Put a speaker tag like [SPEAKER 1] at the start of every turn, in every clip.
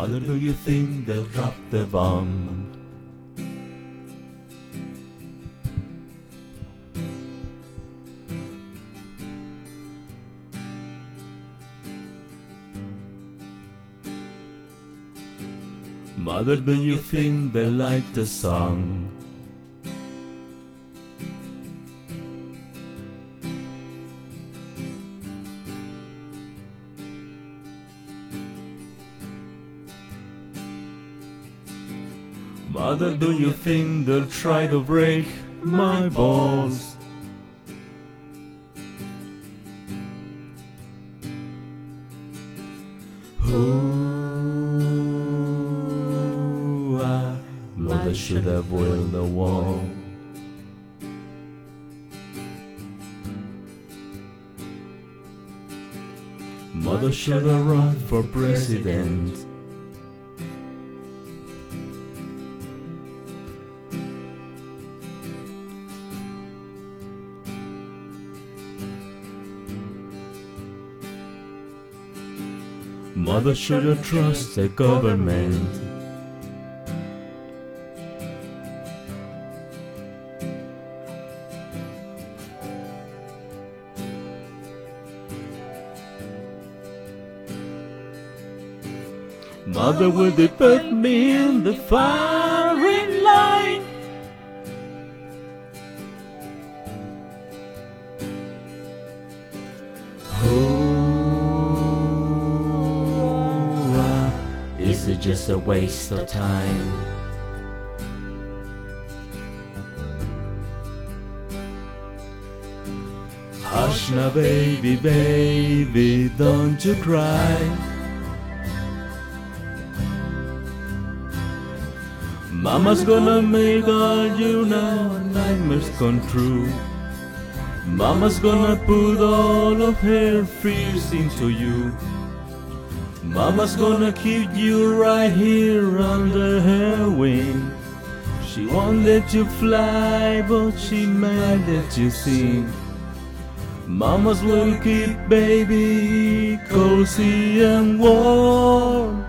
[SPEAKER 1] Mother, do you think they'll drop the bomb? Mother, do you think they like the song? Do you think they'll try to break my balls? Ooh, I, mother should have built the wall. Mother should have run for president. Mother should have trust the government. Mother, will they put me in the firing just a waste of time? Hush now, baby, baby, don't you cry. Mama's gonna make all you know nightmares come true. Mama's gonna put all of her fears into you. Mama's gonna keep you right here under her wing. She won't let you fly, but she might let you sing. Mamas will keep baby cozy and warm.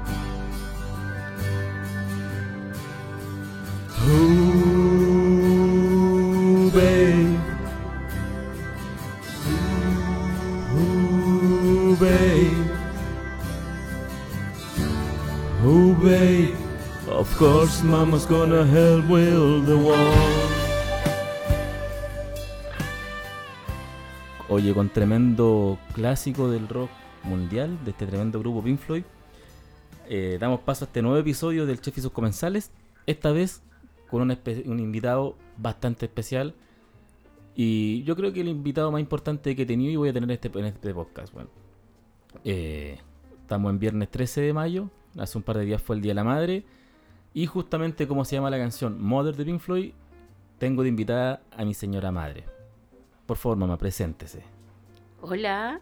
[SPEAKER 1] Mama's gonna help with the. Oye, con tremendo clásico del rock mundial, de este tremendo grupo Pink Floyd, eh, damos paso a este nuevo episodio del Chef y sus comensales. Esta vez con un invitado bastante especial. Y yo creo que el invitado más importante que he tenido y voy a tener este, en este podcast. Bueno, eh, estamos en viernes 13 de mayo. Hace un par de días fue el Día de la Madre. Y justamente como se llama la canción Mother de Pink Floyd, tengo de invitada a mi señora madre. Por favor, mamá, preséntese.
[SPEAKER 2] Hola,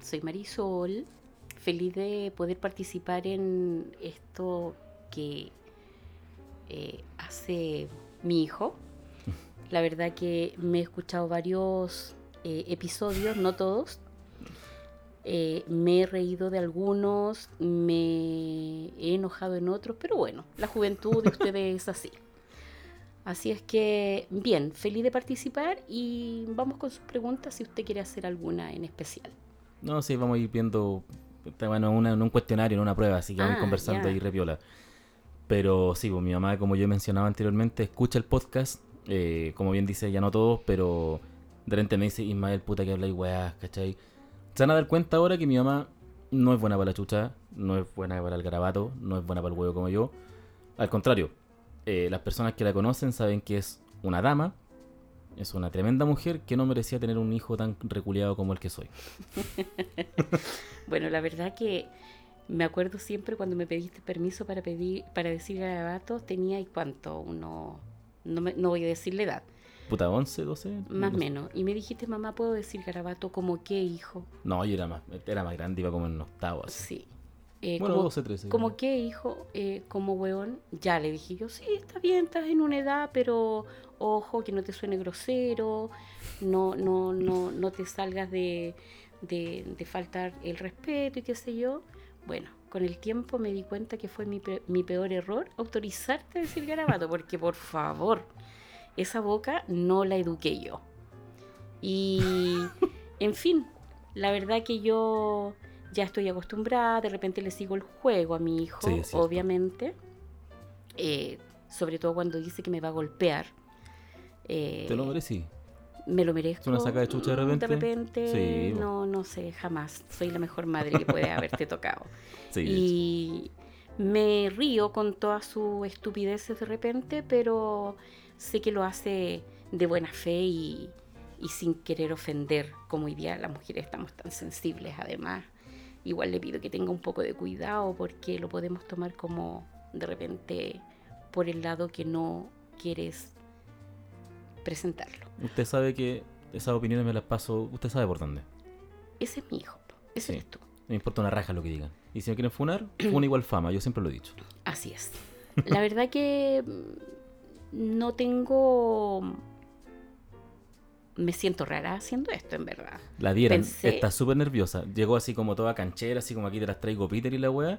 [SPEAKER 2] soy Marisol, feliz de poder participar en esto que eh, hace mi hijo. La verdad que me he escuchado varios eh, episodios, no todos. Eh, me he reído de algunos, me he enojado en otros, pero bueno, la juventud de ustedes es así. Así es que, bien, feliz de participar y vamos con sus preguntas si usted quiere hacer alguna en especial.
[SPEAKER 1] No, sí, vamos a ir viendo. Bueno, una, un cuestionario, una prueba, así que vamos
[SPEAKER 2] Ah,
[SPEAKER 1] conversando ahí repiola. Pero sí, pues, mi mamá, como yo mencionaba anteriormente, escucha el podcast. eh, como bien dice, ya no todos, pero de repente me dice, Ismael, puta que habla y weás, ¿cachai? Se van a dar cuenta ahora que mi mamá no es buena para la chucha, no es buena para el garabato, no es buena para el huevo como yo. Al contrario, eh, las personas que la conocen saben que es una dama, es una tremenda mujer que no merecía tener un hijo tan reculeado como el que soy.
[SPEAKER 2] Bueno, la verdad que me acuerdo siempre cuando me pediste permiso para pedir para decir garabatos, tenía y cuánto, uno, no, me- no voy a decir la edad,
[SPEAKER 1] Puta, 11, 12.
[SPEAKER 2] más o menos. Y me dijiste, mamá, ¿puedo decir garabato como qué, hijo?
[SPEAKER 1] No, yo era más, era más grande, iba como en octavo. Así.
[SPEAKER 2] Sí. Eh,
[SPEAKER 1] bueno,
[SPEAKER 2] como,
[SPEAKER 1] 12, 13.
[SPEAKER 2] ¿Como qué, hijo? Eh, como weón. Ya le dije yo, sí, está bien, estás en una edad, pero ojo, que no te suene grosero, no, no, no, no te salgas de, de, de faltar el respeto y qué sé yo. Bueno, con el tiempo me di cuenta que fue mi, pe- mi peor error autorizarte a decir garabato, porque por favor, esa boca no la eduqué yo. Y, en fin, la verdad que yo ya estoy acostumbrada, de repente le sigo el juego a mi hijo,
[SPEAKER 1] Sí,
[SPEAKER 2] obviamente, eh, sobre todo cuando dice que me va a golpear. Eh,
[SPEAKER 1] Te lo merecí.
[SPEAKER 2] me lo merezco.
[SPEAKER 1] ¿Es una saca de chucha de
[SPEAKER 2] Mm,
[SPEAKER 1] repente?
[SPEAKER 2] De repente,
[SPEAKER 1] Sí,
[SPEAKER 2] no, no sé, jamás. Soy la mejor madre que puede haberte tocado.
[SPEAKER 1] Sí,
[SPEAKER 2] y me río con todas sus estupideces de repente, pero sé que lo hace de buena fe y, y sin querer ofender, como hoy día las mujeres estamos tan sensibles además. Igual le pido que tenga un poco de cuidado porque lo podemos tomar como de repente por el lado que no quieres presentarlo.
[SPEAKER 1] Usted sabe que esas opiniones me las paso, usted sabe por dónde.
[SPEAKER 2] Ese es mi hijo, ese
[SPEAKER 1] Sí.
[SPEAKER 2] eres tú.
[SPEAKER 1] No me importa una raja lo que digan. Y si me quieren funar, funa igual fama, yo siempre lo he dicho.
[SPEAKER 2] Así es. La verdad que no tengo... Me siento rara haciendo esto, en verdad.
[SPEAKER 1] La
[SPEAKER 2] Pensé-
[SPEAKER 1] está súper nerviosa. Llegó así como toda canchera, así como aquí te las traigo Peter y la wea.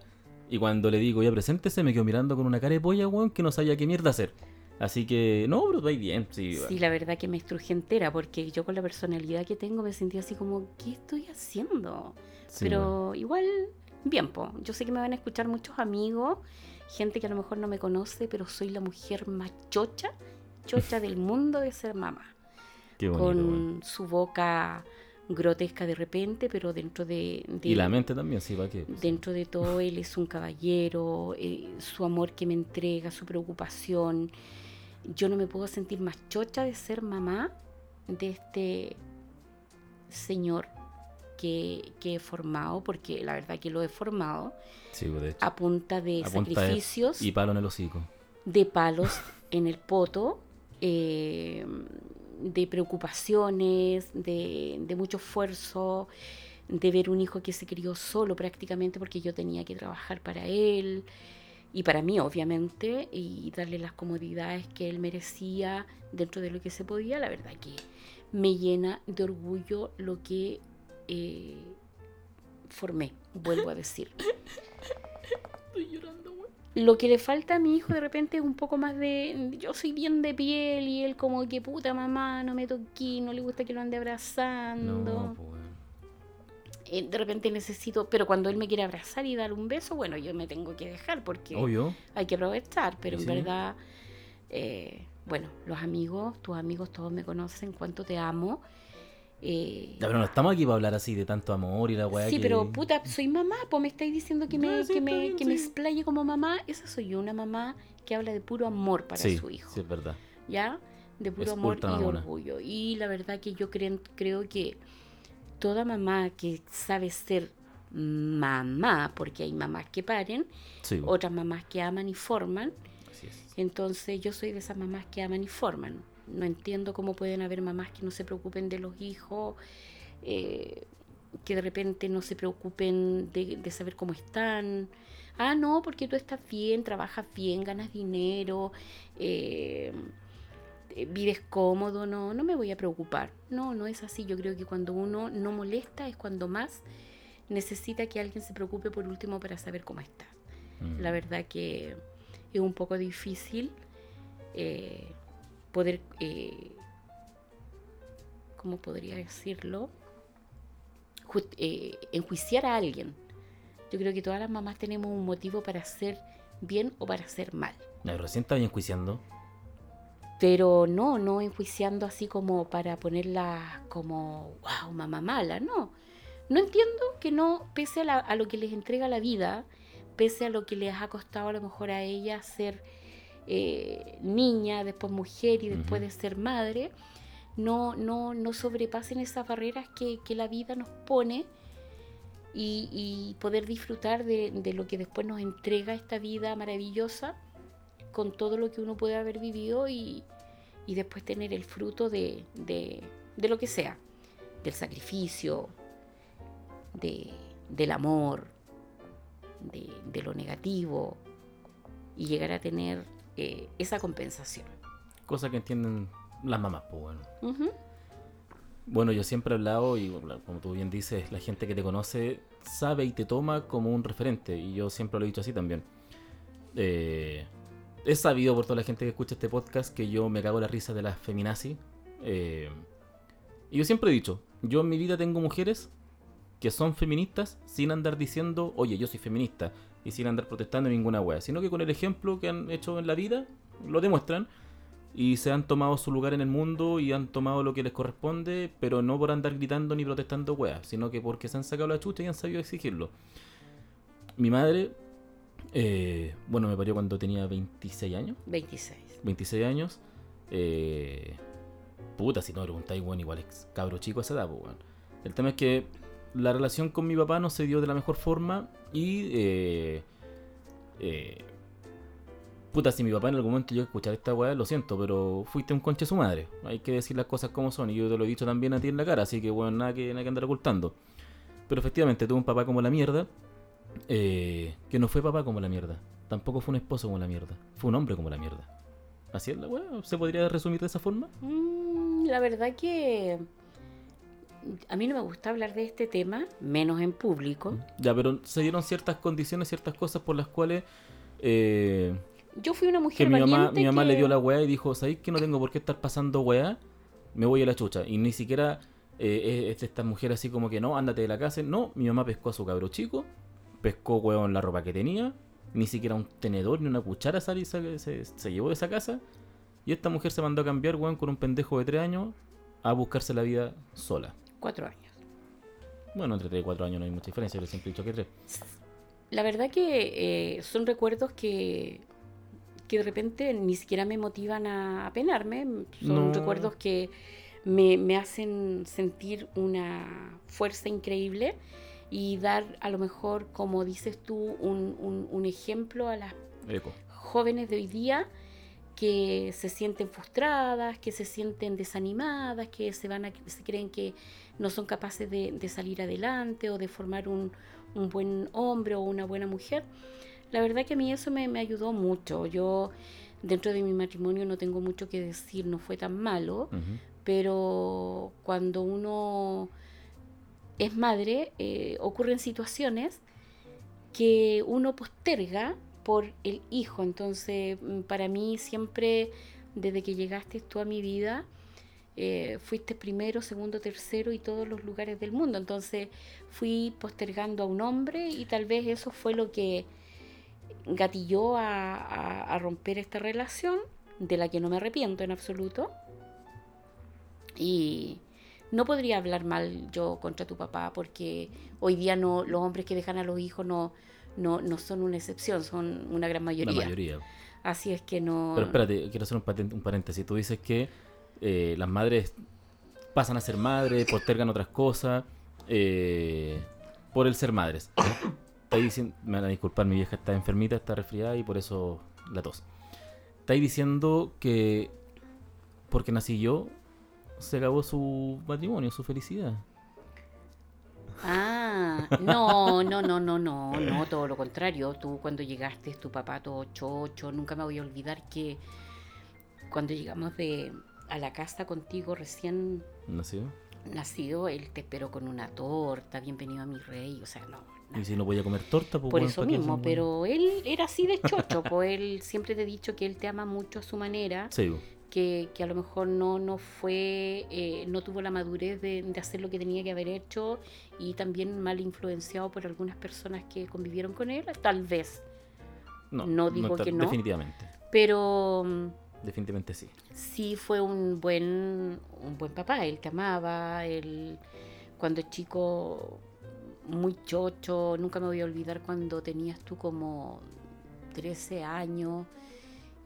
[SPEAKER 1] Y cuando le digo ya preséntese, me quedo mirando con una cara de polla, weón, que no sabía qué mierda hacer. Así que, no, pero va bien, sí.
[SPEAKER 2] Sí, la verdad que me estruje entera porque yo con la personalidad que tengo me sentía así como, ¿qué estoy haciendo?
[SPEAKER 1] Sí,
[SPEAKER 2] Pero igual, bien, po. Yo sé que me van a escuchar muchos amigos, gente que a lo mejor no me conoce, pero soy la mujer más chocha, chocha del mundo de ser mamá.
[SPEAKER 1] Qué bonito,
[SPEAKER 2] con su boca grotesca de repente, pero dentro de, de-
[SPEAKER 1] Y la mente también, sí, va que.
[SPEAKER 2] dentro de todo él es un caballero, eh, su amor que me entrega, su preocupación. Yo no me puedo sentir más chocha de ser mamá de este señor que, que he formado, porque la verdad que lo he formado
[SPEAKER 1] Sí, de hecho.
[SPEAKER 2] a punta de
[SPEAKER 1] A punta de-
[SPEAKER 2] sacrificios
[SPEAKER 1] Y palo en el hocico.
[SPEAKER 2] de palos en el poto, eh, de preocupaciones, de, de mucho esfuerzo, de ver un hijo que se crió solo prácticamente porque yo tenía que trabajar para él y para mí obviamente y darle las comodidades que él merecía dentro de lo que se podía. La verdad que me llena de orgullo lo que eh, formé, vuelvo a decir.
[SPEAKER 1] Estoy llorando, weón.
[SPEAKER 2] Lo que le falta a mi hijo de repente es un poco más de. Yo soy bien de piel y él, como que puta mamá, no me toqué, no le gusta que lo ande abrazando.
[SPEAKER 1] No, pues.
[SPEAKER 2] Eh, de repente necesito. Pero cuando él me quiere abrazar y dar un beso, bueno, yo me tengo que dejar porque
[SPEAKER 1] Obvio.
[SPEAKER 2] hay que aprovechar. Pero en
[SPEAKER 1] sí.
[SPEAKER 2] verdad, eh, bueno, los amigos, tus amigos todos me conocen, cuánto te amo. Eh,
[SPEAKER 1] Ya, pero no estamos aquí para hablar así de tanto amor y la weá.
[SPEAKER 2] Sí,
[SPEAKER 1] que-
[SPEAKER 2] pero puta, soy mamá, pues me estáis diciendo que
[SPEAKER 1] No,
[SPEAKER 2] me,
[SPEAKER 1] sí,
[SPEAKER 2] que me,
[SPEAKER 1] bien,
[SPEAKER 2] que me explaye como mamá. Esa soy yo, una mamá que habla de puro amor para
[SPEAKER 1] sí,
[SPEAKER 2] su hijo.
[SPEAKER 1] Sí, es verdad.
[SPEAKER 2] ¿Ya? De puro
[SPEAKER 1] Es
[SPEAKER 2] amor y
[SPEAKER 1] mamona.
[SPEAKER 2] orgullo. Y la verdad que yo creo, creo que toda mamá que sabe ser mamá, porque hay mamás que paren, otras mamás que aman y forman,
[SPEAKER 1] Así es.
[SPEAKER 2] entonces yo soy de esas mamás que aman y forman. No entiendo cómo pueden haber mamás que no se preocupen de los hijos, eh, que de repente no se preocupen de, de saber cómo están. Ah, no, porque tú estás bien, trabajas bien, ganas dinero, eh, eh, vives cómodo, no, no me voy a preocupar. No, no es así. Yo creo que cuando uno no molesta es cuando más necesita que alguien se preocupe por último para saber cómo está.
[SPEAKER 1] Mm.
[SPEAKER 2] La verdad que es un poco difícil eh, poder, eh, ¿cómo podría decirlo? Eh, enjuiciar a alguien. Yo creo que todas las mamás tenemos un motivo para hacer bien o para hacer mal.
[SPEAKER 1] No, recién estaba enjuiciando.
[SPEAKER 2] Pero no, no enjuiciando así como para ponerla como, wow, mamá mala, no. No entiendo que no, pese a, la- a lo que les entrega la vida, pese a lo que les ha costado a lo mejor a ella ser eh, niña, después mujer y después de ser madre, no, no, no sobrepasen esas barreras que, que la vida nos pone y, y poder disfrutar de, de lo que después nos entrega esta vida maravillosa con todo lo que uno puede haber vivido y, y después tener el fruto de, de- de lo que sea, del sacrificio, de- del amor, de, de lo negativo y llegar a tener eh, esa compensación.
[SPEAKER 1] Cosa que entienden las mamás, pues bueno. Bueno, yo siempre he hablado, y como tú bien dices, la gente que te conoce sabe y te toma como un referente, y yo siempre lo he dicho así también. Eh, he sabido por toda la gente que escucha este podcast que yo me cago en la risa de las feminazis. Eh, y yo siempre he dicho, yo en mi vida tengo mujeres que son feministas sin andar diciendo, oye, yo soy feminista, y sin andar protestando ninguna wea, sino que con el ejemplo que han hecho en la vida, lo demuestran, y se han tomado su lugar en el mundo y han tomado lo que les corresponde, pero no por andar gritando ni protestando weas, sino que porque se han sacado la chucha y han sabido exigirlo. Mi madre, eh, bueno, me parió cuando tenía 26 años.
[SPEAKER 2] 26.
[SPEAKER 1] 26 años. Eh, puta, si no me preguntáis, bueno, igual es cabro chico a esa edad, pues. El tema es que la relación con mi papá no se dio de la mejor forma y... Eh, eh, puta, si mi papá en algún momento yo escuchar esta weá, lo siento, pero fuiste un conche su madre. Hay que decir las cosas como son y yo te lo he dicho también a ti en la cara, así que bueno, nada que, nada que andar ocultando. Pero efectivamente tuve un papá como la mierda, eh, que no fue papá como la mierda, tampoco fue un esposo como la mierda, fue un hombre como la mierda. Así es la weá, ¿se podría resumir de esa forma?
[SPEAKER 2] Mm, la verdad que a mí no me gusta hablar de este tema, menos en público.
[SPEAKER 1] Ya, pero se dieron ciertas condiciones, ciertas cosas por las cuales... eh,
[SPEAKER 2] Yo fui una
[SPEAKER 1] que
[SPEAKER 2] mujer
[SPEAKER 1] mi mamá, mi mamá
[SPEAKER 2] que-
[SPEAKER 1] le dio la weá y dijo, ¿sabéis que no tengo por qué estar pasando weá? Me voy a la chucha. Y ni siquiera eh, es esta mujer así como que no, ándate de la casa. No, mi mamá pescó a su cabro chico, pescó weón la ropa que tenía, ni siquiera un tenedor ni una cuchara sal- se, se, se llevó de esa casa. Y esta mujer se mandó a cambiar, weón, con un pendejo de tres años a buscarse la vida sola.
[SPEAKER 2] Cuatro años.
[SPEAKER 1] Bueno, entre 3 y 4 años no hay mucha diferencia, yo siempre he dicho que 3.
[SPEAKER 2] La verdad que eh, son recuerdos que, que de repente ni siquiera me motivan a, penarme. Son
[SPEAKER 1] No.
[SPEAKER 2] recuerdos que me, me hacen sentir una fuerza increíble y dar a lo mejor, como dices tú, un, un- un ejemplo a las
[SPEAKER 1] Eco.
[SPEAKER 2] jóvenes de hoy día que se sienten frustradas, que se sienten desanimadas, que se van a, se creen que no son capaces de, de salir adelante o de formar un, un buen hombre o una buena mujer. La verdad que a mí eso me, me ayudó mucho. Yo dentro de mi matrimonio no tengo mucho que decir, no fue tan malo, pero cuando uno es madre, eh, ocurren situaciones que uno posterga por el hijo. Entonces, mm, para mí siempre, desde que llegaste tú a mi vida, eh, fuiste primero, segundo, tercero y todos los lugares del mundo. Entonces, fui postergando a un hombre y tal vez eso fue lo que gatilló a, a- a romper esta relación, de la que no me arrepiento en absoluto. Y no podría hablar mal yo contra tu papá porque hoy día no los hombres que dejan a los hijos no, no, no son una excepción, son una gran
[SPEAKER 1] La
[SPEAKER 2] mayoría.
[SPEAKER 1] mayoría.
[SPEAKER 2] Así es que no...
[SPEAKER 1] Pero espérate, quiero hacer un, un paréntesis. Tú dices que eh, las madres pasan a ser madres, postergan otras cosas eh, por el ser madres. Diciendo, me van a disculpar, mi vieja está enfermita, está resfriada y por eso la tos. Estáis diciendo que porque nací yo se acabó su matrimonio, su felicidad.
[SPEAKER 2] Ah, no, no, no, no, no, no, todo lo contrario. Tú cuando llegaste, tu papá todo chocho, nunca me voy a olvidar que cuando llegamos de a la casa contigo recién
[SPEAKER 1] ¿Nació?
[SPEAKER 2] nacido, él te esperó con una torta, bienvenido a mi rey, o sea, no. nada.
[SPEAKER 1] Y si no voy a comer torta, pues
[SPEAKER 2] Por
[SPEAKER 1] bueno,
[SPEAKER 2] eso
[SPEAKER 1] ¿para qué
[SPEAKER 2] mismo, pero él era así de chocho, pues él siempre te he dicho que él te ama mucho a su manera,
[SPEAKER 1] Sí.
[SPEAKER 2] Que, que a lo mejor no, no fue, eh, no tuvo la madurez de, de hacer lo que tenía que haber hecho y también mal influenciado por algunas personas que convivieron con él, tal vez,
[SPEAKER 1] no,
[SPEAKER 2] no digo que no.
[SPEAKER 1] Definitivamente,
[SPEAKER 2] pero mm,
[SPEAKER 1] definitivamente sí.
[SPEAKER 2] sí fue un buen, un buen papá, él te amaba, él cuando chico muy chocho, nunca me voy a olvidar cuando tenías tú como 13 años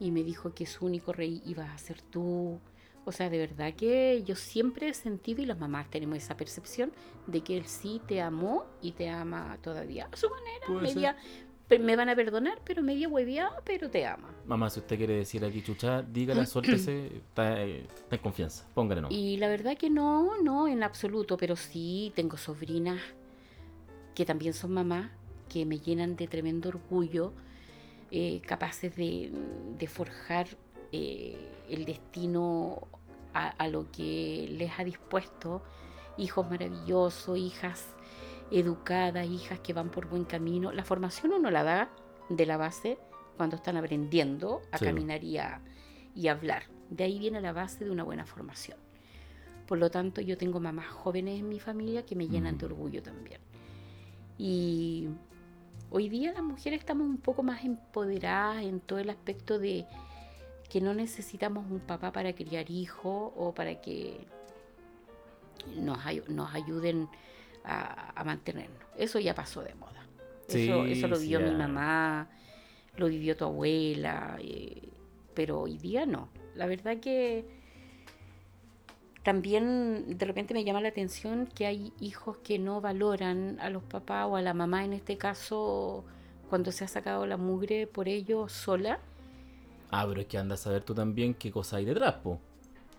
[SPEAKER 2] y me dijo que su único rey ibas a ser tú. O sea, de verdad que yo siempre he sentido y las mamás tenemos esa percepción de que él sí te amó y te ama todavía a su manera, media, me van a perdonar, pero media hueviada, pero te ama.
[SPEAKER 1] Mamá, si usted quiere decir aquí chucha, dígala, suéltese, está, eh, está en confianza, póngale no.
[SPEAKER 2] Y la verdad que no, no, en absoluto, pero sí tengo sobrinas que también son mamás, que me llenan de tremendo orgullo, eh, capaces de, de forjar eh, el destino a, a lo que les ha dispuesto hijos maravillosos, hijas educadas, hijas que van por buen camino. La formación uno la da de la base cuando están aprendiendo a
[SPEAKER 1] Sí.
[SPEAKER 2] caminar y a, y a hablar. De ahí viene la base de una buena formación. Por lo tanto, yo tengo mamás jóvenes en mi familia que me llenan de
[SPEAKER 1] Mm.
[SPEAKER 2] orgullo también. Y hoy día las mujeres estamos un poco más empoderadas en todo el aspecto de que no necesitamos un papá para criar hijos o para que nos, nos ayuden a, a mantenernos. Eso ya pasó de moda. eso,
[SPEAKER 1] Sí,
[SPEAKER 2] eso lo
[SPEAKER 1] sí,
[SPEAKER 2] vivió mi mamá, lo vivió tu abuela, eh, pero hoy día no. La verdad que también de repente me llama la atención que hay hijos que no valoran a los papás o a la mamá en este caso cuando se ha sacado la mugre por ellos sola.
[SPEAKER 1] Ah, pero es que andas a saber tú también qué cosa hay detrás, po.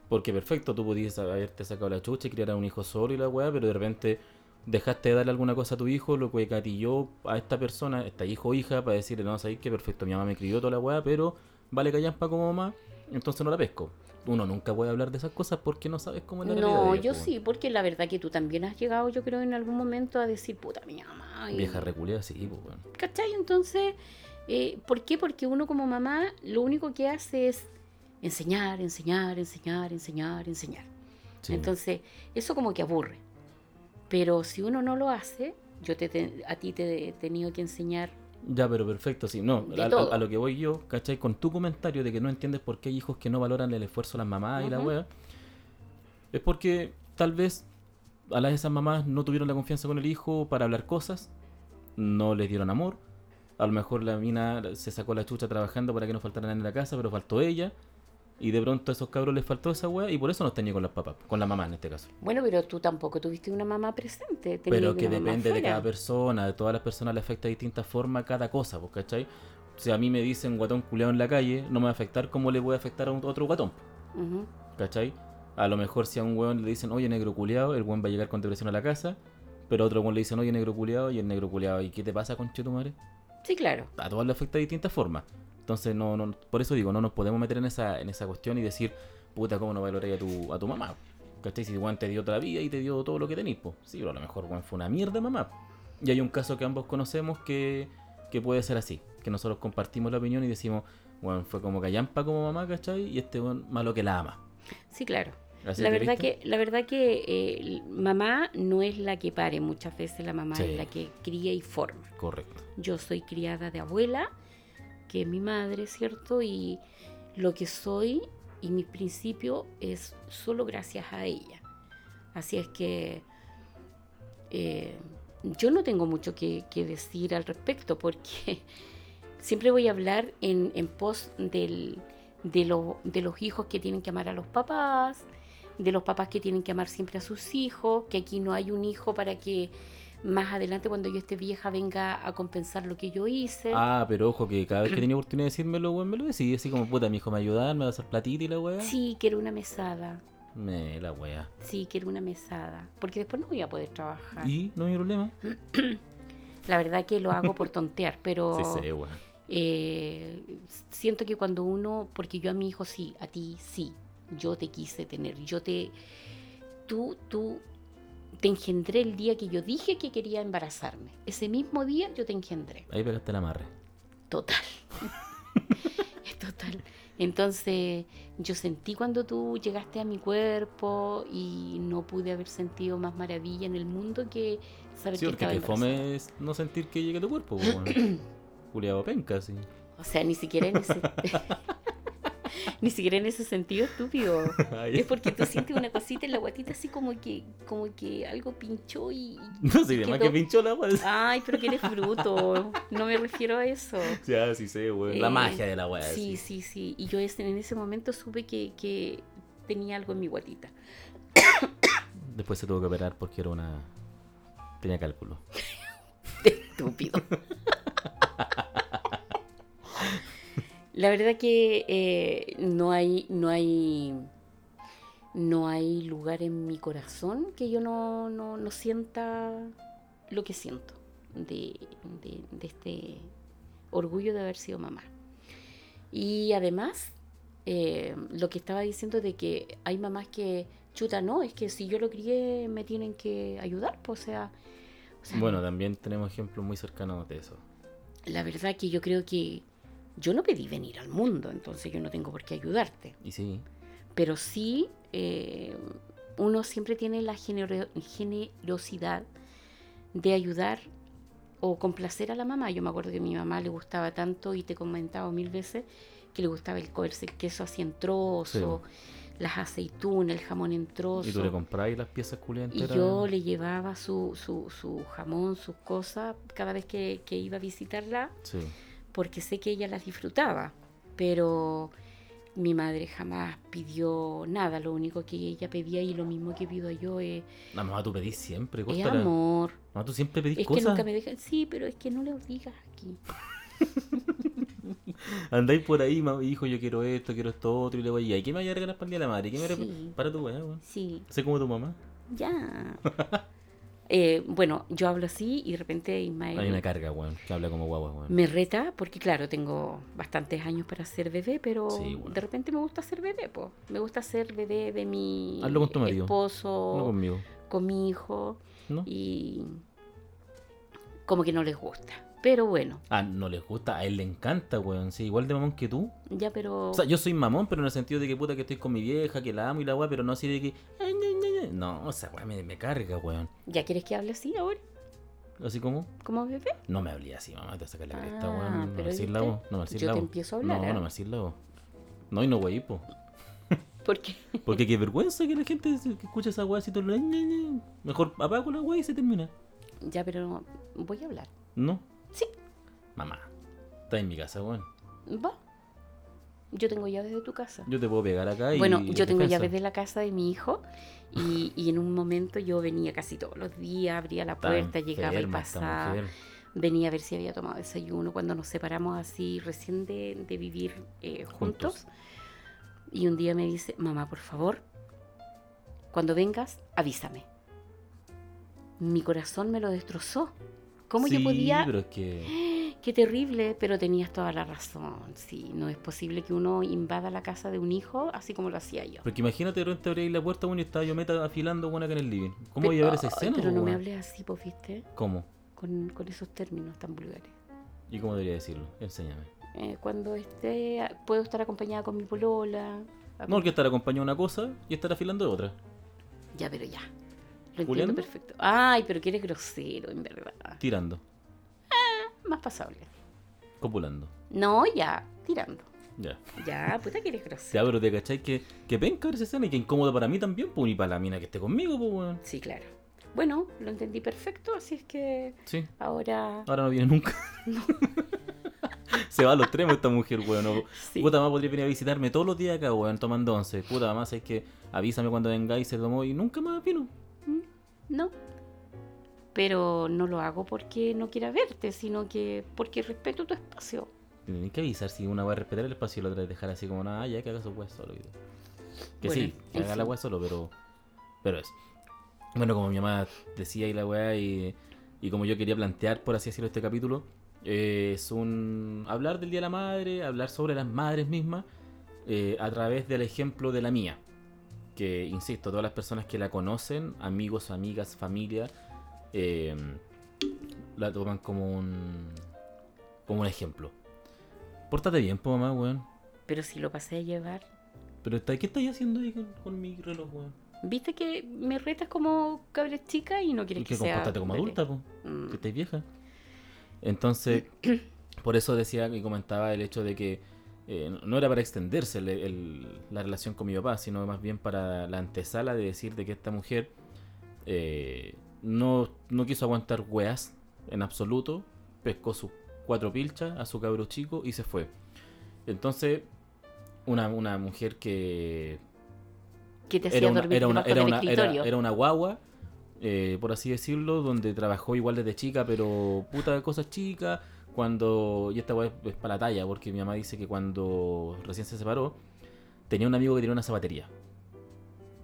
[SPEAKER 1] Porque perfecto, tú pudieras haberte sacado la chucha y criar a un hijo solo y la weá, pero de repente dejaste de darle alguna cosa a tu hijo, lo que catilló a esta persona, esta hijo o hija, para decirle, no, sabéis que perfecto, mi mamá me crió toda la weá, pero vale callampa como mamá, entonces no la pesco. Uno nunca puede hablar de esas cosas porque no sabes cómo es la realidad
[SPEAKER 2] No,
[SPEAKER 1] ellos,
[SPEAKER 2] yo sí, porque la verdad que tú también has llegado, yo creo, en algún momento a decir, puta, mi mamá. y-
[SPEAKER 1] Vieja reculea, sí, pues weón.
[SPEAKER 2] ¿Cachai? Entonces, eh, ¿por qué? Porque uno como mamá lo único que hace es enseñar, enseñar, enseñar, enseñar, enseñar.
[SPEAKER 1] Sí.
[SPEAKER 2] Entonces, eso como que aburre. Pero si uno no lo hace, yo te, te- a ti te he tenido que enseñar.
[SPEAKER 1] Ya, pero perfecto, sí. No, a, a- lo que voy yo, ¿cachai? Con tu comentario de que no entiendes por qué hay hijos que no valoran el esfuerzo de las mamás y la wea, es porque tal vez a las de esas mamás no tuvieron la confianza con el hijo para hablar cosas, no les dieron amor. A lo mejor la mina se sacó la chucha trabajando para que no faltaran en la casa, pero faltó ella. Y de pronto a esos cabros les faltó esa wea y por eso no están ni con las papás, con la mamá en este caso.
[SPEAKER 2] Bueno, pero tú tampoco tuviste una mamá presente. tenías
[SPEAKER 1] Pero que depende de cada persona, de todas las personas le afecta de distinta forma cada cosa, pues, ¿cachai? Si a mí me dicen guatón culeado en la calle, no me va a afectar como le puede afectar a un- otro guatón,
[SPEAKER 2] Ujú.
[SPEAKER 1] ¿cachai? A lo mejor si a un weón le dicen, oye negro culeado, el weón va a llegar con depresión a la casa, pero a otro weón le dicen, oye negro culeado, y el negro culeado, ¿y qué te pasa con tu madre?
[SPEAKER 2] Sí, claro.
[SPEAKER 1] A todos le afecta de distintas formas. Entonces, no, no, por eso digo, no nos podemos meter en esa, en esa cuestión y decir, puta, ¿cómo no valoráis a tu, a tu mamá? ¿Cachai? Si weón te dio otra vida y te dio todo lo que tenís, pues. Sí, pero a lo mejor weón fue una mierda mamá. Y hay un caso que ambos conocemos que, que puede ser así. Que nosotros compartimos la opinión y decimos, bueno, fue como callampa como mamá, ¿cachai? Y este weón malo que la ama.
[SPEAKER 2] Sí, claro. La verdad que, la verdad que eh, mamá no es la que pare, muchas veces la mamá
[SPEAKER 1] Sí.
[SPEAKER 2] es la que cría y forma.
[SPEAKER 1] Correcto.
[SPEAKER 2] Yo soy criada de abuela, que mi madre, ¿cierto? Y lo que soy y mi principio es solo gracias a ella. Así es que eh, yo no tengo mucho que, decir al respecto porque siempre voy a hablar en, pos de, de los hijos que tienen que amar a los papás, de los papás que tienen que amar siempre a sus hijos, que aquí no hay un hijo para que más adelante cuando yo esté vieja venga a compensar lo que yo hice.
[SPEAKER 1] Ah, pero ojo que cada vez que tenía oportunidad de decírmelo, weón, me lo decía. Así como, puta, mi hijo me ayudar, me va a hacer platita y la weá.
[SPEAKER 2] Sí, quiero una mesada.
[SPEAKER 1] Me, la weá.
[SPEAKER 2] Sí, quiero una mesada. Porque después no voy a poder trabajar.
[SPEAKER 1] Y no hay problema.
[SPEAKER 2] La verdad que lo hago por tontear, pero
[SPEAKER 1] Sí, sí, weón.
[SPEAKER 2] eh, siento que cuando uno, porque yo a mi hijo sí, a ti sí, yo te quise tener, yo te, tú, tú, te engendré el día que yo dije que quería embarazarme. Ese mismo día yo te engendré.
[SPEAKER 1] Ahí pegaste la amarre.
[SPEAKER 2] Total. Total. Entonces, yo sentí cuando tú llegaste a mi cuerpo y no pude haber sentido más maravilla en el mundo que saber
[SPEAKER 1] Sí,
[SPEAKER 2] que
[SPEAKER 1] porque
[SPEAKER 2] estaba
[SPEAKER 1] que fome es no sentir que llega a tu cuerpo. Culeado penca, sí.
[SPEAKER 2] O sea, ni siquiera en ese... ni siquiera en ese sentido estúpido. Es porque tú sientes una cosita en la guatita así como que, como que algo pinchó y...
[SPEAKER 1] No sé, además que pinchó la weá.
[SPEAKER 2] Ay, pero que eres bruto. No me refiero a eso.
[SPEAKER 1] Ya, sí sé. La
[SPEAKER 2] Eh,
[SPEAKER 1] magia de la weá.
[SPEAKER 2] Sí, sí, sí. Y yo ese- en ese momento supe que, que tenía algo en mi guatita.
[SPEAKER 1] Después se tuvo que operar porque era una. Tenía cálculo.
[SPEAKER 2] Estúpido. La verdad que eh, no hay, no hay, no hay lugar en mi corazón que yo no, no, no sienta lo que siento de, de- de este orgullo de haber sido mamá. Y además, eh, lo que estaba diciendo de que hay mamás que, chuta, no, es que si yo lo crié me tienen que ayudar, pues, o sea... o sea,
[SPEAKER 1] Bueno, también tenemos ejemplos muy cercanos de eso.
[SPEAKER 2] La verdad que yo creo que yo no pedí venir al mundo, entonces yo no tengo por qué ayudarte.
[SPEAKER 1] Y sí,
[SPEAKER 2] Pero sí, eh, uno siempre tiene la genero- generosidad de ayudar o complacer a la mamá. Yo me acuerdo que a mi mamá le gustaba tanto y te he comentado mil veces que le gustaba el comerse el queso así en trozos, las aceitunas, el jamón en
[SPEAKER 1] y tú le compráis las piezas culiadas
[SPEAKER 2] Y yo le llevaba su, su, su jamón, sus cosas, cada vez que, que iba a visitarla,
[SPEAKER 1] Sí.
[SPEAKER 2] Porque sé que ella las disfrutaba, pero mi madre jamás pidió nada, lo único que ella pedía y lo mismo que pido yo es,
[SPEAKER 1] La mamá, tú pedís siempre,
[SPEAKER 2] es amor.
[SPEAKER 1] Mamá, tú siempre pedís
[SPEAKER 2] Es que
[SPEAKER 1] cosas.
[SPEAKER 2] nunca me dejan, sí, pero es que no le digas aquí.
[SPEAKER 1] Andáis por ahí, hijo, yo quiero esto, quiero esto otro, y le voy, ¿y qué me vaya a regalar para el día de la madre? ¿Qué me
[SPEAKER 2] Sí.
[SPEAKER 1] Para tu weá.
[SPEAKER 2] Sí,
[SPEAKER 1] Sé como tu mamá.
[SPEAKER 2] ya. Eh, bueno, yo hablo así y de repente Ismael
[SPEAKER 1] A mí me carga, weón, que habla como guagua, weón.
[SPEAKER 2] me reta, porque claro, tengo bastantes años para ser bebé, pero
[SPEAKER 1] Sí,
[SPEAKER 2] de repente me gusta ser bebé, pues. Me gusta ser bebé de mi
[SPEAKER 1] Hazlo con tu marido.
[SPEAKER 2] esposo,
[SPEAKER 1] No conmigo,
[SPEAKER 2] con mi hijo,
[SPEAKER 1] ¿no?
[SPEAKER 2] y como que no les gusta. Pero bueno,
[SPEAKER 1] Ah, no les gusta, a él le encanta, weón. Sí, igual de mamón que tú.
[SPEAKER 2] ya pero...
[SPEAKER 1] O sea, yo soy mamón, pero en el sentido de que puta que estoy con mi vieja, que la amo y la weá, pero no así de que. No, o sea, weá, me, me carga, weón.
[SPEAKER 2] ¿Ya quieres que hable así ahora?
[SPEAKER 1] Así como.
[SPEAKER 2] ¿Como bebé?
[SPEAKER 1] No me hablé así, mamá, te saca la cresta,
[SPEAKER 2] Ah,
[SPEAKER 1] weón. No me decís la voz. No me decís
[SPEAKER 2] Yo
[SPEAKER 1] la
[SPEAKER 2] te
[SPEAKER 1] voz.
[SPEAKER 2] empiezo a hablar,
[SPEAKER 1] No,
[SPEAKER 2] ¿eh?
[SPEAKER 1] no me decís la voz. No, y no, wey, po.
[SPEAKER 2] Porque
[SPEAKER 1] Porque qué vergüenza que la gente que escucha esa weá así todo ña. Mejor apago la weá y se termina.
[SPEAKER 2] ya, pero voy a hablar.
[SPEAKER 1] ¿No?
[SPEAKER 2] Sí,
[SPEAKER 1] Mamá, estás en mi casa, weón.
[SPEAKER 2] va. Yo tengo llaves de tu casa.
[SPEAKER 1] Yo te puedo pegar acá y.
[SPEAKER 2] Bueno, yo tengo
[SPEAKER 1] defensa.
[SPEAKER 2] llaves de la casa de mi hijo y, y en un momento yo venía casi todos los días, abría la
[SPEAKER 1] Está
[SPEAKER 2] puerta, llegaba y
[SPEAKER 1] enferma
[SPEAKER 2] pasaba, venía a ver si había tomado desayuno cuando nos separamos así recién de, de vivir eh, juntos.
[SPEAKER 1] Juntos.
[SPEAKER 2] Y un día me dice, mamá, por favor, cuando vengas, avísame. Mi corazón me lo destrozó. ¿Cómo yo
[SPEAKER 1] Sí,
[SPEAKER 2] podía?
[SPEAKER 1] pero es que.
[SPEAKER 2] Qué terrible, pero tenías toda la razón. Sí, no es posible que uno invada la casa de un hijo así como lo hacía yo.
[SPEAKER 1] Porque imagínate repente abrir la puerta, weón, y estaba yo meta afilando, weón, acá en el living. ¿Cómo
[SPEAKER 2] Pero-
[SPEAKER 1] voy a ver esa escena,
[SPEAKER 2] Pero no me hables así, pues, ¿viste?
[SPEAKER 1] ¿Cómo?
[SPEAKER 2] Con, con esos términos tan vulgares.
[SPEAKER 1] ¿Y cómo debería decirlo? Enséñame.
[SPEAKER 2] Eh, cuando esté, puedo estar acompañada con mi polola.
[SPEAKER 1] No, porque estar acompañado de una cosa y estar afilando de otra.
[SPEAKER 2] Ya, pero ya. Lo entiendo perfecto. Ay, pero que eres grosero, en verdad.
[SPEAKER 1] Tirando,
[SPEAKER 2] Más pasable.
[SPEAKER 1] copulando.
[SPEAKER 2] No, ya, tirando.
[SPEAKER 1] Ya.
[SPEAKER 2] Ya, puta que eres grosero.
[SPEAKER 1] Ya, pero te cachai que, que penca esa escena y que incómodo para mí también, pues, y para la mina que esté conmigo, pues, weón.
[SPEAKER 2] Sí, claro. Bueno, lo entendí perfecto, así es que
[SPEAKER 1] Sí,
[SPEAKER 2] ahora.
[SPEAKER 1] ahora no viene nunca. Se va a los extremos esta mujer, weón.
[SPEAKER 2] Sí.
[SPEAKER 1] Puta mamá podría venir a visitarme todos los días acá, weón, tomando once. Puta mamá, sabes que avísame cuando vengáis, se tomó y nunca más vino.
[SPEAKER 2] No. Pero no lo hago porque no quiera verte, sino que porque respeto tu espacio.
[SPEAKER 1] Tienes que avisar si una va a respetar el espacio y la otra es dejar así como nada, ya que haga su weá solo. Que
[SPEAKER 2] Bueno,
[SPEAKER 1] sí, que haga la weá solo, pero. Pero eso. Bueno, como mi mamá decía y la weá, y, y como yo quería plantear, por así decirlo, este capítulo, eh, es un. hablar del Día de la Madre, hablar sobre las madres mismas, eh, a través del ejemplo de la mía. Que, insisto, todas las personas que la conocen, amigos, amigas, familia, eh, la toman como un. como un ejemplo. Pórtate bien, po, mamá, weón.
[SPEAKER 2] Pero si lo pasé a llevar.
[SPEAKER 1] Pero está, ¿qué estáis haciendo ahí con, con mi reloj, weón?
[SPEAKER 2] Viste que me retas como cabra chica y no
[SPEAKER 1] Y
[SPEAKER 2] quieres
[SPEAKER 1] que
[SPEAKER 2] que sea.
[SPEAKER 1] como adulta, po.
[SPEAKER 2] Mm,
[SPEAKER 1] Que estáis vieja. Entonces, por eso decía y comentaba el hecho de que eh, no era para extenderse el- el- la relación con mi papá, sino más bien para la antesala de decir de que esta mujer eh, no, no quiso aguantar weas en absoluto, pescó sus cuatro pilchas a su cabro chico y se fue. Entonces, una, una mujer que
[SPEAKER 2] que te hacía
[SPEAKER 1] era una,
[SPEAKER 2] dormir
[SPEAKER 1] era una, era una guagua, eh, por así decirlo, donde trabajó igual desde chica, pero puta de cosas chicas. Cuando. Y esta weá es, para la talla, porque mi mamá dice que cuando recién se separó, tenía un amigo que tenía una zapatería.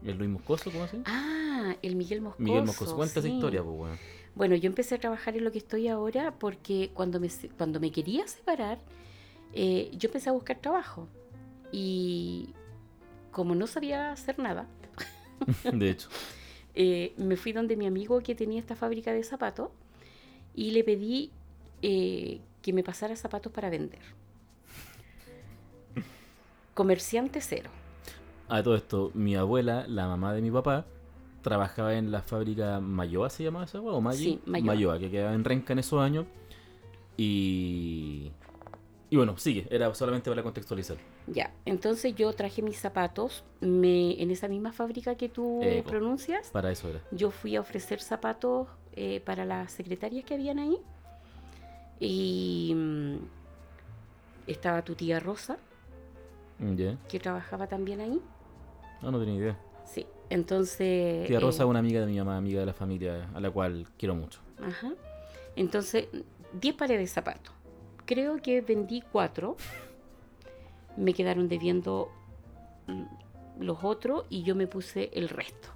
[SPEAKER 1] ¿El Luis Moscoso, cómo se?
[SPEAKER 2] Ah, el Miguel Moscoso.
[SPEAKER 1] Miguel Moscoso. Cuenta esa
[SPEAKER 2] sí.
[SPEAKER 1] historia, pues, weón.
[SPEAKER 2] Bueno, yo empecé a trabajar en lo que estoy ahora porque cuando me, cuando me quería separar, eh, yo empecé a buscar trabajo. Y como no sabía hacer nada,
[SPEAKER 1] De hecho.
[SPEAKER 2] eh, me fui donde mi amigo que tenía esta fábrica de zapatos y le pedí eh, que me pasara zapatos para vender. Comerciante cero.
[SPEAKER 1] A todo esto, mi abuela, la mamá de mi papá, trabajaba en la fábrica Mayoa, ¿se llamaba esa? ¿O Maggi?
[SPEAKER 2] Sí, Mayoa.
[SPEAKER 1] que quedaba en Renca en esos años. Y. Y bueno, sigue, era solamente para contextualizar.
[SPEAKER 2] Ya, entonces yo traje mis zapatos me, en esa misma fábrica que tú
[SPEAKER 1] Eco.
[SPEAKER 2] pronuncias.
[SPEAKER 1] Para eso era.
[SPEAKER 2] Yo fui a ofrecer zapatos eh, para las secretarias que habían ahí. Y mm, estaba tu tía Rosa, que trabajaba también ahí.
[SPEAKER 1] No, no tenía idea.
[SPEAKER 2] Sí, entonces...
[SPEAKER 1] Tía
[SPEAKER 2] eh,
[SPEAKER 1] Rosa es una amiga de mi mamá, amiga de la familia, a la cual quiero mucho.
[SPEAKER 2] Ajá. Entonces, 10 pares de zapatos. Creo que vendí 4. Me quedaron debiendo mm, los otros y yo me puse el resto.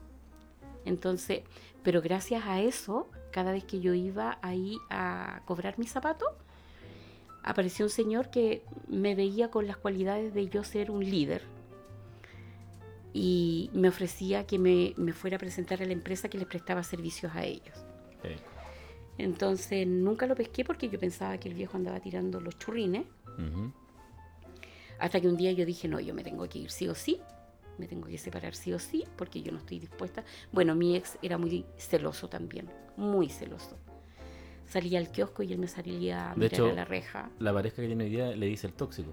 [SPEAKER 2] Entonces, pero gracias a eso, cada vez que yo iba ahí a cobrar mis zapatos, apareció un señor que me veía con las cualidades de yo ser un líder y me ofrecía que me, me fuera a presentar a la empresa que les prestaba servicios a ellos. Entonces nunca lo pesqué porque yo pensaba que el viejo andaba tirando los churrines. Hasta que un día yo dije, no, yo me tengo que ir sí o sí. Me tengo que separar sí o sí porque yo no estoy dispuesta. Bueno, mi ex era muy celoso también, muy celoso. Salía al kiosco y él me salía a
[SPEAKER 1] De
[SPEAKER 2] mirar
[SPEAKER 1] hecho-
[SPEAKER 2] a la reja.
[SPEAKER 1] La pareja que tiene hoy día le dice el tóxico.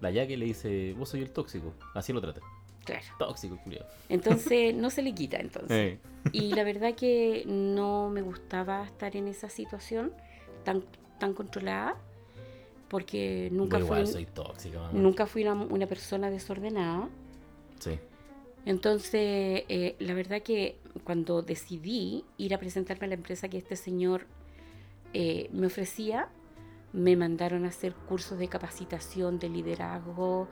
[SPEAKER 1] La Yaque le dice, vos soy el tóxico. Así lo trata.
[SPEAKER 2] Claro.
[SPEAKER 1] Tóxico, culiao.
[SPEAKER 2] Entonces no se le quita entonces.
[SPEAKER 1] Eh,
[SPEAKER 2] Y la verdad que no me gustaba estar en esa situación tan, tan controlada porque nunca
[SPEAKER 1] vos
[SPEAKER 2] fui,
[SPEAKER 1] igual soy tóxica,
[SPEAKER 2] nunca fui una, una persona desordenada.
[SPEAKER 1] Sí.
[SPEAKER 2] Entonces, eh, la verdad que cuando decidí ir a presentarme a la empresa que este señor eh, me ofrecía, me mandaron a hacer cursos de capacitación de liderazgo,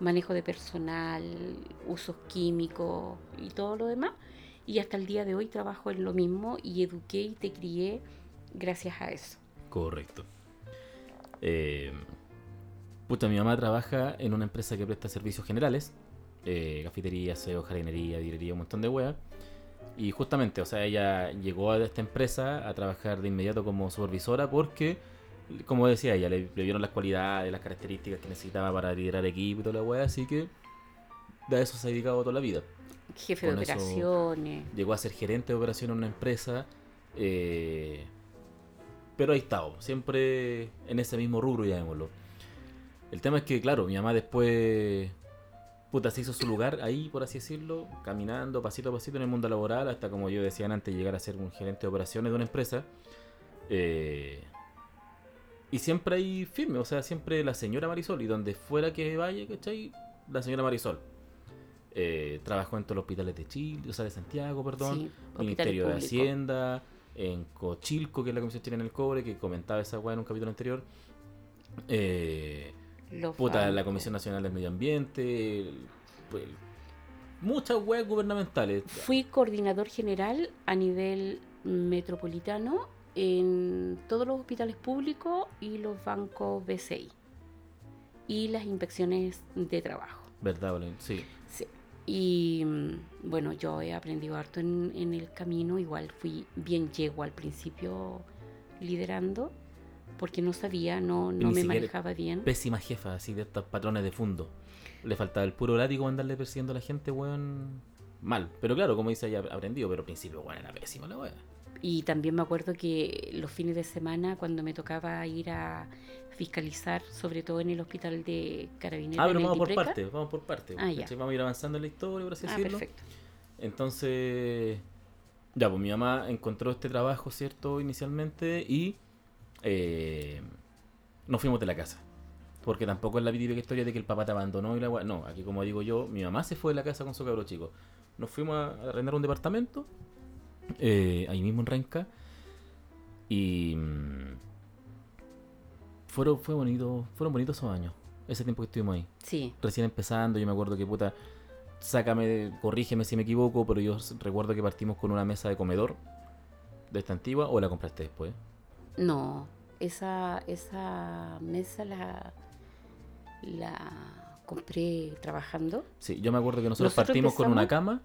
[SPEAKER 2] manejo de personal, usos químicos y todo lo demás. Y hasta el día de hoy trabajo en lo mismo y eduqué y te crié gracias a eso.
[SPEAKER 1] Correcto. Eh, puta, mi mamá trabaja en una empresa que presta servicios generales. Eh, cafetería, aseo, jardinería, direría, un montón de weas. Y justamente, o sea, ella llegó a esta empresa a trabajar de inmediato como supervisora porque, como decía ella, le, le vieron las cualidades, las características que necesitaba para liderar equipo y toda la wea, así que de eso se ha dedicado toda la vida.
[SPEAKER 2] Jefe
[SPEAKER 1] Con
[SPEAKER 2] de
[SPEAKER 1] eso-
[SPEAKER 2] operaciones.
[SPEAKER 1] Llegó a ser gerente de operación en una empresa. eh, pero ahí estaba, siempre en ese mismo rubro, llamémoslo. El tema es que, claro, mi mamá después. Puta, se hizo su lugar ahí, por así decirlo, caminando pasito a pasito en el mundo laboral, hasta como yo decía antes, llegar a ser un gerente de operaciones de una empresa. Eh, y siempre ahí firme, o sea, siempre la señora Marisol, y donde fuera que vaya, ¿cachai? La señora Marisol. Eh, trabajó en todos los hospitales de Chile, o sea, de Santiago, perdón.
[SPEAKER 2] Sí,
[SPEAKER 1] Ministerio de. Hacienda, en Cochilco, que es la Comisión Chilena del Cobre, que comentaba esa weá en un capítulo anterior. Eh, Puta, la. Comisión Nacional del Medio Ambiente. el- pues, muchas weas gubernamentales.
[SPEAKER 2] Fui coordinador general a nivel metropolitano en todos los hospitales públicos y los bancos BCI y las inspecciones de trabajo.
[SPEAKER 1] ¿Verdad, Belén? Sí.
[SPEAKER 2] Sí. Y mm, bueno, yo he aprendido harto en, en el camino, igual fui bien yegua al principio liderando, porque no sabía, no, no me manejaba bien.
[SPEAKER 1] Pésima jefa, así de estos patrones de fondo. Le faltaba el puro látigo andarle persiguiendo a la gente, weón. Mal. Pero claro, como dice ella, aprendido, pero al principio, weón, era pésima la wea.
[SPEAKER 2] Y también me acuerdo que los fines de semana, cuando me tocaba ir a fiscalizar, sobre todo en el hospital de Carabineros.
[SPEAKER 1] Ah, pero vamos por partes, vamos por partes.
[SPEAKER 2] Ah, ya.
[SPEAKER 1] Vamos a ir avanzando en la historia, por así
[SPEAKER 2] Ah,
[SPEAKER 1] decirlo.
[SPEAKER 2] perfecto.
[SPEAKER 1] Entonces, ya, pues mi mamá encontró este trabajo, ¿cierto? Inicialmente y eh, nos fuimos de la casa. Porque tampoco es la típica historia de que el papá te abandonó y la No, aquí como digo yo, mi mamá se fue de la casa con su cabro chico. Nos fuimos a arrendar un departamento, eh, ahí mismo en Renca. Y mm, fueron, fue bonito, fueron bonitos esos años, ese tiempo que estuvimos ahí
[SPEAKER 2] Sí,
[SPEAKER 1] recién empezando, yo me acuerdo que puta, sácame, corrígeme si me equivoco, pero yo recuerdo que partimos con una mesa de comedor de esta antigua o la compraste después.
[SPEAKER 2] No, esa, esa mesa la, la compré trabajando.
[SPEAKER 1] Sí, yo me acuerdo que nosotros,
[SPEAKER 2] Nosotros
[SPEAKER 1] partimos con una cama,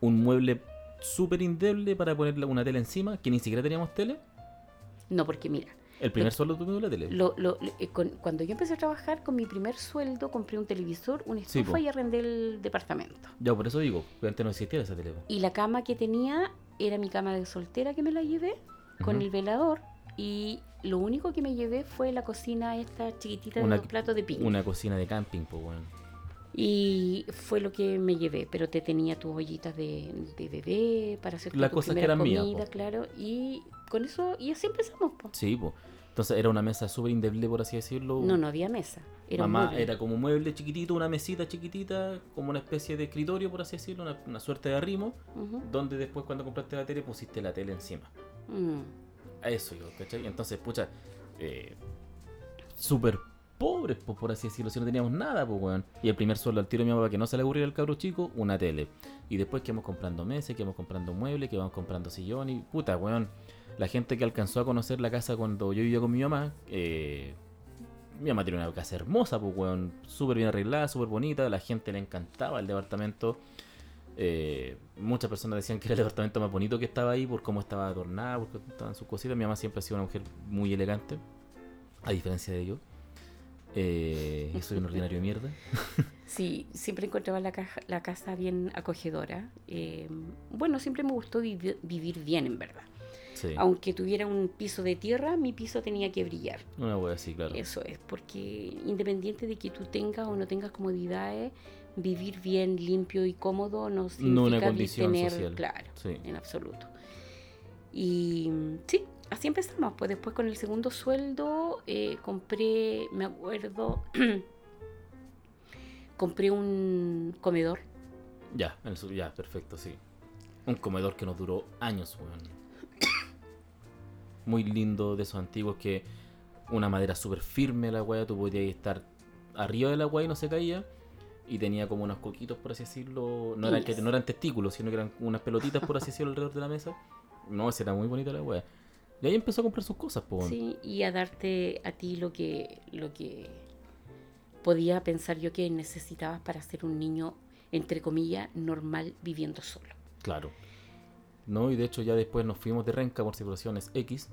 [SPEAKER 1] un mueble súper indeble para ponerle una tele encima, que ni siquiera teníamos tele.
[SPEAKER 2] No, porque mira,
[SPEAKER 1] El primer
[SPEAKER 2] Lo-
[SPEAKER 1] sueldo tuvimos la tele.
[SPEAKER 2] lo- lo- eh, con- cuando yo empecé a trabajar con mi primer sueldo, compré un televisor, una estufa y arrendé el departamento.
[SPEAKER 1] Ya, por eso digo, antes no existía esa tele.
[SPEAKER 2] Y la cama que tenía era mi cama de soltera que me la llevé con el velador. Y lo único que me llevé fue la cocina esta chiquitita
[SPEAKER 1] Una-
[SPEAKER 2] de dos platos de piña.
[SPEAKER 1] Una cocina de camping, pues, weón.
[SPEAKER 2] Y fue lo que me llevé, pero te tenía tus ollitas de, de bebé para hacer
[SPEAKER 1] Las
[SPEAKER 2] tu
[SPEAKER 1] cosas que
[SPEAKER 2] primera
[SPEAKER 1] eran
[SPEAKER 2] comida,
[SPEAKER 1] po.
[SPEAKER 2] claro. Y con eso, y así empezamos, po.
[SPEAKER 1] Sí, pues. Entonces era una mesa súper indeble, por así decirlo.
[SPEAKER 2] No, no había mesa. Era
[SPEAKER 1] Mamá era como un mueble chiquitito, una mesita chiquitita, como una especie de escritorio, por así decirlo, una, una suerte de arrimo, donde después cuando compraste la tele pusiste la tele encima.
[SPEAKER 2] Mm.
[SPEAKER 1] A eso yo, ¿cachai? Entonces, pucha, eh, súper pobres, por así decirlo, si no teníamos nada, pues, weón. Y el primer sueldo al tiro de mi mamá, que no se le ocurriera al cabro chico, una tele. Y después que íbamos comprando meses, que íbamos comprando muebles, que íbamos comprando sillón y puta, weón. La gente que alcanzó a conocer la casa cuando yo vivía con mi mamá, eh, mi mamá tiene una casa hermosa, pues, weón, súper bien arreglada, súper bonita, la gente le encantaba el departamento. Eh, muchas personas decían que era el departamento más bonito que estaba ahí por cómo estaba adornada, porque estaban sus cositas. Mi mamá siempre ha sido una mujer muy elegante, a diferencia de yo. Eh, yo soy un ordinario de mierda.
[SPEAKER 2] Sí, siempre encontraba la, caja- la casa bien acogedora. Eh, bueno, siempre me gustó vivi- vivir bien, en verdad.
[SPEAKER 1] Sí,
[SPEAKER 2] Aunque tuviera un piso de tierra, mi piso tenía que brillar.
[SPEAKER 1] una wea así, claro.
[SPEAKER 2] Eso es, porque independiente de que tú tengas o no tengas comodidades, vivir bien, limpio y cómodo no significa
[SPEAKER 1] una
[SPEAKER 2] vi-
[SPEAKER 1] condición
[SPEAKER 2] tener,
[SPEAKER 1] social.
[SPEAKER 2] claro,
[SPEAKER 1] Sí.
[SPEAKER 2] en absoluto. Y sí, así empezamos. Pues después con el segundo sueldo eh, compré, me acuerdo, compré un comedor.
[SPEAKER 1] Ya, el ya, perfecto, sí. Un comedor que nos duró años, weón. Muy lindo, de esos antiguos que una madera súper firme la weá, tú podías estar arriba de la weá y no se caía. Y tenía como unos coquitos, por así decirlo. No eran, que, no eran testículos, sino que eran unas pelotitas, por así decirlo, alrededor de la mesa. No, esa era muy bonita la weá. Y ahí empezó a comprar sus cosas, po.
[SPEAKER 2] Sí, y a darte a ti lo que, lo que podía pensar yo que necesitabas para ser un niño, entre comillas, normal viviendo solo.
[SPEAKER 1] Claro. No, y de hecho ya después nos fuimos de Renca por situaciones X.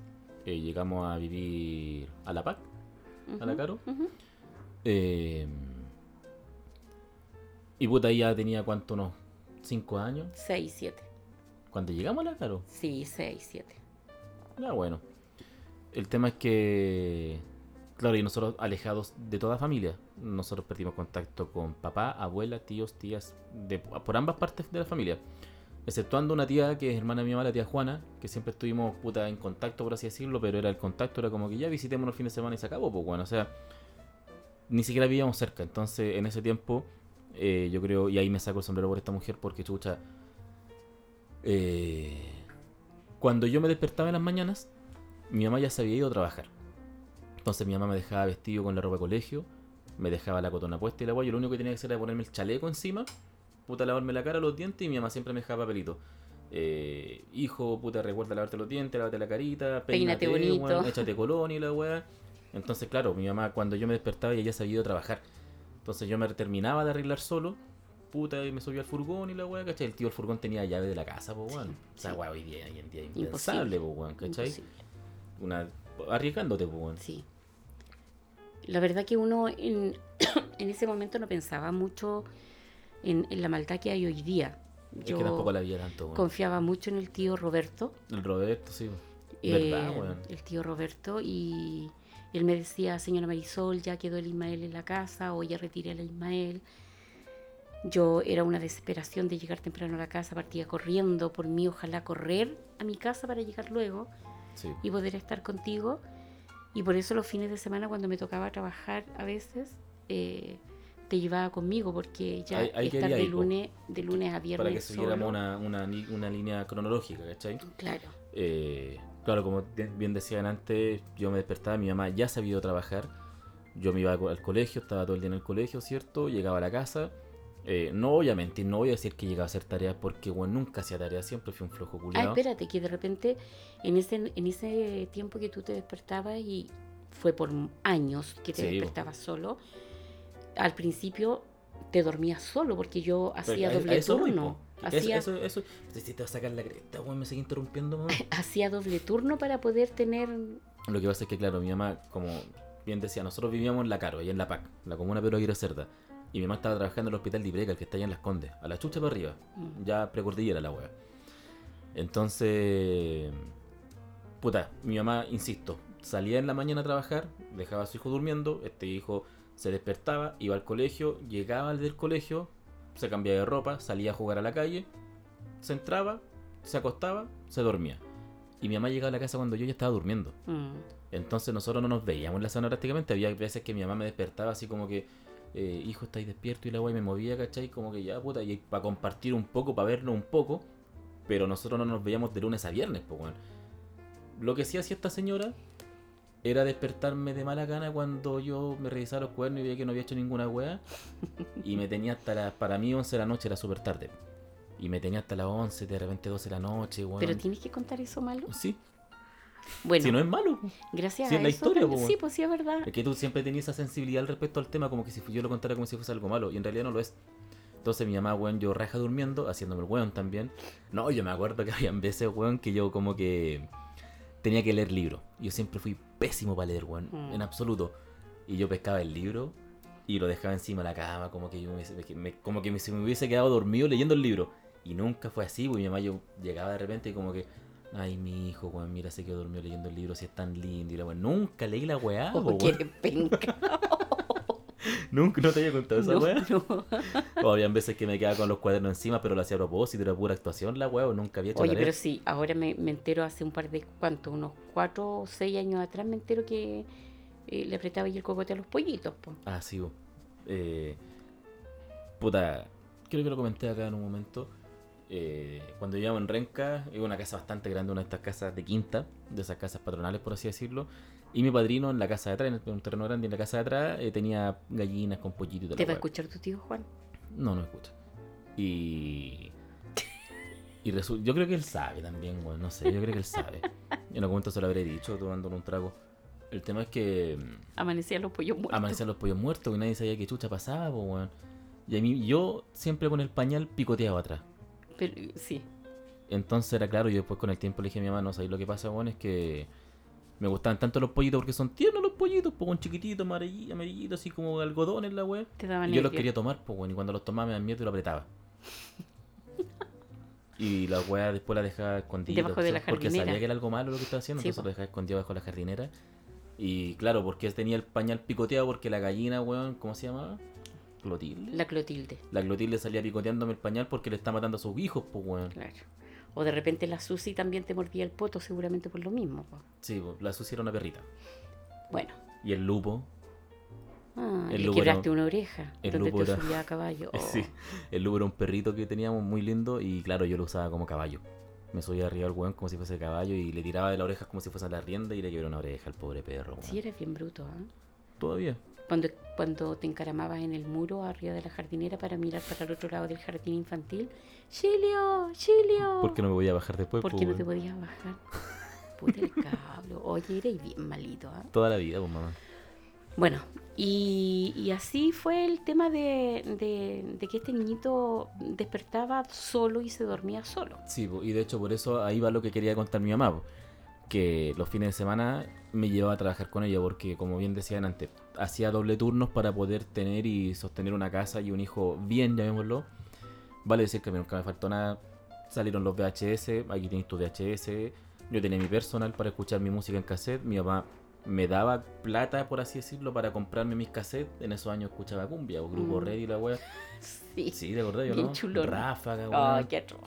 [SPEAKER 1] eh, llegamos a vivir a La Pac, a la Caro. Eh, y puta, ahí ya tenía cuánto, unos 5 años.
[SPEAKER 2] Seis, siete.
[SPEAKER 1] Cuando llegamos a la Caro.
[SPEAKER 2] Sí, seis, siete.
[SPEAKER 1] Ya bueno. El tema es que, claro, y nosotros alejados de toda familia. Nosotros perdimos contacto con papá, abuela, tíos, tías, de, por ambas partes de la familia. Exceptuando una tía que es hermana de mi mamá, la tía Juana, que siempre estuvimos puta en contacto, por así decirlo, pero era el contacto, era como que ya visitemos el fin de semana y se acabó, pues bueno, o sea, ni siquiera vivíamos cerca. Entonces, en ese tiempo, eh, yo creo, y ahí me saco el sombrero por esta mujer, porque chucha, eh, cuando yo me despertaba en las mañanas, mi mamá ya se había ido a trabajar. Entonces mi mamá me dejaba vestido con la ropa de colegio, me dejaba la cotona puesta y la guay, yo lo único que tenía que hacer era ponerme el chaleco encima, puta lavarme la cara, los dientes y mi mamá siempre me dejaba papelito. Eh, hijo, puta, recuerda lavarte los dientes, lavarte la carita,
[SPEAKER 2] Peínate bonito.
[SPEAKER 1] weón, échate colonia y la weá. Entonces, claro, mi mamá cuando yo me despertaba ella ya se había ido a trabajar. Entonces yo me terminaba de arreglar solo, puta, y me subía al furgón y la weá, ¿cachai? El tío del furgón tenía llave de la casa, pues weón. O sea, weá, hoy día, hoy en día impensable, pues weón, ¿cachai?
[SPEAKER 2] Imposible.
[SPEAKER 1] Una, arriesgándote, pues weón.
[SPEAKER 2] Sí. La verdad que uno en, en ese momento no pensaba mucho en, en la maldad que hay hoy día.
[SPEAKER 1] Es
[SPEAKER 2] Yo
[SPEAKER 1] que tampoco la había tanto, weón.
[SPEAKER 2] confiaba mucho en el tío Roberto.
[SPEAKER 1] El Roberto, sí.
[SPEAKER 2] eh,
[SPEAKER 1] Verdad, weón.
[SPEAKER 2] el tío Roberto y él me decía, señora Marisol, ya quedó el Ismael en la casa o ya retiré al Ismael. Yo era una desesperación de llegar temprano a la casa, partía corriendo por mí, ojalá correr a mi casa para llegar luego
[SPEAKER 1] Sí.
[SPEAKER 2] y poder estar contigo. Y por eso los fines de semana cuando me tocaba trabajar a veces, eh, te llevaba conmigo porque ya
[SPEAKER 1] Ahí- ahí
[SPEAKER 2] estar de
[SPEAKER 1] ir,
[SPEAKER 2] lunes, de lunes a viernes
[SPEAKER 1] Para que siguiéramos una, una, una línea cronológica, ¿cachai?
[SPEAKER 2] Claro,
[SPEAKER 1] Eh, claro, como bien decían antes, yo me despertaba, mi mamá ya se había ido a trabajar. Yo me iba al co- al colegio, estaba todo el día en el colegio, ¿cierto? Llegaba a la casa. Eh, no voy a mentir, no voy a decir que llegaba a hacer tareas porque bueno, nunca hacía tareas, siempre fui un flojo
[SPEAKER 2] Ah,
[SPEAKER 1] culiado.
[SPEAKER 2] espérate, que de repente en ese, en ese tiempo que tú te despertabas y fue por años que te
[SPEAKER 1] Sí,
[SPEAKER 2] despertabas solo, al principio te dormías solo porque yo
[SPEAKER 1] Pero
[SPEAKER 2] hacía
[SPEAKER 1] a- a
[SPEAKER 2] doble
[SPEAKER 1] eso voy, Eso,
[SPEAKER 2] Hacía,
[SPEAKER 1] eso, eso. Si te va a sacar la cresta, weón, me sigue interrumpiendo, mamá.
[SPEAKER 2] hacía doble turno para poder tener.
[SPEAKER 1] Lo que pasa es que, claro, mi mamá, como bien decía, nosotros vivíamos en La Caro, ahí en La PAC, la comuna Pedro Aguirre Cerda. Y mi mamá estaba trabajando en el hospital de Ibeca, el que está allá en Las Condes, a la chucha para arriba.
[SPEAKER 2] Mm.
[SPEAKER 1] Ya precordillera la wea. Entonces, puta, mi mamá, insisto, salía en la mañana a trabajar, dejaba a su hijo durmiendo, este hijo se despertaba, iba al colegio, llegaba al del colegio, se cambiaba de ropa, salía a jugar a la calle, se entraba, se acostaba, se dormía. Y mi mamá llegaba a la casa cuando yo ya estaba durmiendo.
[SPEAKER 2] Mm.
[SPEAKER 1] Entonces nosotros no nos veíamos en la zona prácticamente. Había veces que mi mamá me despertaba así como que, eh, hijo, estáis despierto y la wey me movía, ¿cachai? Como que ya, puta, y para compartir un poco, para vernos un poco. Pero nosotros no nos veíamos de lunes a viernes, pues, weón. Lo que sí hacía esta señora era despertarme de mala gana cuando yo me revisaba los cuernos y veía que no había hecho ninguna wea. y me tenía hasta las, para mí 11 de la noche era súper tarde. Y me tenía hasta las 11, de repente 12 de la noche, weón.
[SPEAKER 2] Pero tienes que contar eso malo.
[SPEAKER 1] Sí,
[SPEAKER 2] Bueno,
[SPEAKER 1] si no es malo.
[SPEAKER 2] gracias
[SPEAKER 1] si
[SPEAKER 2] a
[SPEAKER 1] es la
[SPEAKER 2] eso.
[SPEAKER 1] historia, po,
[SPEAKER 2] sí, pues sí, es verdad.
[SPEAKER 1] Es que tú siempre tenías esa sensibilidad al respecto al tema, como que si yo lo contara como si fuese algo malo, y en realidad no lo es. Entonces mi mamá, weón, yo raja durmiendo, haciéndome el weón también. No, yo me acuerdo que habían veces, weón, que yo como que tenía que leer libros. Yo siempre fui pésimo para leer, weón,
[SPEAKER 2] Mm.
[SPEAKER 1] en absoluto. Y yo pescaba el libro y lo dejaba encima de la cama, como que yo me, como que me, se me hubiese quedado dormido leyendo el libro. Y nunca fue así, porque mi mamá yo llegaba de repente y como que, ay, mi hijo, weón, mira, se quedó dormido leyendo el libro, si es tan lindo. Y la weón, nunca leí la weá,
[SPEAKER 2] Oh,
[SPEAKER 1] weón.
[SPEAKER 2] penca.
[SPEAKER 1] Nunca no te había contado esa
[SPEAKER 2] No,
[SPEAKER 1] weá.
[SPEAKER 2] no.
[SPEAKER 1] O habían veces que me quedaba con los cuadernos encima, pero lo hacía a propósito, era pura actuación la weá, o nunca había hecho
[SPEAKER 2] Oye, pero sí, ahora me, me entero hace un par de, ¿cuánto? Unos cuatro o seis años atrás me entero que eh, le apretaba ahí el cocote a los pollitos, pues.
[SPEAKER 1] Ah, sí. Eh, puta, creo que lo comenté acá en un momento. Eh, cuando vivíamos en Renca, era una casa bastante grande, una de estas casas de quinta, de esas casas patronales, por así decirlo. Y mi padrino en la casa de atrás, en un terreno grande, en la casa de atrás, eh, tenía gallinas con pollitos y toda
[SPEAKER 2] ¿Te va a escuchar tu tío Juan?
[SPEAKER 1] No, no escucha. Y. Y resu- yo creo que él sabe también, weón. No sé, yo creo que él sabe. En algún momento se lo habré dicho tomándole un trago. El tema es que mm,
[SPEAKER 2] Amanecían los pollos muertos.
[SPEAKER 1] amanecían los pollos muertos y nadie sabía qué chucha pasaba, po, weón. Y a mí, yo siempre con el pañal picoteado atrás.
[SPEAKER 2] Pero, sí.
[SPEAKER 1] Entonces era claro, y después con el tiempo le dije a mi mamá, no sabéis lo que pasa, weón, es que me gustaban tanto los pollitos porque son tiernos los pollitos, pues un chiquititos, amarillitos, amarillitos, así como algodones la weón.
[SPEAKER 2] Te daban
[SPEAKER 1] Y yo los quería tomar, pues, bueno, y cuando los tomaba me daban miedo y lo apretaba. y la weá después la dejaba escondida.
[SPEAKER 2] Debajo de la
[SPEAKER 1] Porque
[SPEAKER 2] jardinera.
[SPEAKER 1] sabía que era algo malo lo que estaba haciendo,
[SPEAKER 2] Sí,
[SPEAKER 1] entonces
[SPEAKER 2] po.
[SPEAKER 1] lo dejaba escondido bajo la jardinera. Y claro, porque tenía el pañal picoteado porque la gallina, weón, ¿cómo se llamaba? Clotilde.
[SPEAKER 2] La Clotilde,
[SPEAKER 1] La Clotilde salía picoteándome el pañal porque le está matando a sus hijos, pues, weón.
[SPEAKER 2] claro. O de repente la Susi también te mordía el poto, seguramente por lo mismo. po.
[SPEAKER 1] Sí, la sucia era una perrita.
[SPEAKER 2] Bueno.
[SPEAKER 1] Y el lupo,
[SPEAKER 2] Ah,
[SPEAKER 1] El
[SPEAKER 2] le
[SPEAKER 1] lupo
[SPEAKER 2] quebraste
[SPEAKER 1] era-
[SPEAKER 2] una oreja
[SPEAKER 1] el
[SPEAKER 2] donde
[SPEAKER 1] lupo
[SPEAKER 2] te
[SPEAKER 1] era-
[SPEAKER 2] subía a caballo. Oh,
[SPEAKER 1] Sí, el lupo era un perrito que teníamos muy lindo y claro, yo lo usaba como caballo. Me subía arriba al weón como si fuese caballo y le tiraba de la oreja como si fuese la rienda y le quebré una oreja al pobre perro. weón.
[SPEAKER 2] Sí, eres bien bruto. ¿ah?
[SPEAKER 1] Todavía.
[SPEAKER 2] Cuando, cuando te encaramabas en el muro arriba de la jardinera para mirar para el otro lado del jardín infantil. ¡Chilio! ¡Chilio!
[SPEAKER 1] ¿Por qué no me voy a bajar después?
[SPEAKER 2] ¿Por
[SPEAKER 1] po,
[SPEAKER 2] qué no te podías bajar? Puta el cablo. Oye, eres bien malito. ¿ah?
[SPEAKER 1] Toda la vida, pues mamá.
[SPEAKER 2] Bueno, y, y así fue el tema de, de- de que este niñito despertaba solo y se dormía solo.
[SPEAKER 1] Sí, y de hecho por eso ahí va lo que quería contar mi mamá. Que los fines de semana me llevaba a trabajar con ella porque, como bien decían antes, hacía doble turnos para poder tener y sostener una casa y un hijo bien, llamémoslo. Vale decir que a mí nunca me faltó nada. Salieron los VHS, aquí tienes tu VHS. Yo tenía mi personal para escuchar mi música en cassette. Mi papá me daba plata, por así decirlo, para comprarme mis cassettes. En esos años escuchaba cumbia o grupo
[SPEAKER 2] Mm.
[SPEAKER 1] Red y la wea.
[SPEAKER 2] Sí.
[SPEAKER 1] Sí, ¿te acordás, yo, no?
[SPEAKER 2] chulón.
[SPEAKER 1] Ráfaga,
[SPEAKER 2] Ay,
[SPEAKER 1] weón.
[SPEAKER 2] qué atroz.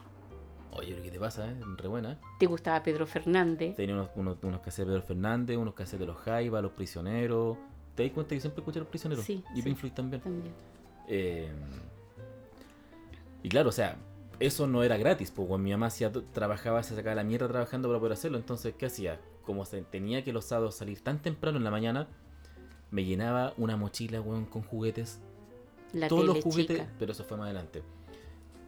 [SPEAKER 1] Oye, ¿qué te pasa, eh? Re buena.
[SPEAKER 2] ¿Te gustaba Pedro Fernández?
[SPEAKER 1] Tenía unos, unos, unos cassettes de Pedro Fernández, unos cassettes de los Jaiba, los prisioneros. ¿Te das cuenta que siempre escuché a los prisioneros?
[SPEAKER 2] Sí,
[SPEAKER 1] Y
[SPEAKER 2] sí.
[SPEAKER 1] Pink Floyd también.
[SPEAKER 2] También.
[SPEAKER 1] Eh, y claro, o sea, eso no era gratis, porque mi mamá hacía, trabajaba, se sacaba la mierda trabajando para poder hacerlo. Entonces, ¿qué hacía? Como se, tenía que los sábados salir tan temprano en la mañana, me llenaba una mochila, weón, con juguetes.
[SPEAKER 2] La
[SPEAKER 1] todos los juguetes,
[SPEAKER 2] chica.
[SPEAKER 1] pero eso fue más adelante.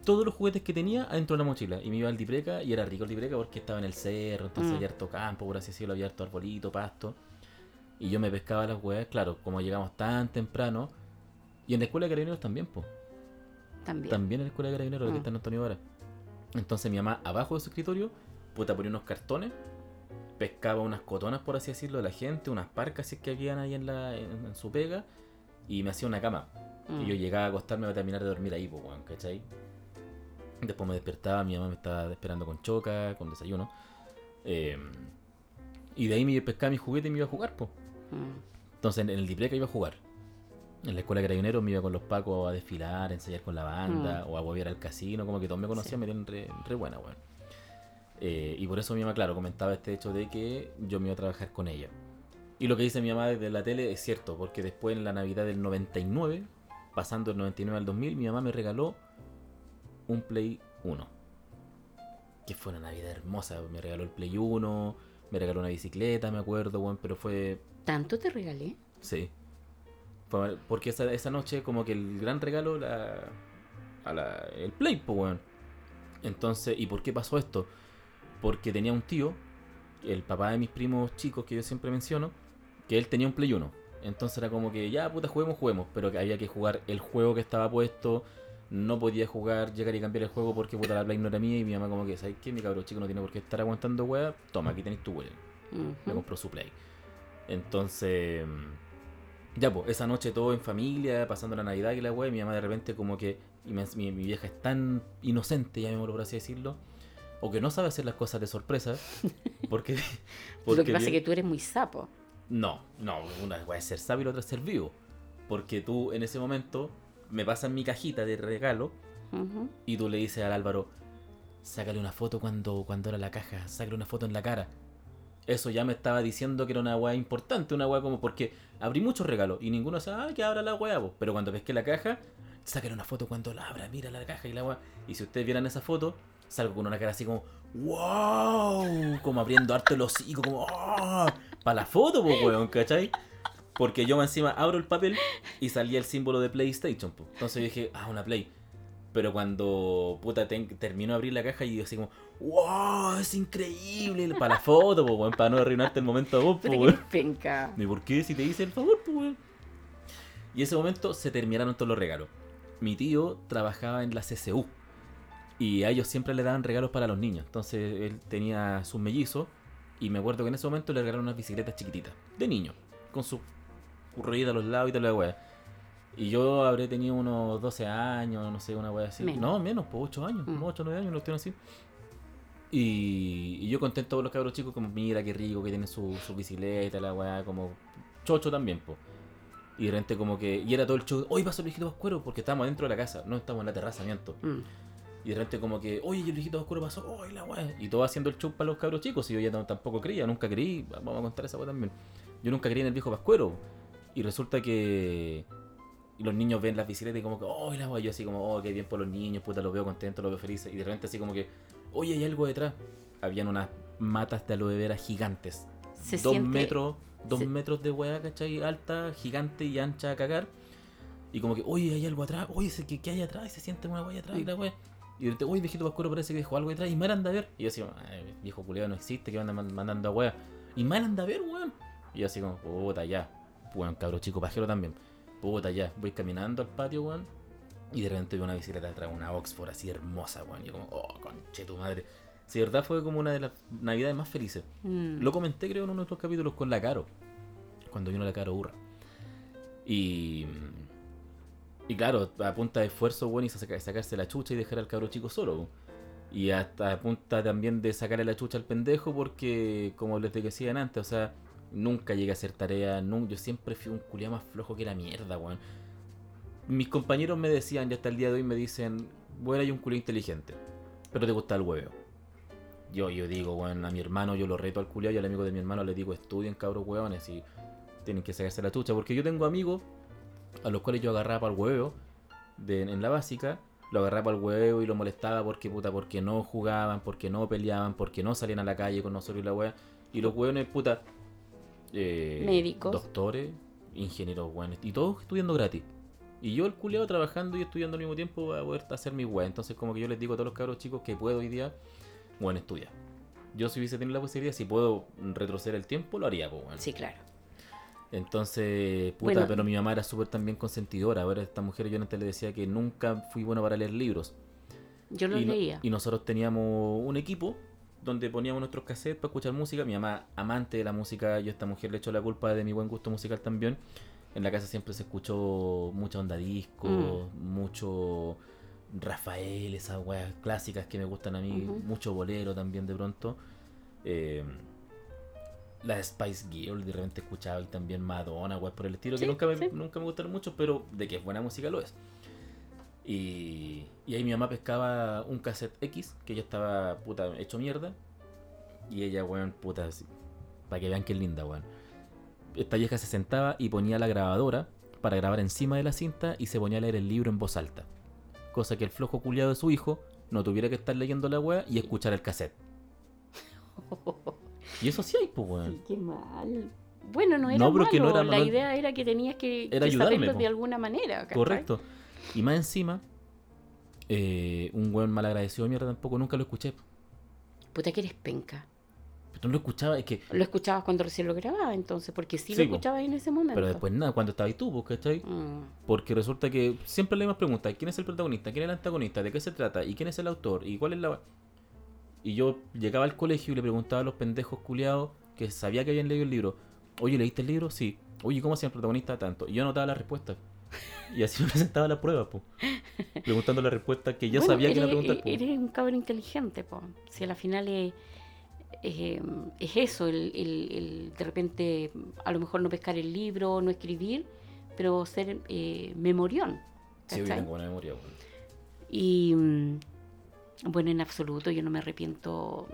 [SPEAKER 1] Todos los juguetes que tenía adentro de la mochila. Y me iba al Dipreca y era rico el Dipreca porque estaba en el cerro, entonces
[SPEAKER 2] Mm.
[SPEAKER 1] había harto campo, por así decirlo, había harto arbolito, pasto. Y yo me pescaba las weas, claro, como llegamos tan temprano, Y en la escuela de carabineros también, po.
[SPEAKER 2] También.
[SPEAKER 1] También en la escuela de carabineros,
[SPEAKER 2] Mm.
[SPEAKER 1] que está en Antonio Vara. Entonces mi mamá, abajo de su escritorio, puta, ponía unos cartones, pescaba unas cotonas, por así decirlo, de la gente, unas parcas si es que habían ahí en, la, en, en su pega, y me hacía una cama.
[SPEAKER 2] Mm.
[SPEAKER 1] Y yo llegaba a acostarme a terminar de dormir ahí, pues, weón, ¿cachai? Después me despertaba, mi mamá me estaba esperando con choca, con desayuno. Eh, y de ahí me pescaba mi juguete y me iba a jugar, pues.
[SPEAKER 2] Mm.
[SPEAKER 1] Entonces en el Dipreca iba a jugar. En la escuela de carabineros me iba con los pacos a desfilar, a ensayar con la banda, o a volver al casino, como que todos me conocían,
[SPEAKER 2] Sí.
[SPEAKER 1] me re, re buena, weón. Eh, y por eso mi mamá, claro, comentaba este hecho de que yo me iba a trabajar con ella. Y lo que dice mi mamá desde la tele es cierto, porque después en la Navidad del 99, pasando del 99 al 2000, mi mamá me regaló un Play 1. Que fue una Navidad hermosa, me regaló el Play 1, me regaló una bicicleta, me acuerdo, weón, pero fue
[SPEAKER 2] ¿Tanto te regalé?
[SPEAKER 1] Sí. Porque esa, esa noche como que el gran regalo la, a la, el Play, pues, weón. Entonces, ¿y por qué pasó esto? Porque tenía un tío, el papá de mis primos chicos que yo siempre menciono, que él tenía un Play 1. Entonces era como que, ya, puta, juguemos, juguemos. Pero que había que jugar el juego que estaba puesto. No podía jugar, llegar y cambiar el juego porque puta la Play no era mía. Y mi mamá como que, ¿sabes qué? Mi cabro chico no tiene por qué estar aguantando weá. Toma, aquí tenéis tu weá me
[SPEAKER 2] Ujú.
[SPEAKER 1] compró su play. Entonces, ya pues, esa noche todo en familia, pasando la Navidad y la wea, y mi mamá de repente como que, y mi, mi vieja es tan inocente, ya me por así decirlo, o que no sabe hacer las cosas de sorpresa, porque...
[SPEAKER 2] Lo que pasa es que tú eres muy sapo.
[SPEAKER 1] No, no, una wea es ser sabio y la otra es ser vivo. Porque tú en ese momento me pasas mi cajita de regalo
[SPEAKER 2] Ujú.
[SPEAKER 1] y tú le dices al Álvaro, sácale una foto cuando, cuando era la caja, sácale una foto en la cara. Eso ya me estaba diciendo que era una weá importante, una weá como porque abrí muchos regalos y ninguno sabe, ah, que abra la weá, po". pero cuando pesqué la caja, sácale una foto cuando la abra, mira la caja y la weá. Y si ustedes vieran esa foto, salgo con una cara así como, wow, como abriendo harto el hocico, como, para la foto, pues weón, ¿cachai? Porque yo encima abro el papel y salía el símbolo de PlayStation, po. entonces yo dije, ah, una Play. Pero cuando puta ten- termino de abrir la caja y yo así como, wow, es increíble para la foto, po, weón, para no arruinarte el momento a vos, po, weón.
[SPEAKER 2] penca.
[SPEAKER 1] ¿Y por qué si te hice el favor, pues, weón? Y ese momento se terminaron todos los regalos. Mi tío trabajaba en la CCU y a ellos siempre le daban regalos para los niños. Entonces él tenía sus mellizos y me acuerdo que en ese momento le regalaron unas bicicletas chiquititas, de niño, con su ruedita a los lados y toda la weá. Y yo habré tenido unos 12 años, no sé, una weá así.
[SPEAKER 2] Menos.
[SPEAKER 1] No, menos, pues 8 años,
[SPEAKER 2] Mm.
[SPEAKER 1] 8 9 años, no estoy así. Y, y yo conté a todos los cabros chicos como, mira qué rico que tienen su, su bicicleta, la weá, como chocho también, po. Y de repente como que, y era todo el show, hoy pasó el viejito oscuro porque estábamos dentro de la casa, no estamos en la terraza, miento.
[SPEAKER 2] Mm.
[SPEAKER 1] Y de repente como que, oye, el viejito oscuro pasó, oye, la weá. Y todo haciendo el show para los cabros chicos, y yo ya tampoco creía, nunca creí, vamos a contar esa weá también. Yo nunca creí en el viejo pascuero. Y resulta que y los niños ven las bicicletas y como que, oh, la yo así como, oh, qué bien por los niños, puta, los veo contentos, los veo felices. Y de repente así como que, oye, hay algo detrás. Habían unas matas de aloe vera gigantes.
[SPEAKER 2] Se
[SPEAKER 1] dos
[SPEAKER 2] siente-
[SPEAKER 1] metros, dos
[SPEAKER 2] se-
[SPEAKER 1] metros de weá, ¿cachai? Alta, gigante y ancha a cagar. Y como que, oye, hay algo atrás, oye, ¿qué, qué hay atrás? Y se siente una weá atrás y la weá. Y de repente, oye, viejito pascuero parece que dejó algo detrás. Y me anda a ver. Y yo así, como, "Ay, viejo culiado no existe, que anda man- mandando a weá. Y me anda a ver, weón. Y yo así como, puta, ya. Weón, cabro chico pajero también. Puta, ya. Voy caminando al patio, weón. Y de repente veo una bicicleta detrás, una Oxford así hermosa, weón. Y yo como, oh, conche tu madre. Si de verdad fue como una de las navidades más felices.
[SPEAKER 2] Mm.
[SPEAKER 1] Lo comenté creo en uno de nuestros capítulos con la Caro. Cuando vino la Caro Urra. Y. Y claro, a punta de esfuerzo, bueno, y saca- sacarse la chucha y dejar al cabro chico solo. Y hasta a punta también de sacarle la chucha al pendejo, porque, como les decían antes, o sea, nunca llegué a hacer tarea. nun- yo siempre fui un culiao más flojo que la mierda, weón. Mis compañeros me decían, y hasta el día de hoy me dicen, bueno, hay un culiao inteligente, pero te gusta el huevo. Yo, yo digo, bueno, a mi hermano yo lo reto al culiao y al amigo de mi hermano le digo, estudien cabros hueones y tienen que sacarse la chucha. Porque yo tengo amigos a los cuales yo agarraba para el huevo de, en la básica, lo agarraba el huevo y lo molestaba porque puta, porque no jugaban, porque no peleaban, porque no salían a la calle con nosotros y la wea. Y los hueones, puta, eh,
[SPEAKER 2] Médicos.
[SPEAKER 1] doctores, ingenieros, hueones, y todos estudiando gratis. Y yo el culeado trabajando y estudiando al mismo tiempo para poder hacer mi weá. Entonces como que yo les digo a todos los cabros chicos que puedo hoy día, bueno, estudiar. Yo si hubiese tenido la posibilidad, si puedo retroceder el tiempo, lo haría, pues.
[SPEAKER 2] Sí, claro.
[SPEAKER 1] Entonces, puta,
[SPEAKER 2] Bueno.
[SPEAKER 1] pero mi mamá era súper también consentidora. Ahora esta mujer yo antes le decía que nunca fui bueno para leer libros.
[SPEAKER 2] Yo lo
[SPEAKER 1] y, no-
[SPEAKER 2] leía.
[SPEAKER 1] y nosotros teníamos un equipo donde poníamos nuestros cassettes para escuchar música. Mi mamá, amante de la música, yo a esta mujer le echo la culpa de mi buen gusto musical también. En la casa siempre se escuchó mucha onda disco,
[SPEAKER 2] Mm.
[SPEAKER 1] mucho Rafael, esas weas clásicas que me gustan a mí, mucho bolero también de pronto. Eh, la Spice Girl, de repente escuchaba y también Madonna, weas por el estilo,
[SPEAKER 2] Sí,
[SPEAKER 1] que nunca me,
[SPEAKER 2] sí.
[SPEAKER 1] nunca me gustaron mucho, pero de que es buena música lo es. Y, y ahí mi mamá pescaba un cassette X, que ya estaba puta hecho mierda. Y ella, weón, puta, así, para que vean que es linda, weón. Esta vieja se sentaba y ponía la grabadora para grabar encima de la cinta y se ponía a leer el libro en voz alta. Cosa que el flojo culiado de su hijo no tuviera que estar leyendo la weá y escuchar el cassette. Y eso sí hay, pues, weón.
[SPEAKER 2] Sí, qué mal. Bueno, no era
[SPEAKER 1] No, que no
[SPEAKER 2] malo.
[SPEAKER 1] era-
[SPEAKER 2] La
[SPEAKER 1] no-
[SPEAKER 2] idea era que tenías que,
[SPEAKER 1] Era
[SPEAKER 2] que
[SPEAKER 1] ayudarme,
[SPEAKER 2] saberlo
[SPEAKER 1] po.
[SPEAKER 2] de alguna manera. ¿cachai?
[SPEAKER 1] Correcto. Y más encima, eh, un weón malagradecido de mierda tampoco nunca lo escuché.
[SPEAKER 2] Puta que eres penca.
[SPEAKER 1] Pero no lo escuchaba, es que.
[SPEAKER 2] Lo escuchabas cuando recién lo grababa, entonces, porque sí,
[SPEAKER 1] Sí,
[SPEAKER 2] lo escuchabas en ese momento.
[SPEAKER 1] Pero después nada, cuando estabas tú, pues, ¿cachai?
[SPEAKER 2] Mm.
[SPEAKER 1] Porque resulta que siempre le mismas preguntas. ¿Quién es el protagonista? ¿Quién es el antagonista? ¿De qué se trata? ¿Y quién es el autor? ¿Y cuál es la...? Y yo llegaba al colegio y le preguntaba a los pendejos culiados que sabía que habían leído el libro. Oye, ¿leíste el libro? Sí. Oye, ¿cómo hacía el protagonista tanto? Y yo anotaba las respuestas. Y así me presentaba la prueba, pues. Preguntando la respuesta que
[SPEAKER 2] Bueno,
[SPEAKER 1] sabía que iba a preguntar. po.
[SPEAKER 2] Eres un cabrón inteligente, po. Si a la final es, es, es eso, el, el- el de repente a lo mejor no pescar el libro, no escribir, pero ser eh, memorión.
[SPEAKER 1] Sí,
[SPEAKER 2] ¿cachai?
[SPEAKER 1] tengo buena memoria.
[SPEAKER 2] Y mm, bueno, en absoluto, yo no me arrepiento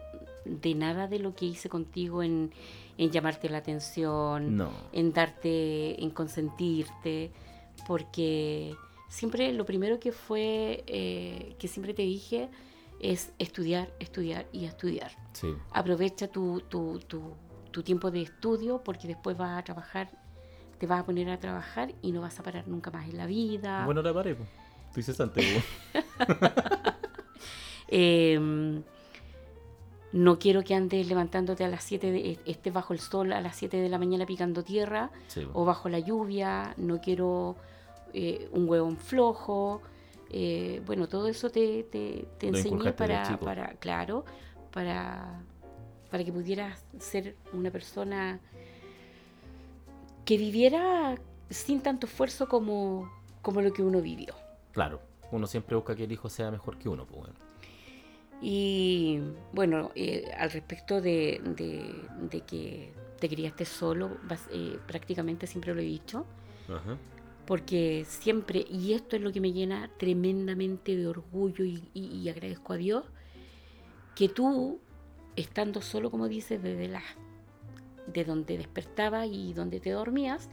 [SPEAKER 2] de nada de lo que hice contigo en, en llamarte la atención,
[SPEAKER 1] No.
[SPEAKER 2] en darte, en consentirte, porque siempre lo primero que fue, eh, que siempre te dije, es estudiar, estudiar y estudiar.
[SPEAKER 1] Sí.
[SPEAKER 2] Aprovecha tu, tu, tu, tu tiempo de estudio porque después vas a trabajar, te vas a poner a trabajar y no vas a parar nunca más en la vida.
[SPEAKER 1] Bueno, ahora paré, cesante, weón.
[SPEAKER 2] Eh, no quiero que andes levantándote a las 7, de, estés bajo el sol a las 7 de la mañana picando tierra
[SPEAKER 1] Sí,
[SPEAKER 2] o bajo la lluvia, no quiero eh, un huevón flojo. eh, bueno, todo eso te, te, te
[SPEAKER 1] Lo
[SPEAKER 2] enseñé para, claro, para, para que pudieras ser una persona que viviera sin tanto esfuerzo como, como lo que uno vivió.
[SPEAKER 1] Claro. Uno siempre busca que el hijo sea mejor que uno, pues.
[SPEAKER 2] Y bueno, eh, al respecto de, de- de que te criaste solo, vas- eh, prácticamente siempre lo he dicho,
[SPEAKER 1] Ajá.
[SPEAKER 2] porque siempre, y esto es lo que me llena tremendamente de orgullo y, y- y agradezco a Dios, que tú, estando solo, como dices, desde las de donde despertabas y donde te dormías,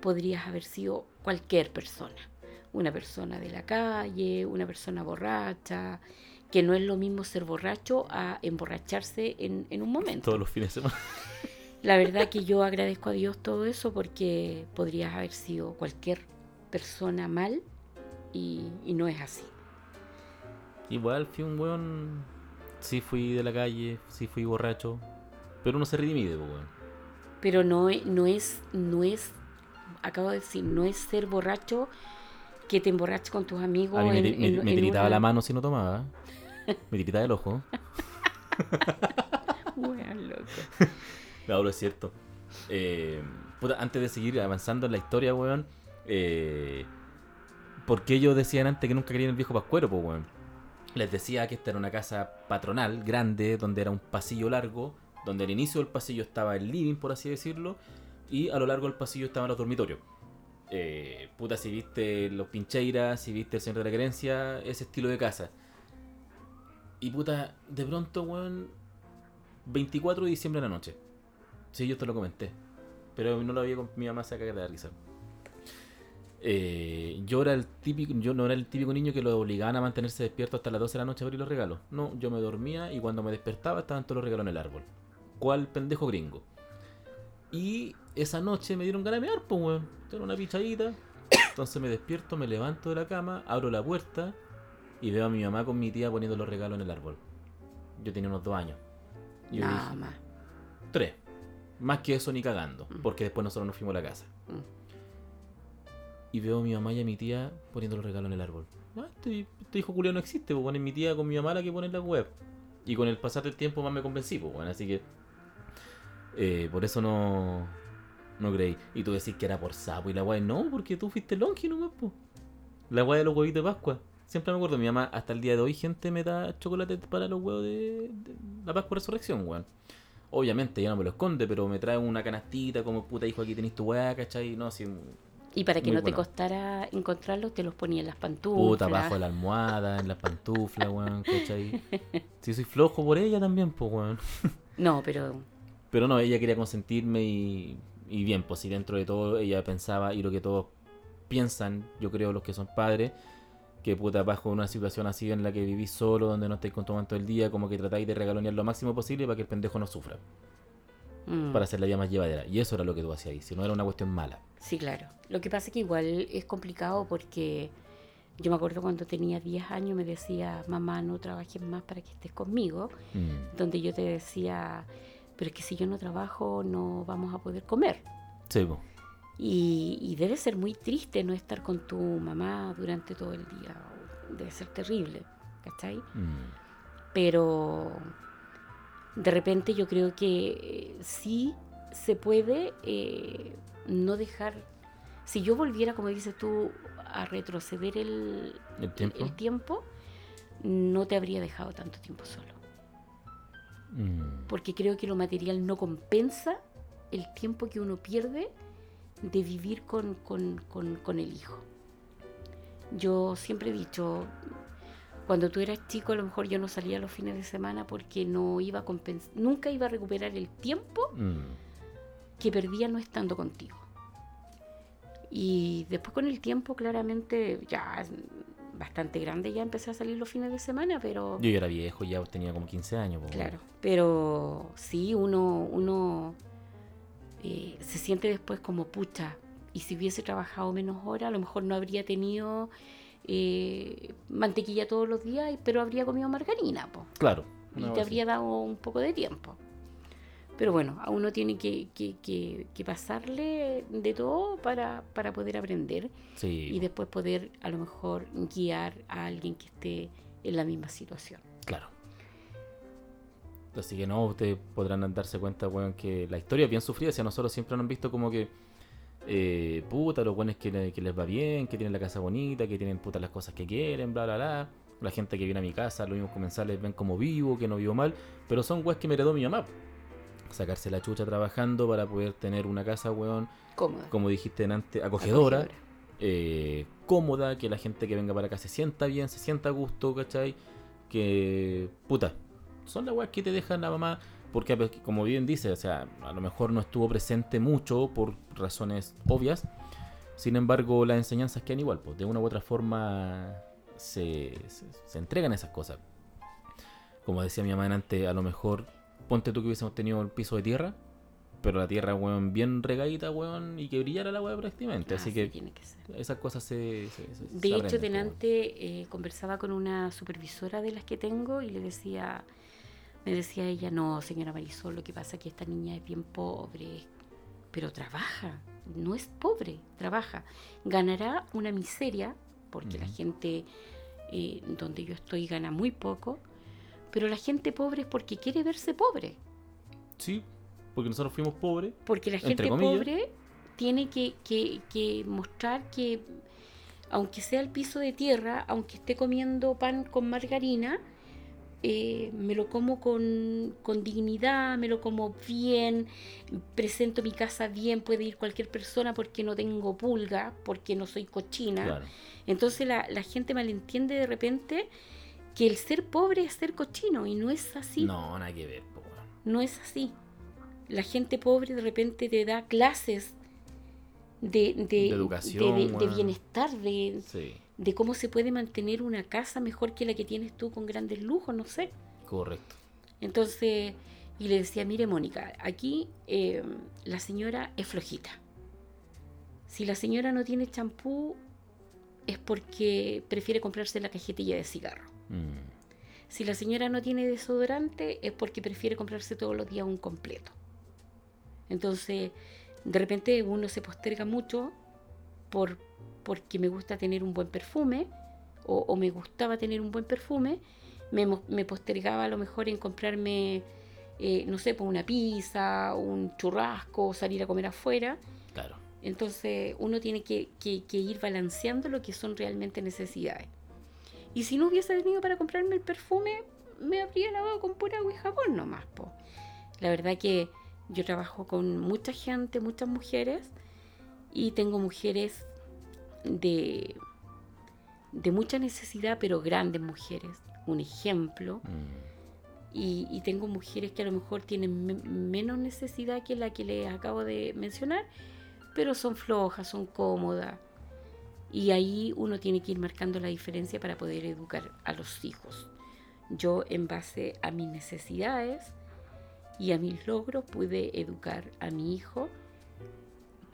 [SPEAKER 2] podrías haber sido cualquier persona. Una persona de la calle, una persona borracha, que no es lo mismo ser borracho a emborracharse en, en un momento.
[SPEAKER 1] Todos los fines de semana.
[SPEAKER 2] La verdad que yo agradezco a Dios todo eso porque podrías haber sido cualquier persona mal y, y no es así.
[SPEAKER 1] Igual fui un weón. Sí fui de la calle, sí fui borracho. Pero uno se redimide, weón.
[SPEAKER 2] Pero no, no es, no es, acabo de decir, no es ser borracho que te emborraches con tus amigos.
[SPEAKER 1] A mí me,
[SPEAKER 2] en-
[SPEAKER 1] ti- me-
[SPEAKER 2] en-
[SPEAKER 1] me
[SPEAKER 2] en
[SPEAKER 1] tiritaba
[SPEAKER 2] una-
[SPEAKER 1] la mano si no tomaba. Me tiritaba el ojo.
[SPEAKER 2] Weón, loco.
[SPEAKER 1] No, pero es cierto. Eh, puta, antes de seguir avanzando en la historia, weón. Eh, ¿Por qué ellos decían antes que nunca querían el viejo pascuero, pues, weón? Les decía que esta era una casa patronal, grande, donde era un pasillo largo, donde al inicio del pasillo estaba el living, por así decirlo, y a lo largo del pasillo estaban los dormitorios. Eh, puta, si viste los Pincheiras, si viste el Señor de la Querencia, ese estilo de casa. Y puta, de pronto, weón, 24 de diciembre de la noche. Sí, yo te lo comenté. Pero no lo había con mi mamá se caga de risa. Eh, yo era el típico, yo no era el típico niño que lo obligaban a mantenerse despierto hasta las 12 de la noche a abrir los regalos. No, yo me dormía y cuando me despertaba estaban todos los regalos en el árbol. ¿Cuál pendejo gringo? Y esa noche me dieron ganas de mear, pues weón. Tengo una pichadita. Entonces me despierto, me levanto de la cama, abro la puerta y veo a mi mamá con mi tía poniendo los regalos en el árbol. Yo tenía unos dos años. Yo
[SPEAKER 2] Nada
[SPEAKER 1] dije,
[SPEAKER 2] más.
[SPEAKER 1] Tres. Más que eso ni cagando,
[SPEAKER 2] Mm.
[SPEAKER 1] porque después nosotros nos fuimos a la casa.
[SPEAKER 2] Mm.
[SPEAKER 1] Y veo a mi mamá y a mi tía poniendo los regalos en el árbol. Ah, este, este hijo culiao no existe, pues bueno, es mi tía con mi mamá la que pone en la web. Y con el pasar del tiempo más me convencí, pues bueno, así que... eh, por eso no... No creí. Y tú decís que era por sapo y la weá, no, porque tú fuiste longi nomás, pues. La weá de los huevitos de Pascua. Siempre me acuerdo, mi mamá hasta el día de hoy, gente, me da chocolate para los huevos de, de la Pascua Resurrección, weón. Obviamente, ya no me lo esconde, pero me trae una canastita como puta hijo, aquí tenéis tu weá, ¿cachai? No, así,
[SPEAKER 2] Y para que
[SPEAKER 1] Muy
[SPEAKER 2] no te
[SPEAKER 1] bueno.
[SPEAKER 2] costara encontrarlos, te los ponía en las pantuflas.
[SPEAKER 1] puta abajo de la almohada, en las pantuflas, weón, ¿cachai? Si soy flojo por ella también, pues, weón.
[SPEAKER 2] No, pero
[SPEAKER 1] Pero no, ella quería consentirme y, y bien, pues si dentro de todo ella pensaba, y lo que todos piensan, yo creo los que son padres, que puta, bajo una situación así en la que vivís solo, donde no estáis con tu mamá todo el día, como que tratáis de regalonear lo máximo posible para que el pendejo no sufra,
[SPEAKER 2] mm,
[SPEAKER 1] para hacer la vida más llevadera. Y eso era lo que tú hacías ahí, si no era una cuestión mala.
[SPEAKER 2] sí, claro. Lo que pasa es que igual es complicado porque yo me acuerdo cuando tenía 10 años me decía, mamá, no trabajes más para que estés conmigo,
[SPEAKER 1] Mm.
[SPEAKER 2] donde yo te decía, pero es que si yo no trabajo no vamos a poder comer.
[SPEAKER 1] Sí.
[SPEAKER 2] Y, y debe ser muy triste no estar con tu mamá durante todo el día. Debe ser terrible, ¿cachai?
[SPEAKER 1] Mm.
[SPEAKER 2] Pero de repente yo creo que eh, sí se puede eh, no dejar... Si yo volviera, como dices tú, a retroceder el,
[SPEAKER 1] ¿El tiempo?
[SPEAKER 2] el tiempo, no te habría dejado tanto tiempo solo.
[SPEAKER 1] Mm.
[SPEAKER 2] Porque creo que lo material no compensa el tiempo que uno pierde de vivir con, con- con- con el hijo. Yo siempre he dicho, cuando tú eras chico a lo mejor yo no salía los fines de semana porque no iba a compens- nunca iba a recuperar el tiempo
[SPEAKER 1] Mm.
[SPEAKER 2] que perdía no estando contigo. Y después con el tiempo claramente ya bastante grande ya empecé a salir los fines de semana, pero...
[SPEAKER 1] Yo ya era viejo, ya tenía como 15 años.
[SPEAKER 2] Claro, pero sí, uno, uno eh, se siente después como pucha. Y si hubiese trabajado menos horas, a lo mejor no habría tenido eh, mantequilla todos los días, pero habría comido margarina, po,
[SPEAKER 1] Claro.
[SPEAKER 2] y te habría dado un poco de tiempo. Pero bueno, a uno tiene que, que- que- que pasarle de todo para, para poder aprender.
[SPEAKER 1] Sí,
[SPEAKER 2] y después poder a lo mejor guiar a alguien que esté en la misma situación.
[SPEAKER 1] Claro. Así que no, ustedes podrán darse cuenta, weón, que la historia es bien sufrida. Si a nosotros siempre nos han visto como que, eh, puta, los buenos que, le- que les va bien, que tienen la casa bonita, que tienen puta las cosas que quieren, bla, bla, bla. La gente que viene a mi casa, los mismos comensales ven como vivo, que no vivo mal, pero son weas que me heredó mi mamá. Sacarse la chucha trabajando para poder tener una casa, weón,
[SPEAKER 2] Cómoda.
[SPEAKER 1] como dijiste antes, acogedora
[SPEAKER 2] acogedora.
[SPEAKER 1] eh, cómoda, que la gente que venga para acá se sienta bien, se sienta a gusto, ¿cachai? Que, puta, son las weas que te dejan la mamá, porque pues, como bien dice, o sea, a lo mejor no estuvo presente mucho por razones obvias, sin embargo las enseñanzas quedan igual, pues de una u otra forma se, se, se entregan esas cosas. Como decía mi mamá antes, a lo mejor, ponte tú que hubiésemos tenido el piso de tierra, pero la tierra, weón, bien regadita, weón, y que brillara la wea prácticamente, así que...
[SPEAKER 2] tiene que ser.
[SPEAKER 1] Esas cosas se. se- se- se
[SPEAKER 2] De hecho, delante eh, conversaba con una supervisora de las que tengo y le decía, me decía ella, no, señora Marisol, lo que pasa es que esta niña es bien pobre, pero trabaja, no es pobre, trabaja. Ganará una miseria, porque la gente eh, donde yo estoy gana muy poco, pero la gente pobre es porque quiere verse pobre.
[SPEAKER 1] po. Sí, porque nosotros fuimos pobres.
[SPEAKER 2] Porque la gente pobre tiene que, que- que mostrar que, aunque sea el piso de tierra, aunque esté comiendo pan con margarina, eh, me lo como con, con dignidad, me lo como bien, presento mi casa bien, puede ir cualquier persona porque no tengo pulga, porque no soy cochina.
[SPEAKER 1] Claro.
[SPEAKER 2] Entonces la, la gente malentiende de repente que el ser pobre es ser cochino y no es así.
[SPEAKER 1] No, nada que ver, po, weón.
[SPEAKER 2] No es así. La gente pobre de repente te da clases de, de,
[SPEAKER 1] De educación,
[SPEAKER 2] de- bienestar, de,
[SPEAKER 1] Sí,
[SPEAKER 2] de cómo se puede mantener una casa mejor que la que tienes tú con grandes lujos, no sé.
[SPEAKER 1] correcto.
[SPEAKER 2] Entonces, y le decía, mire Mónica, aquí eh, la señora es flojita. Si la señora no tiene champú es porque prefiere comprarse la cajetilla de cigarro.
[SPEAKER 1] Mm,
[SPEAKER 2] Si la señora no tiene desodorante es porque prefiere comprarse todos los días un completo. Entonces, de repente uno se posterga mucho por, porque me gusta tener un buen perfume o, me gustaba tener un buen perfume, me, me postergaba a lo mejor en comprarme, eh, no sé, pues una pizza, un churrasco, salir a comer afuera.
[SPEAKER 1] Claro.
[SPEAKER 2] Entonces uno tiene que, que, ir balanceando lo que son realmente necesidades. Y si no hubiese venido para comprarme el perfume, me habría lavado con pura agua y jabón nomás. Po. La verdad que yo trabajo con mucha gente, muchas mujeres, y tengo mujeres de, de mucha necesidad, pero grandes mujeres. Un ejemplo. Mm. Y, tengo mujeres que a lo mejor tienen menos necesidad que la que les acabo de mencionar, pero son flojas, son cómodas. Y ahí uno tiene que ir marcando la diferencia para poder educar a los hijos. Yo en base a mis necesidades y a mis logros pude educar a mi hijo,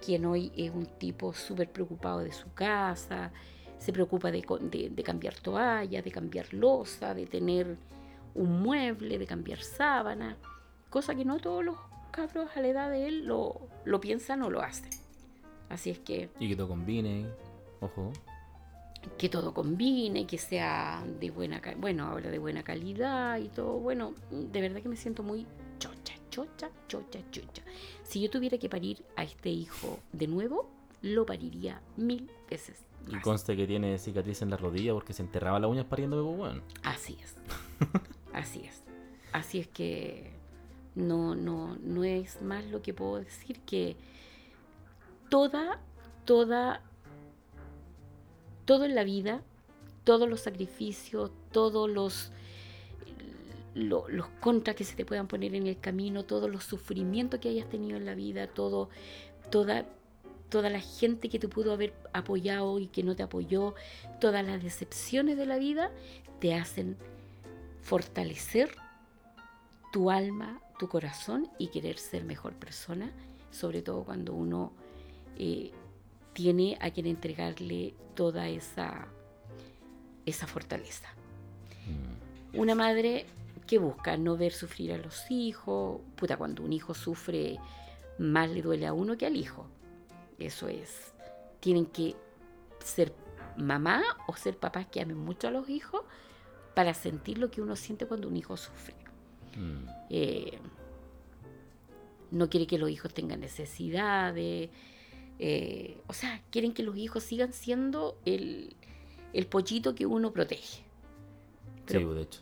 [SPEAKER 2] quien hoy es un tipo súper preocupado de su casa, se preocupa de, cambiar toalla, de cambiar losa, de tener un mueble, de cambiar sábana, cosa que no todos los cabros a la edad de él lo, lo piensan o lo hacen. Así es que...
[SPEAKER 1] Y que todo combine, ojo
[SPEAKER 2] que todo combine, que sea de buena, bueno, ahora de buena calidad y todo. Bueno, de verdad que me siento muy chocha, chocha, chocha. Si yo tuviera que parir a este hijo de nuevo, lo pariría mil veces.
[SPEAKER 1] Y conste que tiene cicatriz en la rodilla porque se enterraba las uñas pariendo bebo bueno.
[SPEAKER 2] Así es. Así es. Así es que no, no, no es más lo que puedo decir que toda, toda todo en la vida, todos los sacrificios, todos los, los contras que se te puedan poner en el camino, todos los sufrimientos que hayas tenido en la vida, todo, toda, toda la gente que te pudo haber apoyado y que no te apoyó, todas las decepciones de la vida, te hacen fortalecer tu alma, tu corazón y querer ser mejor persona, sobre todo cuando uno eh, tiene a quien entregarle toda esa, esa fortaleza. Mm. Una madre que busca no ver sufrir a los hijos, puta, cuando un hijo sufre, más le duele a uno que al hijo. Eso es. Tienen que ser mamá o ser papás que amen mucho a los hijos para sentir lo que uno siente cuando un hijo sufre. Mm. Eh, no quiere que los hijos tengan necesidades eh, o sea, quieren que los hijos sigan siendo el, pollito que uno protege.
[SPEAKER 1] sí, de hecho.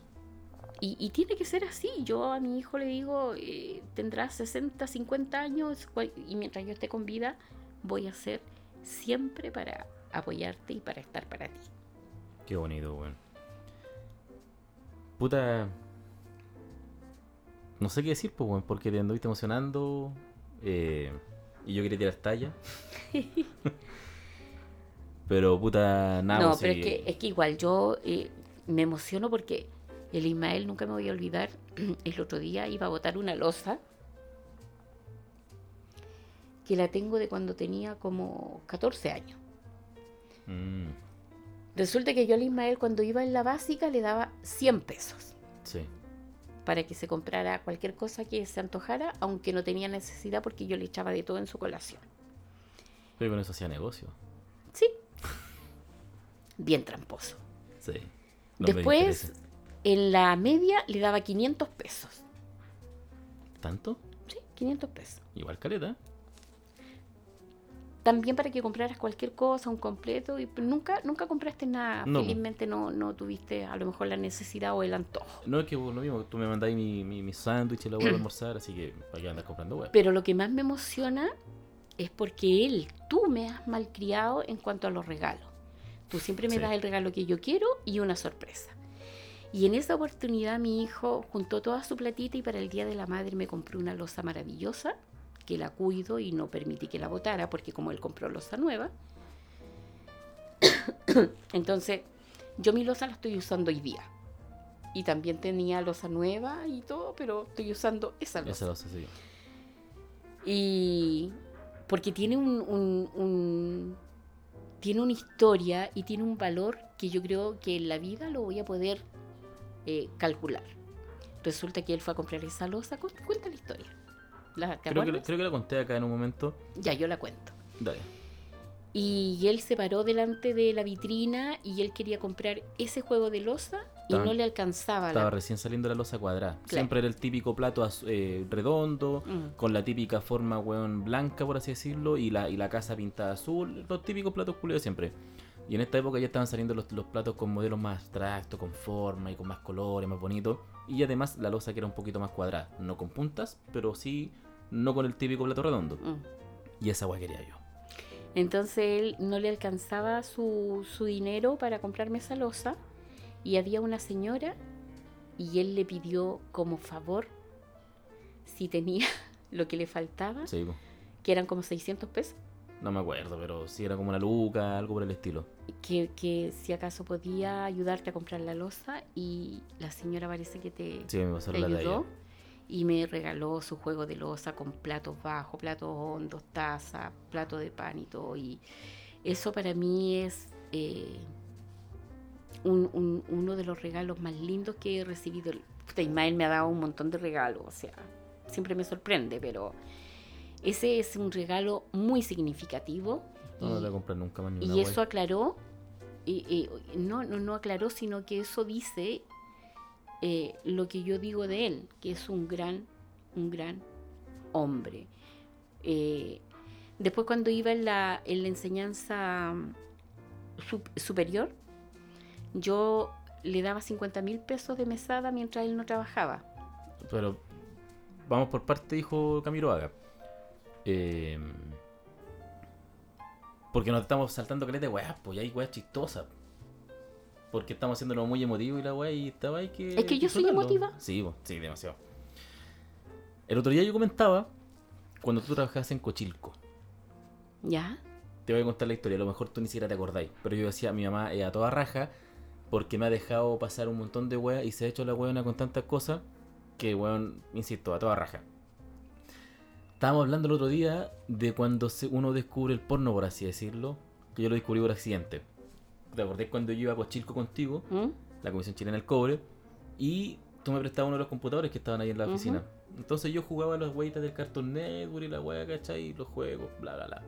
[SPEAKER 2] Y, tiene que ser así. Yo a mi hijo le digo, eh, tendrás 60, 50 años y mientras yo esté con vida, voy a ser siempre para apoyarte y para estar para ti.
[SPEAKER 1] Qué bonito, bueno. Puta. No sé qué decir, pues, bueno, porque te anduviste emocionando. Eh, y yo quería tirar talla. pero puta, nada.
[SPEAKER 2] No, pues, pero es, que, es que igual yo eh, me emociono porque el Ismael nunca me voy a olvidar. El otro día iba a botar una losa que la tengo de cuando tenía como 14 años. Mm. Resulta que yo al Ismael cuando iba en la básica le daba 100 pesos.
[SPEAKER 1] Sí
[SPEAKER 2] para que se comprara cualquier cosa que se antojara, aunque no tenía necesidad porque yo le echaba de todo en su colación.
[SPEAKER 1] Pero con eso hacía negocio.
[SPEAKER 2] Sí. Bien tramposo.
[SPEAKER 1] Sí.
[SPEAKER 2] Después, en la media le daba 500 pesos.
[SPEAKER 1] ¿Tanto?
[SPEAKER 2] Sí, 500 pesos.
[SPEAKER 1] Igual caleta
[SPEAKER 2] también para que compraras cualquier cosa, un completo, y nunca nunca compraste nada. Felizmente no, no tuviste a lo mejor la necesidad o el antojo.
[SPEAKER 1] No, es que lo mismo, tú me mandáis mi, mi, mi sándwich y la voy a almorzar, así que para que andas comprando web.
[SPEAKER 2] Pero lo que más me emociona es porque él, tú me has malcriado en cuanto a los regalos. Tú siempre me das el regalo que yo quiero y una sorpresa. Y en esa oportunidad mi hijo juntó toda su platita y para el Día de la Madre me compró una losa maravillosa que la cuido y no permití que la botara porque como él compró losa nueva, entonces yo mi losa la estoy usando hoy día. Y también tenía losa nueva y todo, pero estoy usando esa losa.
[SPEAKER 1] Esa losa, sí.
[SPEAKER 2] Y porque tiene un, tiene una historia y tiene un valor que yo creo que en la vida lo voy a poder eh, calcular. Resulta que él fue a comprar esa losa, cuenta la historia ¿La, ¿Te
[SPEAKER 1] Creo que, creo que la conté acá en un momento.
[SPEAKER 2] Ya, yo la cuento.
[SPEAKER 1] Dale.
[SPEAKER 2] Y él se paró delante de la vitrina y él quería comprar ese juego de losa y no le alcanzaba.
[SPEAKER 1] Estaba
[SPEAKER 2] La...
[SPEAKER 1] recién saliendo la losa cuadrada.
[SPEAKER 2] Claro.
[SPEAKER 1] Siempre era el típico plato eh, redondo,
[SPEAKER 2] Mm.
[SPEAKER 1] con la típica forma, weón, blanca, por así decirlo, y la, y la casa pintada azul. Los típicos platos culiados siempre. Y en esta época ya estaban saliendo los, los platos con modelos más abstractos, con forma y con más colores, más bonitos. Y además la losa que era un poquito más cuadrada. No con puntas, pero sí no con el típico plato redondo.
[SPEAKER 2] Mm.
[SPEAKER 1] Y esa weá quería yo.
[SPEAKER 2] Entonces él no le alcanzaba su, su dinero para comprarme esa losa y había una señora y él le pidió como favor si tenía lo que le faltaba,
[SPEAKER 1] Sí,
[SPEAKER 2] que eran como 600 pesos,
[SPEAKER 1] no me acuerdo, pero sí era como una luca, algo por el estilo.
[SPEAKER 2] que, que si acaso podía ayudarte a comprar la losa y la señora parece que te,
[SPEAKER 1] Sí, me pasó
[SPEAKER 2] te
[SPEAKER 1] la
[SPEAKER 2] ayudó y me regaló su juego de losa con platos bajos, platos hondos, taza, plato de pan y todo. Y eso para mí es eh, un- un- uno de los regalos más lindos que he recibido. Puta, Ismael me ha dado un montón de regalos, o sea, siempre me sorprende, pero ese es un regalo muy significativo.
[SPEAKER 1] No, no
[SPEAKER 2] y-
[SPEAKER 1] comprar nunca más ni una
[SPEAKER 2] y eso aclaró, y, y- no, no, no aclaró, sino que eso dice eh, lo que yo digo de él, que es un gran, un gran hombre. Eh, después cuando iba en la, en la enseñanza mm, sup- superior, yo le daba 50 mil pesos de mesada mientras él no trabajaba.
[SPEAKER 1] Pero vamos por parte, dijo Camilo Haga. Eh, porque nos estamos saltando caleta de weas, pues ya hay weas chistosas. Porque estamos haciéndolo muy emotivo y la wea y estaba ahí que.
[SPEAKER 2] Es que yo soy emotiva.
[SPEAKER 1] Sí, po, sí, demasiado. El otro día yo comentaba cuando tú trabajabas en Cochilco.
[SPEAKER 2] ¿Ya?
[SPEAKER 1] Te voy a contar la historia, a lo mejor tú ni siquiera te acordáis. Pero yo decía, mi mamá es a toda raja porque me ha dejado pasar un montón de weas y se ha hecho la weona con tantas cosas que, weón, insisto, a toda raja. Estábamos hablando el otro día de cuando uno descubre el porno, por así decirlo, que yo lo descubrí por accidente. ¿Te acordás cuando yo iba a Cochilco contigo,
[SPEAKER 2] ¿Mm?
[SPEAKER 1] la Comisión Chilena del Cobre, y tú me prestabas uno de los computadores que estaban ahí en la oficina? Entonces yo jugaba las weitas del Cartoon Network y la wea, ¿cachai? Y los juegos, bla, bla, bla.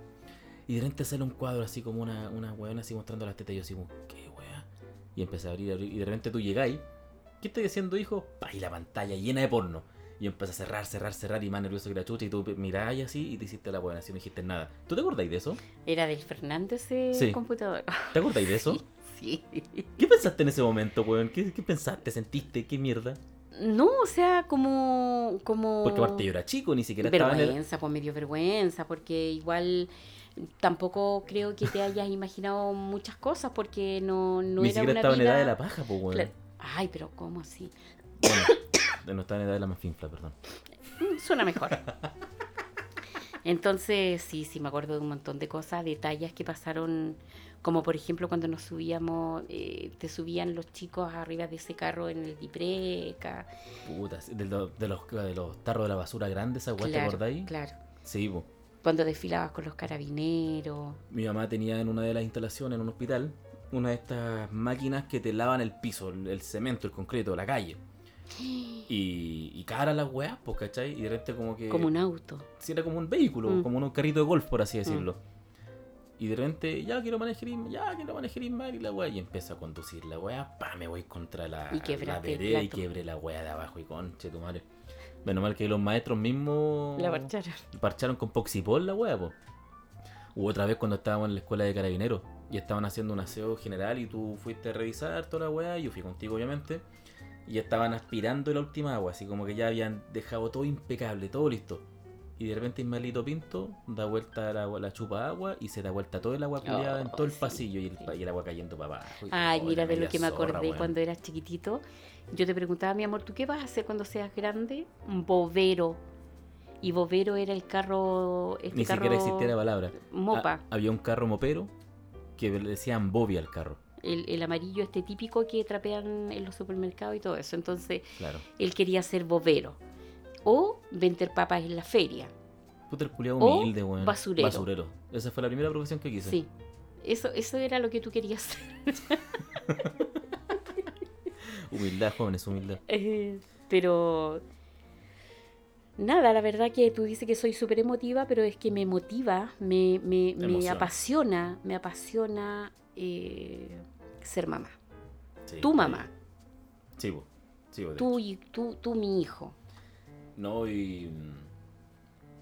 [SPEAKER 1] Y de repente sale un cuadro así como una, una weona así mostrando las tetas y yo así ¿qué wea? Y empecé a abrir, abrir, y de repente tú llegáis, ¿qué estoy haciendo, hijo? Pa, y la pantalla llena de porno. Y empecé a cerrar, cerrar, cerrar y más nervioso que la chucha y tú mirás así y te hiciste la weona así, no dijiste nada. ¿Tú te acordáis de eso?
[SPEAKER 2] Era del Fernández ese
[SPEAKER 1] Sí.
[SPEAKER 2] computador.
[SPEAKER 1] ¿Te acordáis de eso?
[SPEAKER 2] Sí.
[SPEAKER 1] ¿Qué pensaste en ese momento, weón? ¿Qué, qué pensaste? ¿Sentiste? ¿Qué mierda?
[SPEAKER 2] No, o sea, como... como...
[SPEAKER 1] Porque aparte yo era chico, ni siquiera estaba en el...
[SPEAKER 2] Vergüenza, pues me dio vergüenza, porque igual tampoco creo que te hayas imaginado muchas cosas, porque no, no
[SPEAKER 1] ni
[SPEAKER 2] era
[SPEAKER 1] siquiera
[SPEAKER 2] una
[SPEAKER 1] estaba en edad de la paja, pues, weón.
[SPEAKER 2] Ay, pero ¿cómo así?
[SPEAKER 1] Bueno, no estaba en edad de la mafinfla, perdón.
[SPEAKER 2] Mm, Suena mejor. Entonces, sí, sí, me acuerdo de un montón de cosas, detalles que pasaron, como por ejemplo cuando nos subíamos, eh, te subían los chicos arriba de ese carro en el Dipreca.
[SPEAKER 1] Puta, de, los- de los, de los tarros de la basura grandes, ¿esa weá, ¿te
[SPEAKER 2] Claro,
[SPEAKER 1] acordáis?
[SPEAKER 2] claro.
[SPEAKER 1] Sí, po.
[SPEAKER 2] Cuando desfilabas con los carabineros.
[SPEAKER 1] Mi mamá tenía en una de las instalaciones, en un hospital, una de estas máquinas que te lavan el piso, el, el cemento, el concreto, la calle. Y, y cara las weas, pues, ¿cachai? Y de repente como que...
[SPEAKER 2] Como un auto.
[SPEAKER 1] Sí, era como un vehículo,
[SPEAKER 2] Mm.
[SPEAKER 1] como un carrito de golf, por así decirlo. Y de repente, ya quiero manejar, ya quiero manejar y la weá. Y empiezo a conducir la weá, pa, me voy contra la,
[SPEAKER 2] Y
[SPEAKER 1] la vereda y quebré la weá de abajo y conche tu madre. Menos mal que los maestros mismos
[SPEAKER 2] La marcharon.
[SPEAKER 1] parcharon con Poxipol la weá, po. Hubo otra vez cuando estábamos en la escuela de carabineros y estaban haciendo un aseo general y tú fuiste a revisar toda la weá, yo fui contigo obviamente, y estaban aspirando la última agua, así como que ya habían dejado todo impecable, todo listo. Y de repente Ismaelito Pinto da vuelta la, la chupa agua y se da vuelta todo el agua culiada en
[SPEAKER 2] Oh,
[SPEAKER 1] todo el
[SPEAKER 2] sí,
[SPEAKER 1] pasillo y el,
[SPEAKER 2] sí.
[SPEAKER 1] y el agua cayendo para abajo.
[SPEAKER 2] Ay,
[SPEAKER 1] oh,
[SPEAKER 2] mira de lo que me acordé cuando eras chiquitito. Yo te preguntaba, mi amor, ¿tú qué vas a hacer cuando seas grande? Un bovero. Y bovero era el carro. Este
[SPEAKER 1] Ni
[SPEAKER 2] carro
[SPEAKER 1] siquiera existía la palabra.
[SPEAKER 2] Mopa.
[SPEAKER 1] Ah, había un carro mopero que le decían bobia al carro.
[SPEAKER 2] El, el amarillo este típico que trapean en los supermercados y todo eso. Entonces,
[SPEAKER 1] Claro.
[SPEAKER 2] él quería ser bovero. O vender papas en la feria.
[SPEAKER 1] Puta el culiado
[SPEAKER 2] O
[SPEAKER 1] humilde, weón.
[SPEAKER 2] basurero.
[SPEAKER 1] Basurero. Esa fue la primera profesión que quise.
[SPEAKER 2] Sí. Eso, eso era lo que tú querías hacer.
[SPEAKER 1] Humildad, jóvenes, humildad.
[SPEAKER 2] Eh, pero nada, la verdad que tú dices que soy súper emotiva, pero es que me motiva, me, me, me apasiona, me apasiona eh, ser mamá.
[SPEAKER 1] Sí,
[SPEAKER 2] Tu mamá,
[SPEAKER 1] Sí, po. Sí,
[SPEAKER 2] tú y tú, tú mi hijo.
[SPEAKER 1] No, y. mm,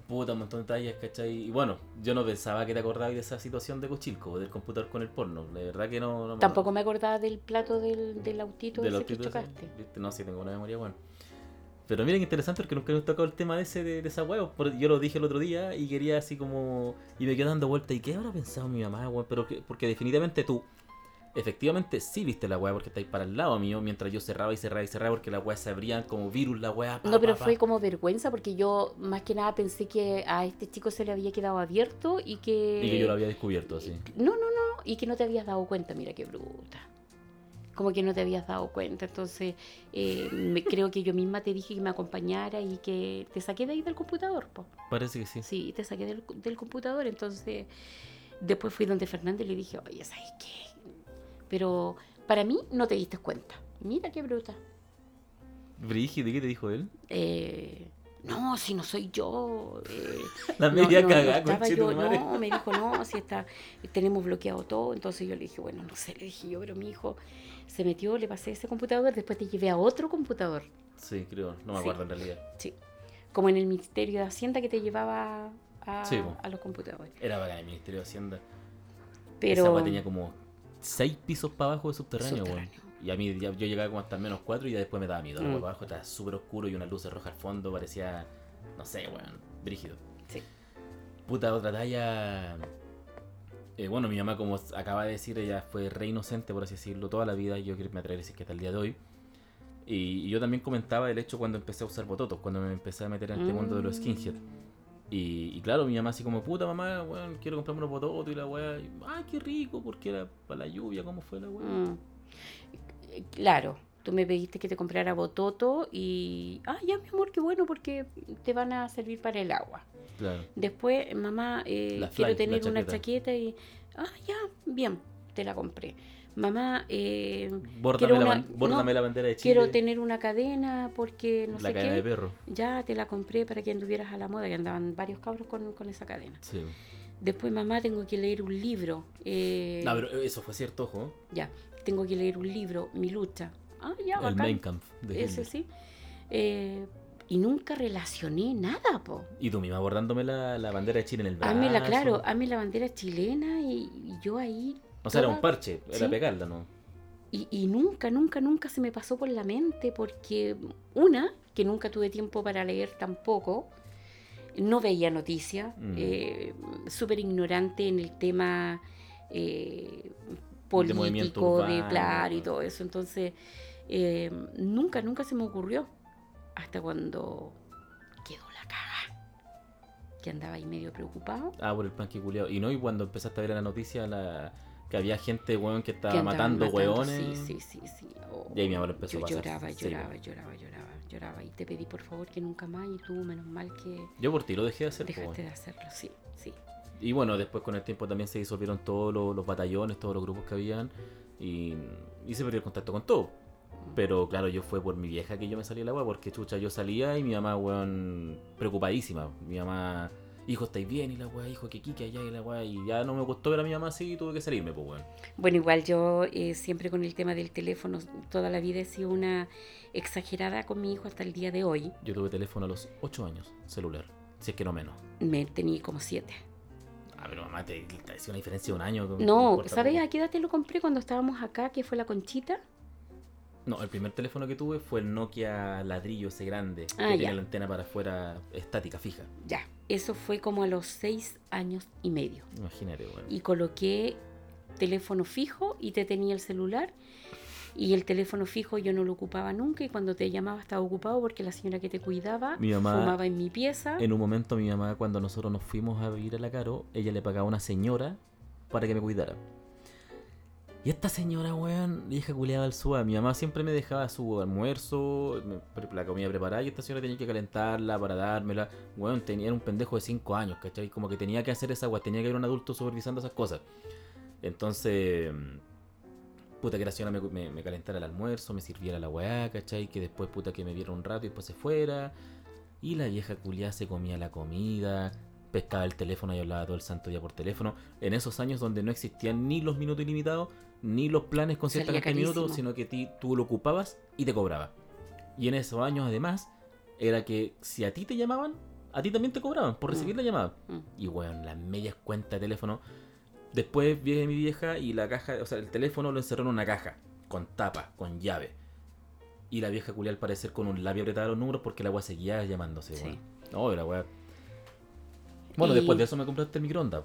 [SPEAKER 1] Puta, un montón de detalles, ¿cachai? Y bueno, yo no pensaba que te acordabas de esa situación de Cochilco, del computador con el porno. La verdad que no. no me-
[SPEAKER 2] Tampoco me acordaba del plato del, del autito
[SPEAKER 1] del
[SPEAKER 2] ese que
[SPEAKER 1] autito
[SPEAKER 2] chocaste.
[SPEAKER 1] No, sí, tengo una memoria buena. Pero miren, interesante porque nunca hemos tocado el tema de ese de, de esa por- Yo lo dije el otro día y quería así como. Y me quedé dando vuelta. ¿Y qué habrá pensado mi mamá, weón? Pero que- porque definitivamente tú. Efectivamente sí viste la weá porque estáis para el lado mío mientras yo cerraba y cerraba y cerraba porque la weá se abrían como virus la weá.
[SPEAKER 2] No, pero
[SPEAKER 1] pa, pa.
[SPEAKER 2] fue como vergüenza porque yo más que nada pensé que a este chico se le había quedado abierto y que...
[SPEAKER 1] Y que yo lo había descubierto así.
[SPEAKER 2] No, no, no, y que no te habías dado cuenta, mira qué bruta. Como que no te habías dado cuenta, entonces eh, me, creo que yo misma te dije que me acompañara y que te saqué de ahí del computador, po.
[SPEAKER 1] Parece que sí.
[SPEAKER 2] Sí, te saqué del, del computador, entonces después fui donde Fernando y le dije, oye, ¿sabes qué? Pero para mí no te diste cuenta. Mira qué bruta.
[SPEAKER 1] Brígido, ¿y qué te dijo él?
[SPEAKER 2] Eh, no, si no soy yo. eh,
[SPEAKER 1] La
[SPEAKER 2] no,
[SPEAKER 1] media
[SPEAKER 2] no, no
[SPEAKER 1] cagada,
[SPEAKER 2] estaba
[SPEAKER 1] conche
[SPEAKER 2] yo,
[SPEAKER 1] madre.
[SPEAKER 2] no, me dijo, no, si está, tenemos bloqueado todo. Entonces yo le dije, bueno, no sé, le dije yo, pero mi hijo se metió, le pasé ese computador, después te llevé a otro computador.
[SPEAKER 1] Sí, creo, no me
[SPEAKER 2] Sí.
[SPEAKER 1] acuerdo en realidad.
[SPEAKER 2] Sí. Como en el Ministerio de Hacienda que te llevaba a,
[SPEAKER 1] Sí, po.
[SPEAKER 2] a los computadores.
[SPEAKER 1] Era bacán el Ministerio de Hacienda. Esa
[SPEAKER 2] Pero
[SPEAKER 1] weá tenía como seis pisos para abajo de subterráneo.
[SPEAKER 2] Subterráneo.
[SPEAKER 1] Y a mí ya- yo llegaba como hasta menos cuatro y ya después me daba miedo.
[SPEAKER 2] Mm.
[SPEAKER 1] para abajo estaba súper oscuro y unas luces rojas al fondo, parecía, no sé, weón, brígido.
[SPEAKER 2] Sí.
[SPEAKER 1] Puta, otra talla. Eh, bueno, mi mamá, como acaba de decir, ella fue re inocente, por así decirlo, toda la vida. Yo me atrevo a decir que hasta el día de hoy. Y, y yo también comentaba el hecho cuando empecé a usar bototos, cuando me empecé a meter en este mundo de los
[SPEAKER 2] Mm.
[SPEAKER 1] Y, y claro, mi mamá así como, puta mamá, weón, quiero comprarme unos bototos y la weá. Ay, qué rico, porque era para la lluvia, ¿cómo fue la weá?
[SPEAKER 2] Mm. Eh, Claro, tú me pediste que te comprara bototo y... Ah, ya, mi amor, qué bueno porque te van a servir para el agua.
[SPEAKER 1] Claro.
[SPEAKER 2] Después, mamá, eh, quiero tener una
[SPEAKER 1] chaqueta.
[SPEAKER 2] chaqueta y... Ah, ya, bien, te la compré. Mamá, eh,
[SPEAKER 1] Bórdame,
[SPEAKER 2] quiero
[SPEAKER 1] la,
[SPEAKER 2] una-
[SPEAKER 1] ban- bórdame
[SPEAKER 2] no,
[SPEAKER 1] la bandera de Chile.
[SPEAKER 2] quiero tener una cadena porque no
[SPEAKER 1] la
[SPEAKER 2] sé
[SPEAKER 1] cadena de
[SPEAKER 2] qué.
[SPEAKER 1] perro.
[SPEAKER 2] Ya te la compré para que anduvieras a la moda, que andaban varios cabros con, con esa cadena.
[SPEAKER 1] Sí.
[SPEAKER 2] Después, mamá, tengo que leer un libro. eh,
[SPEAKER 1] No, pero eso fue cierto, ojo.
[SPEAKER 2] Ya, tengo que leer un libro, Mi lucha. Ah, ya,
[SPEAKER 1] el
[SPEAKER 2] bacán.
[SPEAKER 1] Mein Kampf de
[SPEAKER 2] Ese
[SPEAKER 1] Hitler.
[SPEAKER 2] sí. Eh, y nunca relacioné nada, po.
[SPEAKER 1] Y tú misma bordándome la, la bandera de Chile en el brazo.
[SPEAKER 2] Hazme claro, hazme la bandera chilena y, y yo ahí.
[SPEAKER 1] O sea, era un parche, era pegarla, ¿no?
[SPEAKER 2] Y, y nunca, nunca, nunca se me pasó por la mente porque, una, que nunca tuve tiempo para leer tampoco, no veía noticias,
[SPEAKER 1] Mm.
[SPEAKER 2] eh, súper ignorante en el tema eh,
[SPEAKER 1] De
[SPEAKER 2] político, de claro y
[SPEAKER 1] claro.
[SPEAKER 2] todo eso. Entonces, eh, nunca, nunca se me ocurrió hasta cuando quedó la caga, que andaba ahí medio preocupado.
[SPEAKER 1] Ah, por el plan que culiao. Y no, y cuando empezaste a ver la noticia la, que había gente, weón, que estaba
[SPEAKER 2] que
[SPEAKER 1] matando, weones.
[SPEAKER 2] Sí, sí, sí, sí. Oh,
[SPEAKER 1] Y ahí mi abuelo empezó
[SPEAKER 2] yo
[SPEAKER 1] a pasar.
[SPEAKER 2] lloraba,
[SPEAKER 1] Sí,
[SPEAKER 2] lloraba, lloraba, lloraba, lloraba. Y te pedí por favor que nunca más. Y tú, menos mal que
[SPEAKER 1] Yo por ti lo dejé de hacer,
[SPEAKER 2] dejaste
[SPEAKER 1] weón.
[SPEAKER 2] de hacerlo. Sí, sí.
[SPEAKER 1] Y bueno, después con el tiempo también se disolvieron todos los, los batallones, todos los grupos que habían. Y, y se perdió el contacto con todo. Pero claro, yo fue por mi vieja que yo me salí de la weá, porque chucha, yo salía y mi mamá, weón, preocupadísima. Mi mamá, hijo, ¿estáis bien? Y la weá, hijo, que kike allá y la weá. Y ya no me gustó ver a mi mamá así y tuve que salirme, pues weón.
[SPEAKER 2] Bueno, igual yo eh, siempre con el tema del teléfono, toda la vida he sido una exagerada con mi hijo hasta el día de hoy.
[SPEAKER 1] Yo tuve teléfono a los 8 años, celular. Si es que no menos.
[SPEAKER 2] Me tenía como siete.
[SPEAKER 1] Ah, pero mamá, te, te hacía una diferencia de un año. que
[SPEAKER 2] No, ¿sabes a qué edad te lo compré cuando estábamos acá? Que fue la conchita.
[SPEAKER 1] No, el primer teléfono que tuve fue el Nokia ladrillo ese grande.
[SPEAKER 2] Ah,
[SPEAKER 1] que
[SPEAKER 2] ya.
[SPEAKER 1] tenía la antena para afuera estática, fija.
[SPEAKER 2] Ya, eso fue como a los seis años y medio.
[SPEAKER 1] Imagínate, weón.
[SPEAKER 2] y coloqué teléfono fijo y te tenía el celular y el teléfono fijo yo no lo ocupaba nunca y cuando te llamaba estaba ocupado porque la señora que te cuidaba
[SPEAKER 1] Mi mamá-
[SPEAKER 2] fumaba en mi pieza.
[SPEAKER 1] En un momento mi mamá, cuando nosotros nos fuimos a vivir a la Caro, ella le pagaba a una señora para que me cuidara. Y esta señora, weón, vieja culeada al suave. Mi mamá siempre me dejaba su almuerzo, la comida preparada, y esta señora tenía que calentarla para dármela. Weón, tenía un pendejo de 5 años, ¿cachai? Como que tenía que hacer esa weá, tenía que haber un adulto supervisando esas cosas. Entonces, puta que la señora me calentara el almuerzo, me sirviera la weá, ¿cachai? Que después, puta, que me viera un rato y después se fuera. Y la vieja culiada se comía la comida, pescaba el teléfono y hablaba todo el santo día por teléfono. En esos años donde no existían ni los minutos ilimitados, ni los planes con cierta cantidad de minutos, sino que ti- tú lo ocupabas y te cobraba. Y en esos años, además, era que si a ti te llamaban, a ti también te cobraban por recibir
[SPEAKER 2] Mm.
[SPEAKER 1] la llamada.
[SPEAKER 2] Mm.
[SPEAKER 1] Y bueno, las medias cuentas de teléfono. Después viene mi vieja y la caja, o sea, el teléfono lo encerró en una caja, con tapa, con llave. Y la vieja culia al parecer con un labio apretado los números porque la weá seguía llamándose,
[SPEAKER 2] Sí.
[SPEAKER 1] weón. No, la weá. Bueno,
[SPEAKER 2] Y-
[SPEAKER 1] después de eso me compraste el microondas.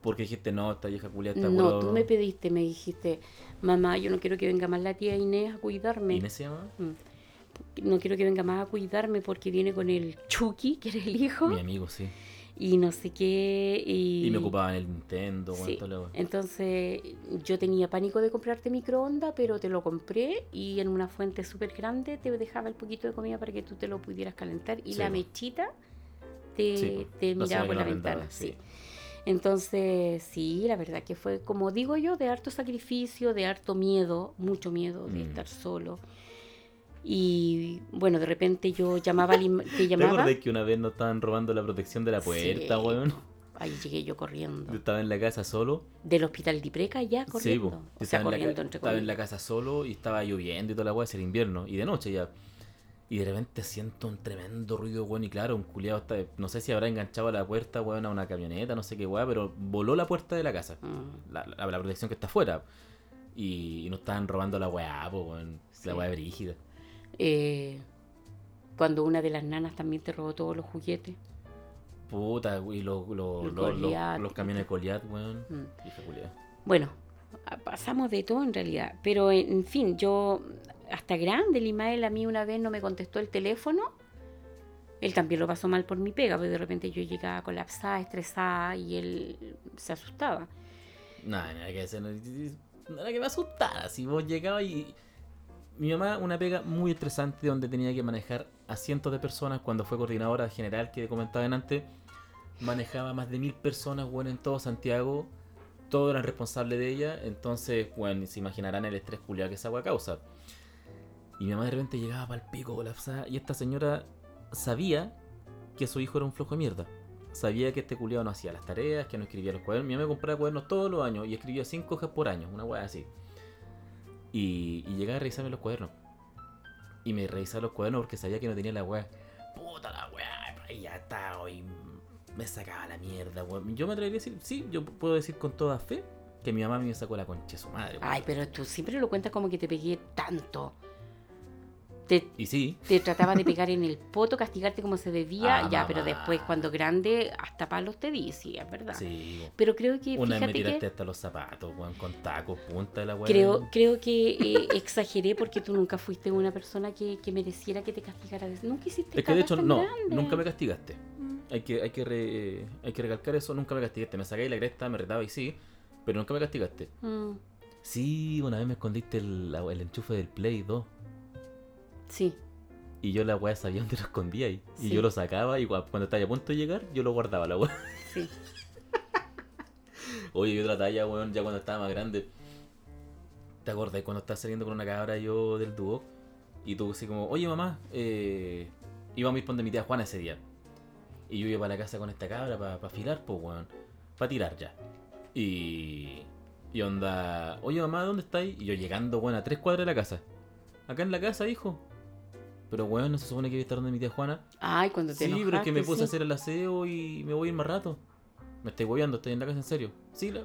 [SPEAKER 1] Porque dijiste, no, esta vieja culia está
[SPEAKER 2] No,
[SPEAKER 1] puro-
[SPEAKER 2] tú me pediste, me dijiste, mamá, yo no quiero que venga más la tía Inés a cuidarme.
[SPEAKER 1] ¿Inés se llama?
[SPEAKER 2] No quiero que venga más a cuidarme porque viene con el Chucky, que era el hijo,
[SPEAKER 1] Mi amigo, sí.
[SPEAKER 2] y no sé qué. Y,
[SPEAKER 1] Y me ocupaba en el Nintendo,
[SPEAKER 2] Sí.
[SPEAKER 1] weá.
[SPEAKER 2] Entonces yo tenía pánico de comprarte microondas, pero te lo compré y en una fuente súper grande te dejaba el poquito de comida para que tú te lo pudieras calentar y
[SPEAKER 1] Sí,
[SPEAKER 2] la mechita te,
[SPEAKER 1] Sí,
[SPEAKER 2] te miraba por la
[SPEAKER 1] lo
[SPEAKER 2] ventana.
[SPEAKER 1] sí.
[SPEAKER 2] Sí. Entonces, sí, la verdad que fue, como digo yo, de harto sacrificio, de harto miedo, mucho miedo de
[SPEAKER 1] Mm.
[SPEAKER 2] estar solo. Y bueno, de repente yo llamaba, al te
[SPEAKER 1] ¿Te
[SPEAKER 2] llamaba.
[SPEAKER 1] acordás que una vez nos estaban robando la protección de la puerta,
[SPEAKER 2] Sí,
[SPEAKER 1] weón?
[SPEAKER 2] Ahí llegué yo corriendo.
[SPEAKER 1] Yo estaba en la casa solo.
[SPEAKER 2] Del hospital de Ipreca ya
[SPEAKER 1] Sí,
[SPEAKER 2] corriendo.
[SPEAKER 1] po.
[SPEAKER 2] o sea,
[SPEAKER 1] estaba, en la,
[SPEAKER 2] corriendo entre
[SPEAKER 1] estaba en la casa solo y estaba lloviendo y toda la weá, era invierno y de noche ya. Y de repente siento un tremendo ruido, weón, y claro, un culiado está, no sé si habrá enganchado la puerta, weón, a una camioneta, no sé qué weá, pero voló la puerta de la casa,
[SPEAKER 2] Mm.
[SPEAKER 1] la, la- la protección que está afuera. Y, y nos estaban robando la weá, weón, la weá brígida.
[SPEAKER 2] Eh, cuando una de las nanas también te robó todos los juguetes.
[SPEAKER 1] Puta, y los, los, los, camiones de Goliat, weón.
[SPEAKER 2] Mm. Bueno, a- pasamos de todo en realidad. Pero en fin, yo hasta grande, el a mí una vez no me contestó el teléfono. Él también lo pasó mal por mi pega, porque de repente yo llegaba colapsada, estresada y él se asustaba.
[SPEAKER 1] Nada, nada que hacer. Nada que me asustara. Si vos llegabas y. Mi mamá, una pega muy estresante donde tenía que manejar a cientos de personas cuando fue coordinadora general que comentaban antes. Manejaba más de mil personas, bueno, en todo Santiago. Todos eran responsables de ella. Entonces, bueno, se imaginarán el estrés culiado que esa agua causa. Y mi mamá de repente llegaba para el pico colapsada. Y esta señora sabía que su hijo era un flojo de mierda. Sabía que este culiado no hacía las tareas, que no escribía los cuadernos. Mi mamá me compraba cuadernos todos los años y escribía cinco hojas por año, una weá así. Y, llegaba a revisarme los cuadernos. Y me revisaba los cuadernos porque sabía que no tenía la weá. Puta la weá, ya está, hoy me sacaba la mierda, weón. Yo me atrevería a decir, sí, yo puedo decir con toda fe que mi mamá me sacó la concha de su madre.
[SPEAKER 2] Ay, pero tú siempre lo cuentas como que te pegué tanto. Te,
[SPEAKER 1] Y sí,
[SPEAKER 2] te trataba de pegar en el poto, castigarte como se debía,
[SPEAKER 1] Ah,
[SPEAKER 2] ya, pero después cuando grande, hasta palos te di, sí, es verdad.
[SPEAKER 1] sí. weón.
[SPEAKER 2] Pero creo que,
[SPEAKER 1] Una vez me tiraste
[SPEAKER 2] que...
[SPEAKER 1] hasta los zapatos, weón, con tacos, punta de la weá.
[SPEAKER 2] Creo, creo que eh, exageré porque tú nunca fuiste una persona que, que mereciera que te castigara. Nunca hiciste
[SPEAKER 1] Es que de hecho, no, nunca me castigaste.
[SPEAKER 2] Mm.
[SPEAKER 1] Hay que, hay que, re- hay que recalcar eso, nunca me castigaste. Me sacáis la cresta, me retaba y sí, pero nunca me castigaste.
[SPEAKER 2] Mm,
[SPEAKER 1] Sí, una vez me escondiste el, el enchufe del Play 2
[SPEAKER 2] Sí,
[SPEAKER 1] y yo la weá sabía dónde lo escondía ahí. Y yo lo sacaba y cua- cuando estaba a punto de llegar, yo lo guardaba la weá.
[SPEAKER 2] sí.
[SPEAKER 1] Oye, y otra talla, weón, ya cuando estaba más grande. ¿Te acordás cuando estás saliendo con una cabra yo del dúo? Y tú así como, oye mamá, eh, íbamos a ir donde mi tía Juana ese día. Y yo iba para la casa con esta cabra para afilar, pues weón. Para tirar ya. Y. Y onda, oye mamá, ¿dónde estáis? Y yo llegando, weón, a tres cuadras de la casa. Acá en la casa, hijo. Pero weón, no se supone que iba a estar donde mi tía Juana.
[SPEAKER 2] Ay, cuando te
[SPEAKER 1] Sí, pero es que me puse a hacer el aseo y me voy a ir más rato. Me estoy hueveando, estoy en la casa en serio. Sí, la-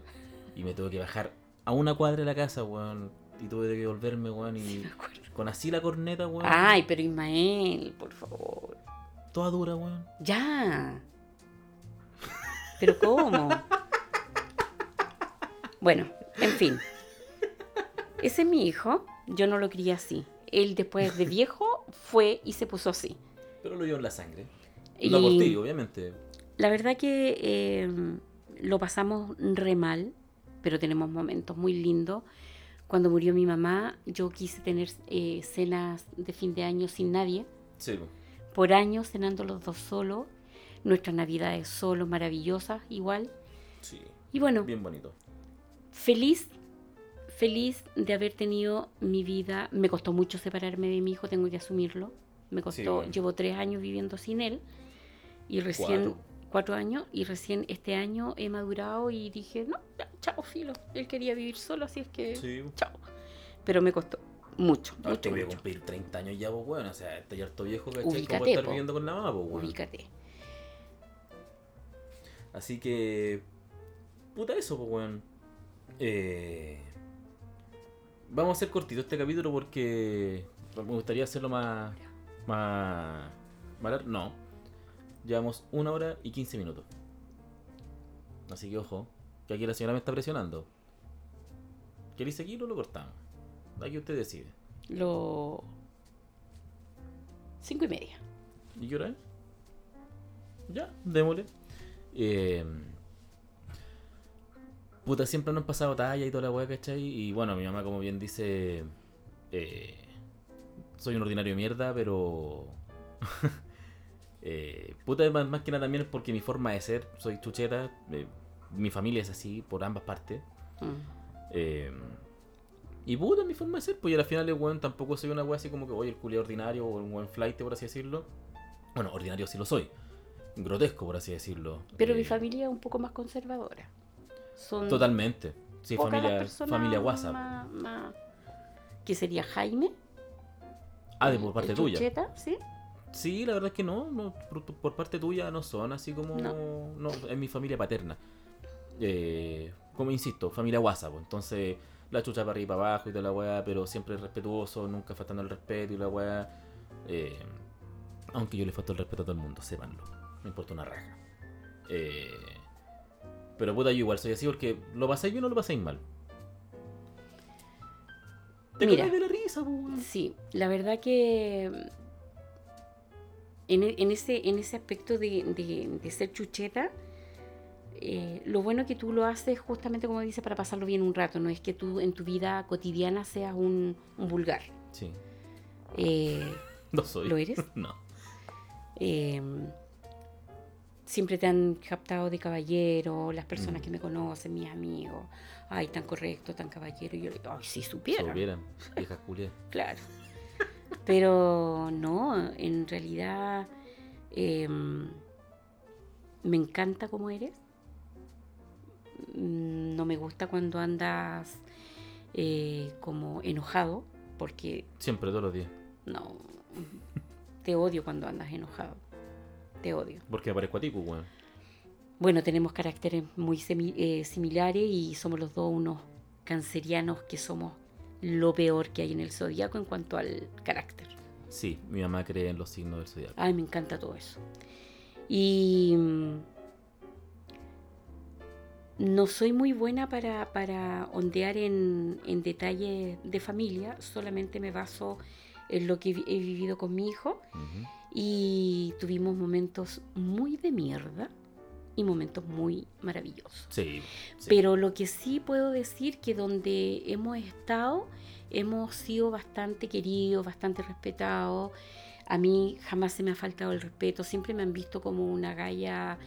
[SPEAKER 1] Y me tuve que bajar a una cuadra de la casa, weón. Y tuve que volverme, weón. Y con así la corneta, weón.
[SPEAKER 2] Ay, pero Ismael, por favor.
[SPEAKER 1] Toda dura, weón.
[SPEAKER 2] Ya. ¿Pero cómo? Bueno, en fin. Ese es mi hijo. Yo no lo quería así. Él después de viejo fue y se puso así.
[SPEAKER 1] Pero lo llevo en la sangre.
[SPEAKER 2] Y
[SPEAKER 1] No por ti, obviamente.
[SPEAKER 2] la verdad que eh, lo pasamos re mal, pero tenemos momentos muy lindos. Cuando murió mi mamá, yo quise tener eh, cenas de fin de año sin nadie.
[SPEAKER 1] Sí, po.
[SPEAKER 2] Por años cenando los dos solos. Nuestras navidades solos, maravillosas, igual.
[SPEAKER 1] sí.
[SPEAKER 2] Y bueno,
[SPEAKER 1] Bien bonito.
[SPEAKER 2] feliz, feliz de haber tenido mi vida. Me costó mucho separarme de mi hijo, tengo que asumirlo. Me costó,
[SPEAKER 1] bueno.
[SPEAKER 2] llevo tres años viviendo sin él y recién,
[SPEAKER 1] Cuatro.
[SPEAKER 2] cuatro años, y recién este año he madurado y dije, no, chao, filo. Él quería vivir solo, así es que,
[SPEAKER 1] Sí.
[SPEAKER 2] chao. Pero me costó mucho,
[SPEAKER 1] No,
[SPEAKER 2] mucho,
[SPEAKER 1] te voy a cumplir 30 años ya, pues, weón. O sea, estoy harto viejo, ¿cachai?
[SPEAKER 2] Ubícate,
[SPEAKER 1] Como estar viviendo con la mamá, pues.
[SPEAKER 2] Ubícate.
[SPEAKER 1] Así que. Puta eso, pues, weón. Eh, Vamos a hacer cortito este capítulo porque me gustaría hacerlo más. Más. más No. Llevamos una hora y 15 minutos. Así que ojo, que aquí la señora me está presionando. ¿Queréis seguirlo o lo cortamos? Aquí usted decide.
[SPEAKER 2] Lo... Cinco y media.
[SPEAKER 1] ¿Y qué hora es? Ya, démosle. Eh, puta, siempre nos han pasado talla y toda la weá, ¿cachai? Y bueno, mi mamá, como bien dice, eh, soy un ordinario mierda, pero. eh, puta, más, más que nada también es porque mi forma de ser, soy chucheta, eh, mi familia es así, por ambas partes.
[SPEAKER 2] Mm.
[SPEAKER 1] Y puta, mi forma de ser, pues y al final el weón tampoco soy una weá así como que voy el culé ordinario o un buen flight, por así decirlo. Bueno, ordinario sí lo soy. Grotesco, por así decirlo.
[SPEAKER 2] Pero mi familia es un poco más conservadora. Son
[SPEAKER 1] Totalmente. Sí, familia, familia WhatsApp.
[SPEAKER 2] más- más- que sería Jaime.
[SPEAKER 1] Ah, de por parte tuya.
[SPEAKER 2] Chucheta, ¿sí?
[SPEAKER 1] Sí, la verdad es que no, no, por, por parte tuya no son así como...
[SPEAKER 2] No.
[SPEAKER 1] Mi familia paterna. Eh, como insisto, familia WhatsApp. pues, Entonces, la chucha para arriba y para abajo y toda la weá, pero siempre respetuoso, nunca faltando el respeto y la weá. Eh, aunque yo le falto el respeto a todo el mundo, sépanlo. Me importa una raja. Eh, pero puta, yo igual soy así porque lo pasáis bien o lo pasáis mal. Te
[SPEAKER 2] Mira.
[SPEAKER 1] de la risa, weón.
[SPEAKER 2] Sí, la verdad que en, e- en ese, en ese aspecto de, de- de ser chucheta, eh, lo bueno que tú lo haces justamente como dice para pasarlo bien un rato, no es que tú en tu vida cotidiana seas un, un vulgar.
[SPEAKER 1] Sí,
[SPEAKER 2] Eh,
[SPEAKER 1] no soy.
[SPEAKER 2] ¿Lo eres?
[SPEAKER 1] No.
[SPEAKER 2] eh, siempre te han captado de caballero, las personas
[SPEAKER 1] Mm.
[SPEAKER 2] que me conocen, mis amigos, ay, tan correcto, tan caballero, y yo, ay, si supiera.
[SPEAKER 1] Supieran, viejas culias.
[SPEAKER 2] Claro. Pero no, en realidad eh, me encanta cómo eres. Mm, No me gusta cuando andas eh, como enojado, porque
[SPEAKER 1] Siempre, todos los días.
[SPEAKER 2] no, te odio cuando andas enojado. Te odio.
[SPEAKER 1] Porque me parezco a ti, pues, weón.
[SPEAKER 2] Bueno, tenemos caracteres muy eh, similares y somos los dos unos cancerianos que somos lo peor que hay en el zodiaco en cuanto al carácter.
[SPEAKER 1] Sí, mi mamá cree en los signos del zodiaco.
[SPEAKER 2] Ay, me encanta todo eso. Y mm, no soy muy buena para, para ondear en, en detalles de familia, solamente me baso en lo que he vi- he vivido con mi hijo
[SPEAKER 1] Ujú.
[SPEAKER 2] Y tuvimos momentos muy de mierda y momentos muy maravillosos.
[SPEAKER 1] Sí, sí.
[SPEAKER 2] Pero lo que sí puedo decir que donde hemos estado, hemos sido bastante queridos, bastante respetados. A mí jamás se me ha faltado el respeto, siempre me han visto como una galla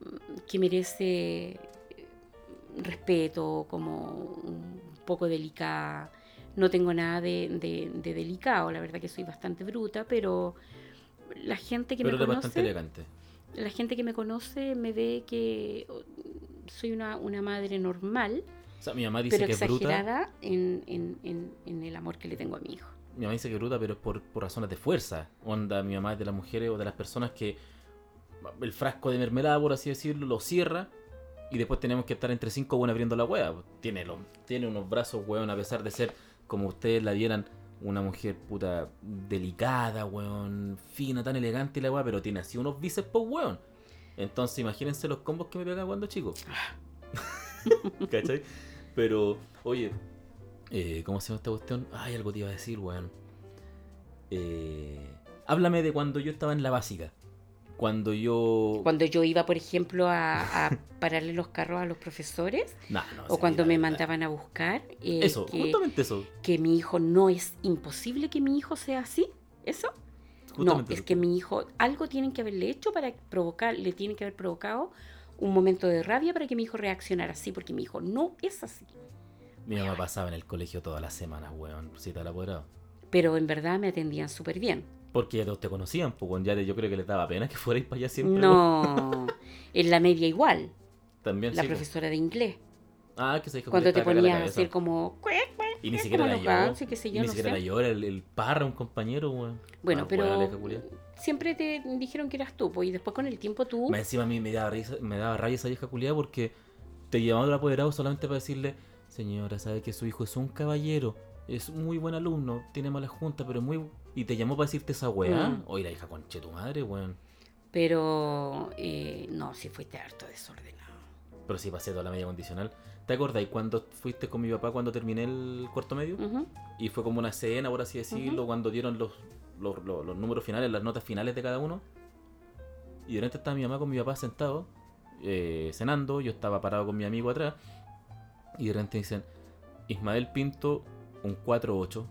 [SPEAKER 2] mm, que merece eh, respeto, como un poco delicada. No tengo nada de, de- de delicado, la verdad que soy bastante bruta, pero la gente que
[SPEAKER 1] Pero
[SPEAKER 2] me
[SPEAKER 1] eres bastante
[SPEAKER 2] conoce
[SPEAKER 1] elegante.
[SPEAKER 2] la gente que me conoce me ve que oh, soy una, una madre normal,
[SPEAKER 1] O sea, mi mamá dice
[SPEAKER 2] pero
[SPEAKER 1] que es bruta.
[SPEAKER 2] exagerada en, en- en- en el amor que le tengo a mi hijo.
[SPEAKER 1] Mi mamá dice que es bruta, pero es por, por razones de fuerza. Onda, mi mamá es de las mujeres o de las personas que el frasco de mermelada, por así decirlo, lo cierra y después tenemos que estar entre cinco buenas abriendo la hueá. Tiene, tiene unos brazos, weón, a pesar de ser como ustedes la vieran, una mujer puta delicada, weón, fina, tan elegante la weá, pero tiene así unos bíceps, pues, weón. Entonces, imagínense los combos que me pegaba cuando chico. ¿Cachai? Pero, oye, eh, ¿cómo se llama esta cuestión? Ay, algo te iba a decir, weón. Eh, háblame de cuando yo estaba en la básica. Cuando yo.
[SPEAKER 2] Cuando yo iba, por ejemplo, a, a pararle los carros a los profesores
[SPEAKER 1] Nah, no,
[SPEAKER 2] o cuando me
[SPEAKER 1] verdad.
[SPEAKER 2] mandaban a buscar, eh,
[SPEAKER 1] Eso,
[SPEAKER 2] que,
[SPEAKER 1] justamente eso.
[SPEAKER 2] que mi hijo no es imposible que mi hijo sea así, ¿eso? No,
[SPEAKER 1] Justamente
[SPEAKER 2] es
[SPEAKER 1] eso.
[SPEAKER 2] que mi hijo, algo tienen que haberle hecho para provocar, le tiene que haber provocado un momento de rabia para que mi hijo reaccionara así, porque mi hijo no es así.
[SPEAKER 1] Mi mamá pasaba en el colegio todas las semanas, weón. Si te la apoderado.
[SPEAKER 2] Pero en verdad me atendían súper bien.
[SPEAKER 1] Porque ya todos te conocían, pues ya yo creo que les daba pena que fuerais para allá siempre.
[SPEAKER 2] No, en la media igual,
[SPEAKER 1] También
[SPEAKER 2] la
[SPEAKER 1] sí, pues.
[SPEAKER 2] profesora de inglés.
[SPEAKER 1] Ah, que se dijo
[SPEAKER 2] Cuando te ponías a hacer como...
[SPEAKER 1] Y ni siquiera lloró.
[SPEAKER 2] gansos, qué sé
[SPEAKER 1] Y
[SPEAKER 2] yo,
[SPEAKER 1] ni
[SPEAKER 2] no
[SPEAKER 1] siquiera la llora, el, el parra, un compañero, weón.
[SPEAKER 2] Bueno,
[SPEAKER 1] Ah,
[SPEAKER 2] pero siempre te dijeron que eras tú, pues, y después con el tiempo tú...
[SPEAKER 1] Encima a mí me daba, risa, me daba rabia esa vieja culiada porque te llevaban al apoderado solamente para decirle, señora, sabe que su hijo es un caballero, es un muy buen alumno, tiene mala junta, pero es muy... Y te llamó para decirte esa weá.
[SPEAKER 2] Mm.
[SPEAKER 1] Oye, la hija conche tu madre, weón.
[SPEAKER 2] Pero eh, no, si fuiste harto desordenado.
[SPEAKER 1] Pero sí pasé toda la media condicional. ¿Te acordás cuando fuiste con mi papá cuando terminé el cuarto medio? Y fue como una cena, por así decirlo, cuando dieron los, los, los- los números finales, las notas finales de cada uno. Y de repente estaba mi mamá con mi papá sentado, eh, cenando, yo estaba parado con mi amigo atrás. Y de repente dicen, Ismael Pinto, un 4-8.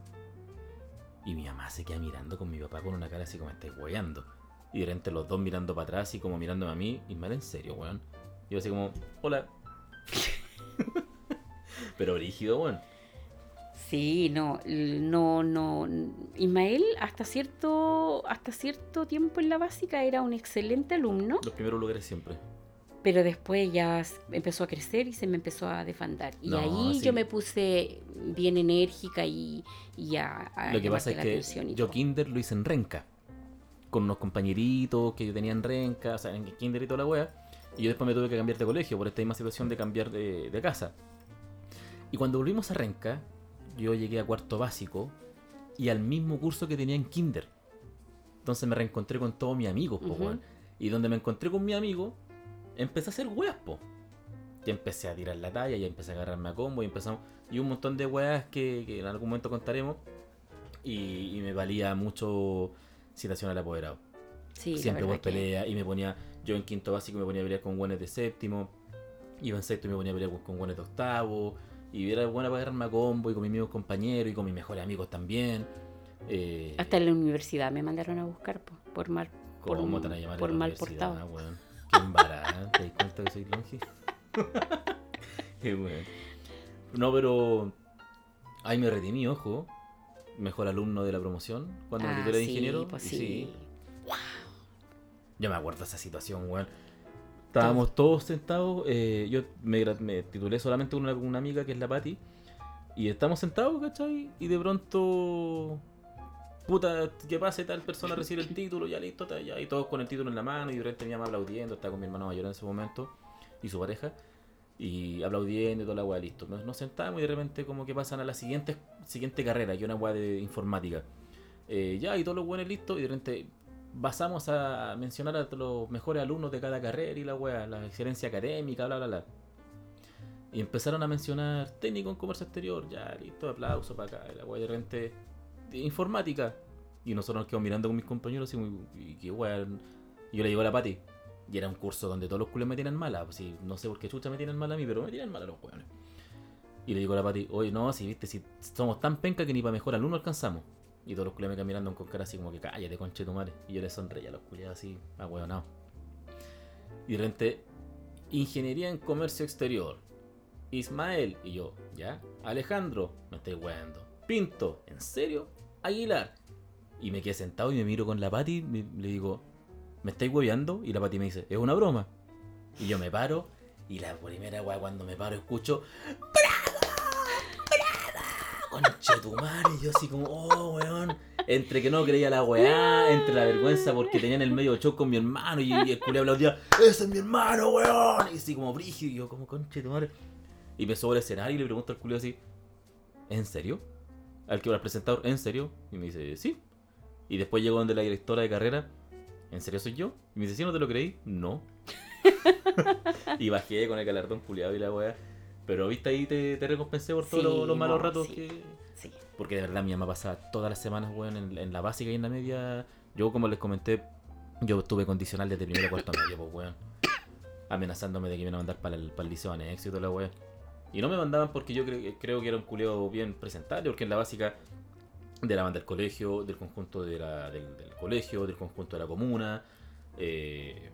[SPEAKER 1] Y mi mamá se queda mirando con mi papá con una cara así como, estáis hueando. Y de repente los dos mirando para atrás, así como mirándome a mí. Ismael, en serio, weón. Y yo así como, hola. Pero brígido, weón.
[SPEAKER 2] Sí, no, no, no. Ismael hasta cierto, hasta cierto tiempo en la básica era un excelente alumno,
[SPEAKER 1] Los primeros lugares siempre.
[SPEAKER 2] Pero después ya empezó a crecer y se me empezó a defandar. Y
[SPEAKER 1] No,
[SPEAKER 2] ahí
[SPEAKER 1] sí.
[SPEAKER 2] yo me puse bien enérgica y, y a, a
[SPEAKER 1] Lo que pasa es que yo kinder lo hice en renca. Con unos compañeritos que yo tenía en renca, o sea, en kinder y toda la wea. Y yo después me tuve que cambiar de colegio por esta misma situación de cambiar de, de casa. Y cuando volvimos a renca, yo llegué a cuarto básico y al mismo curso que tenía en kinder. Entonces me reencontré con todos mis amigos. Y donde me encontré con mi amigo, empecé a hacer weas, po. Ya empecé a tirar la talla, ya empecé a agarrarme a combo y empezamos. Y un montón de weas que, que en algún momento contaremos. Y, y me valía mucho citación al apoderado.
[SPEAKER 2] Sí,
[SPEAKER 1] Siempre por
[SPEAKER 2] verdad que-
[SPEAKER 1] pelea. Y me ponía, yo en quinto básico me ponía a pelear con buenos de séptimo. Iba en sexto y me ponía a pelear con buenos de octavo. Y era buena para agarrarme a combo y con mis mismos compañeros y con mis mejores amigos también. Eh,
[SPEAKER 2] Hasta en la universidad me mandaron a buscar po, por mal, por,
[SPEAKER 1] ¿Cómo te van a llamar en
[SPEAKER 2] por mal portado.
[SPEAKER 1] Qué embarada, ¿te das cuenta que soy longe? Qué weón. No, pero ahí me redimí, ojo. Mejor alumno de la promoción cuando me
[SPEAKER 2] Ah,
[SPEAKER 1] titulé de
[SPEAKER 2] sí,
[SPEAKER 1] ingeniero.
[SPEAKER 2] pues
[SPEAKER 1] y
[SPEAKER 2] sí.
[SPEAKER 1] Yo me acuerdo de esa situación, weón. Estábamos todos sentados. eh, yo me, titulé solamente con una, una amiga que es la Patti. Y estamos sentados, ¿cachai? Y de pronto. Puta, que pase tal persona recibe el título, ya listo, ta, ya. Y todos con el título en la mano. Y de repente mi mamá aplaudiendo. Estaba con mi hermano mayor en ese momento. Y su pareja. Y aplaudiendo y toda la weá, listo. Nos, nos sentamos y de repente, como que pasan a la siguiente, siguiente carrera, que es una weá de informática. Eh, ya, y todos los buenos listos. Y de repente basamos a mencionar a los mejores alumnos de cada carrera y la weá, la excelencia académica, bla, bla, bla. Y empezaron a mencionar técnico en comercio exterior, ya, listo, aplauso para acá, y la weá, de repente, informática. Y nosotros nos quedamos mirando con mis compañeros y, y qué weá. Y yo le digo a la Pati, y era un curso donde todos los culos me tienen mala, pues, no sé por qué chucha me tienen mala a mí, pero me tienen mala los weones. Y le digo a la Pati, oye, no, si viste, si somos tan penca que ni para mejor alumno alcanzamos. Y todos los culiados me quedan mirando con cara así como que cállate, conche tu madre. Y yo le sonreía a los culiados así, ahueonados. Y de repente, ingeniería en comercio exterior. Ismael y yo, ¿ya? Alejandro, me estoy weando. Pinto, ¿en serio? Aguilar. Y me quedé sentado y me miro con la Pati, me- le digo, ¿me estáis hueveando? Y la Pati me dice, es una broma. Y yo me paro, y la primera weá cuando me paro escucho, conche tu madre, y yo así como, oh, weón. Entre que no creía la weá, entre la vergüenza porque tenía en el medio show con mi hermano y, y el culé aplaudía, ese es mi hermano, weón. Y así como brígido, y yo como, conche tu madre. Y me subo al escenario y le pregunto al culé así, ¿en serio? Al que era el presentador, ¿en serio? Y me dice, sí. Y después llegó donde la directora de carrera, ¿en serio soy yo? Y me dice, ¿sí no te lo creí? No. y bajé con el galardón culiado y la weá. Pero viste ahí te, te recompensé por todos
[SPEAKER 2] Sí,
[SPEAKER 1] los, los malos
[SPEAKER 2] no,
[SPEAKER 1] ratos
[SPEAKER 2] sí.
[SPEAKER 1] que.
[SPEAKER 2] Sí.
[SPEAKER 1] Porque de verdad mi mamá pasaba todas las semanas, weón, en, en la básica y en la media. Yo, como les comenté, yo estuve condicional desde primero a cuarto medio, pues, weón. Amenazándome de que me iban a mandar para el, para el liceo anexo y toda la weón. Y no me mandaban porque yo cre- creo que era un culeo bien presentable, porque en la básica de la banda del colegio, del conjunto de la- del, del colegio, del conjunto de la comuna, eh,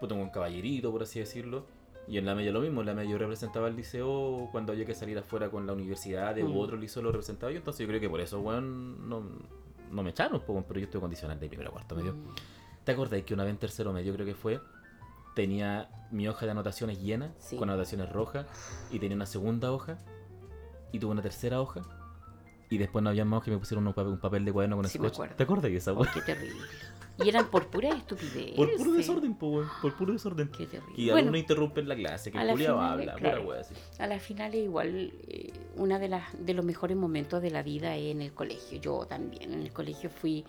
[SPEAKER 1] puto un caballerito, por así decirlo. Y en la media lo mismo, en la media yo representaba el liceo cuando había que salir afuera con la universidad
[SPEAKER 2] Mm.
[SPEAKER 1] u otro liceo lo representaba yo, entonces yo creo que por eso, weón, no, no me echaron, pero yo estuve condicional de primero a cuarto medio.
[SPEAKER 2] Mm.
[SPEAKER 1] ¿Te acordás que una vez en tercero medio creo que fue? Tenía mi hoja de anotaciones llena,
[SPEAKER 2] Sí.
[SPEAKER 1] con anotaciones rojas, y tenía una segunda hoja, y tuve una tercera hoja, y después no había más que me pusieron un papel, un papel de cuaderno con
[SPEAKER 2] Sí, me
[SPEAKER 1] scotch.
[SPEAKER 2] acuerdo.
[SPEAKER 1] ¿Te acuerdas de esa
[SPEAKER 2] Oh, qué terrible. Y eran por pura estupidez.
[SPEAKER 1] Por puro desorden, po, por puro desorden.
[SPEAKER 2] Qué terrible.
[SPEAKER 1] Y
[SPEAKER 2] Bueno,
[SPEAKER 1] algunos interrumpen la clase, que
[SPEAKER 2] a
[SPEAKER 1] el
[SPEAKER 2] la
[SPEAKER 1] culiao
[SPEAKER 2] final,
[SPEAKER 1] habla,
[SPEAKER 2] claro.
[SPEAKER 1] pura wea así.
[SPEAKER 2] a la final igual eh, una de las de los mejores momentos de la vida es en el colegio. Yo también en el colegio fui,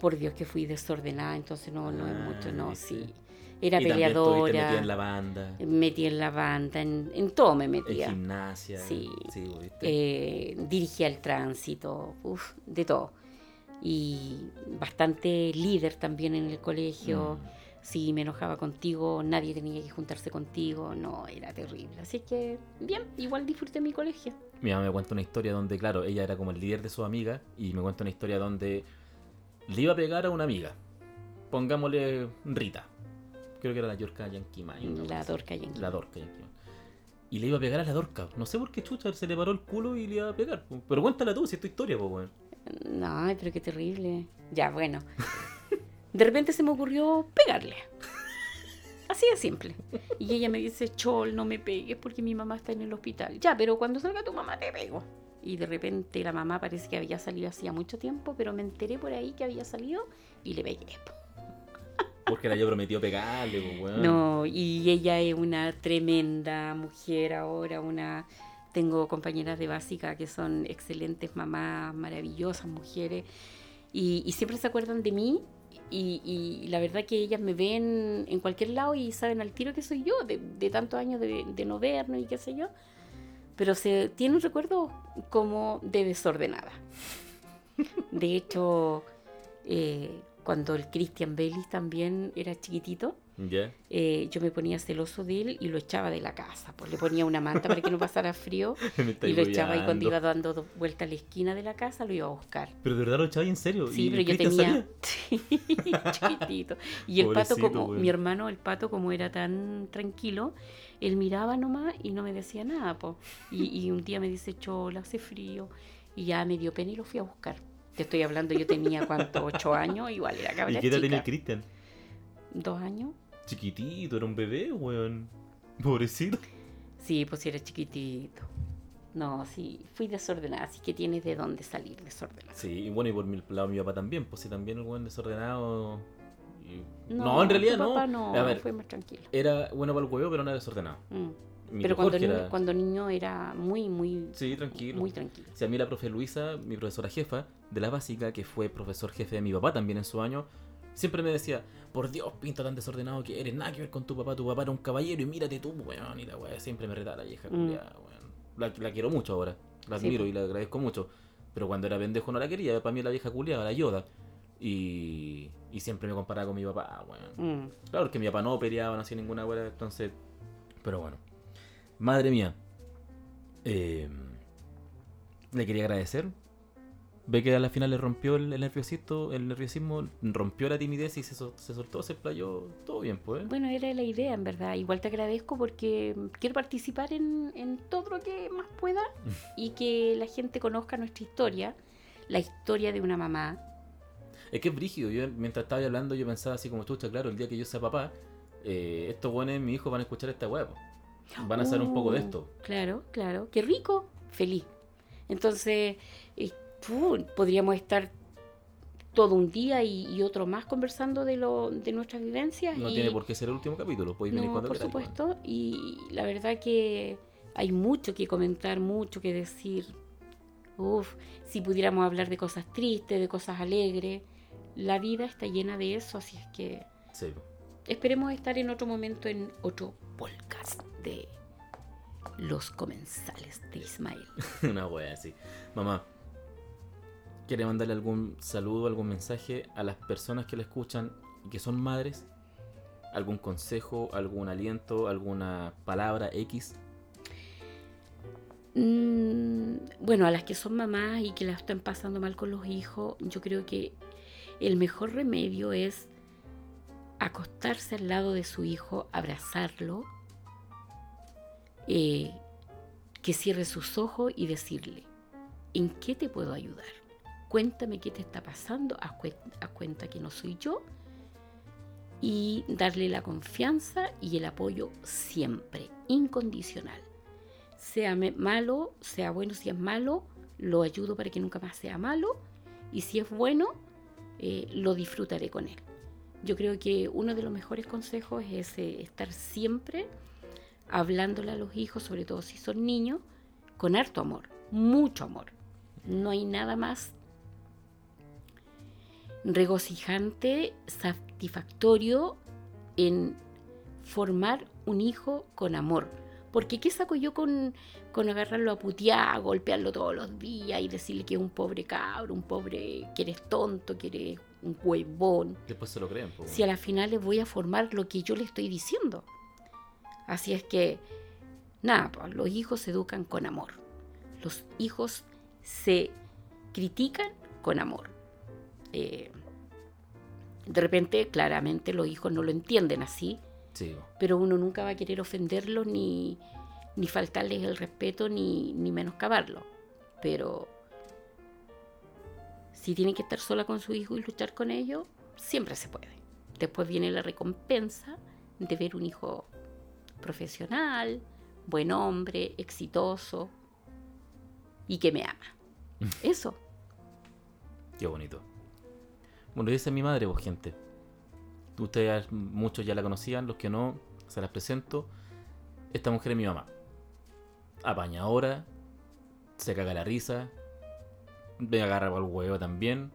[SPEAKER 2] por Dios que fui desordenada, entonces no, no es mucho,
[SPEAKER 1] Ah,
[SPEAKER 2] no,
[SPEAKER 1] ¿viste?
[SPEAKER 2] sí. Era
[SPEAKER 1] y también
[SPEAKER 2] peleadora,
[SPEAKER 1] en la banda,
[SPEAKER 2] me metí en la banda, en, en todo me
[SPEAKER 1] en
[SPEAKER 2] metía.
[SPEAKER 1] gimnasia.
[SPEAKER 2] Sí. Eh, dirigía el tránsito, uf, de todo. Y bastante líder también en el colegio.
[SPEAKER 1] Mm.
[SPEAKER 2] Si me enojaba contigo, nadie tenía que juntarse contigo. No, era terrible. Así que, bien, igual disfruté mi colegio.
[SPEAKER 1] Mi mamá me cuenta una historia donde, claro, ella era como el líder de su amiga y me cuenta una historia donde le iba a pegar a una amiga. Pongámosle Rita. Creo que era la Yorka una
[SPEAKER 2] La. Dorca Yankee.
[SPEAKER 1] La Dorca Yankee Mine. Y le iba a pegar a la Dorca. No sé por qué chucha se le paró el culo y le iba a pegar. Pero cuéntala tú, si es tu historia, pues, weón.
[SPEAKER 2] No, pero qué terrible. Ya, bueno. De repente se me ocurrió pegarle. Así de simple. Y ella me dice, Chol, no me pegues porque mi mamá está en el hospital. Ya, pero cuando salga tu mamá te pego. Y de repente la mamá parece que había salido hacía mucho tiempo, pero me enteré por ahí que había salido y le pegué.
[SPEAKER 1] Porque la yo prometió pegarle, pues.
[SPEAKER 2] No, y ella es una tremenda mujer ahora, una tengo compañeras de básica que son excelentes mamás, maravillosas mujeres, y, y siempre se acuerdan de mí, y, y la verdad que ellas me ven en cualquier lado y saben al tiro que soy yo, de, de tantos años de, de no vernos y qué sé yo, pero se tiene un recuerdo como de desordenada. De hecho, eh, cuando el Christian Bellis también era chiquitito,
[SPEAKER 1] ¿Ya?
[SPEAKER 2] eh, yo me ponía celoso de él y lo echaba de la casa. Pues le ponía una manta para que no pasara frío y lo echaba y cuando iba dando do- vuelta a la esquina de la casa lo iba a buscar.
[SPEAKER 1] Pero de verdad lo echabas en serio.
[SPEAKER 2] Sí,
[SPEAKER 1] ¿Y
[SPEAKER 2] pero yo tenía? Sí, chiquitito. Y el pato como
[SPEAKER 1] weón.
[SPEAKER 2] mi hermano, el pato como era tan tranquilo, él miraba nomás y no me decía nada, po. Y, y un día me dice, "Chola, hace frío." Y ya me dio pena y lo fui a buscar. Te estoy hablando, yo tenía cuánto, ocho años, igual era cabra
[SPEAKER 1] ¿Y qué edad tenía. Cristian?
[SPEAKER 2] Dos años.
[SPEAKER 1] Chiquitito, era un bebé, weón. Pobrecito.
[SPEAKER 2] Sí, pues era chiquitito. No, sí, fui desordenada, así que tienes de dónde salir desordenada.
[SPEAKER 1] Sí, y bueno, y por mi lado mi papá también, pues sí, también el buen desordenado. y- No,
[SPEAKER 2] No,
[SPEAKER 1] en realidad
[SPEAKER 2] tu
[SPEAKER 1] no.
[SPEAKER 2] papá no,
[SPEAKER 1] A ver,
[SPEAKER 2] fue más tranquilo.
[SPEAKER 1] era bueno para el huevo, pero no era desordenado.
[SPEAKER 2] Mm.
[SPEAKER 1] Mi
[SPEAKER 2] Pero cuando, niño,
[SPEAKER 1] era-
[SPEAKER 2] cuando niño era muy, muy,
[SPEAKER 1] Sí, tranquilo.
[SPEAKER 2] muy tranquilo.
[SPEAKER 1] Si a mí la profe Luisa, mi profesora jefa de la básica, que fue profesor jefe de mi papá también en su año, siempre me decía, por Dios, pinta tan desordenado que eres, nada que ver con tu papá, tu papá era un caballero y mírate tú, weón, y la weá siempre me retaba la vieja
[SPEAKER 2] Mm.
[SPEAKER 1] weón. La, la quiero mucho ahora, la
[SPEAKER 2] Sí,
[SPEAKER 1] admiro
[SPEAKER 2] po.
[SPEAKER 1] y la agradezco mucho, pero cuando era pendejo no la quería, para mí la vieja culiada, la yoda, y, y siempre me comparaba con mi papá, weón.
[SPEAKER 2] Mm.
[SPEAKER 1] Claro, que mi papá no peleaba, no hacía ninguna weá, entonces. Pero bueno. Madre mía. Eh, le quería agradecer. Ve que a la final le rompió el, el nerviosito, el nerviosismo, rompió la timidez y se, sol- se soltó, se playó, todo bien, pues.
[SPEAKER 2] Bueno, era la idea, en verdad. Igual te agradezco porque quiero participar en, en todo lo que más pueda y que la gente conozca nuestra historia, la historia de una mamá.
[SPEAKER 1] Es que es brígido. Yo mientras estaba hablando, yo pensaba así como chucha, claro, el día que yo sea papá, eh, estos buenos, mi hijo, van a escuchar esta weá. Van a saber un poco de
[SPEAKER 2] Uh,
[SPEAKER 1] esto.
[SPEAKER 2] Claro, claro. Qué rico, feliz. Entonces, eh, podríamos estar todo un día y, y otro más conversando de, lo, de nuestras vivencias.
[SPEAKER 1] No
[SPEAKER 2] y,
[SPEAKER 1] tiene por qué ser el último capítulo, podéis venir
[SPEAKER 2] No,
[SPEAKER 1] cuando
[SPEAKER 2] por
[SPEAKER 1] queráis,
[SPEAKER 2] supuesto. Y la verdad que hay mucho que comentar, mucho que decir. Uf, si pudiéramos hablar de cosas tristes, de cosas alegres. La vida está llena de eso, así es que
[SPEAKER 1] Sí.
[SPEAKER 2] Esperemos estar en otro momento en otro podcast de Los Comensales de Ismael.
[SPEAKER 1] Una wea así. Mamá, ¿quiere mandarle algún saludo, algún mensaje a las personas que la escuchan y que son madres? ¿Algún consejo, algún aliento, alguna palabra X?
[SPEAKER 2] Mm, bueno, a las que son mamás y que la están pasando mal con los hijos, yo creo que el mejor remedio es acostarse al lado de su hijo, abrazarlo, eh, que cierre sus ojos y decirle, ¿en qué te puedo ayudar? cuéntame qué te está pasando, haz, cuenta que no soy yo y darle la confianza y el apoyo siempre, incondicional. Sea malo, sea bueno si es malo, lo ayudo para que nunca más sea malo y si es bueno, eh, lo disfrutaré con él. Yo creo que uno de los mejores consejos es eh, estar siempre hablándole a los hijos, sobre todo si son niños, con harto amor, mucho amor. No hay nada más regocijante, satisfactorio en formar un hijo con amor. Porque ¿qué saco yo con, con agarrarlo a putear, golpearlo todos los días y decirle que es un pobre cabro, un pobre, que eres tonto, que eres un huevón?
[SPEAKER 1] Después se lo creen.
[SPEAKER 2] Si a la final les voy a formar lo que yo le estoy diciendo. Así es que, nada, pues, los hijos se educan con amor. Los hijos se critican con amor. Eh, de repente, claramente, los hijos no lo entienden así, pero uno nunca va a querer ofenderlos ni, ni faltarles el respeto ni, ni menoscabarlo. Pero si tiene que estar sola con su hijo y luchar con ellos, siempre se puede. Después viene la recompensa de ver un hijo profesional, buen hombre, exitoso y que me ama. Eso.
[SPEAKER 1] Qué bonito. Bueno, esa es mi madre, vos, gente. Ustedes muchos ya la conocían, los que no, se las presento. Esta mujer es mi mamá. Apañadora, se caga la risa, me agarra por el huevo también.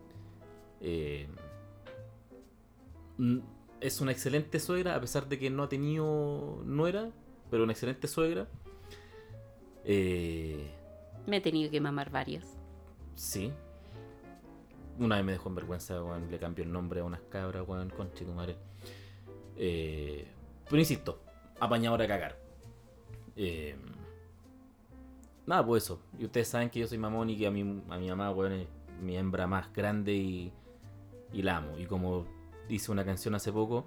[SPEAKER 1] Eh, es una excelente suegra, a pesar de que no ha tenido nuera, pero una excelente suegra.
[SPEAKER 2] Eh, me he tenido que mamar varios.
[SPEAKER 1] Sí, una vez me dejó en vergüenza, le cambió el nombre a unas cabras, weón, con tu madre. Eh, pero insisto, apañadora a cagar. Eh, nada, pues eso. Y ustedes saben que yo soy mamón y que a mi, a mi mamá, weón, es mi hembra más grande y, y la amo. Y como dice una canción hace poco,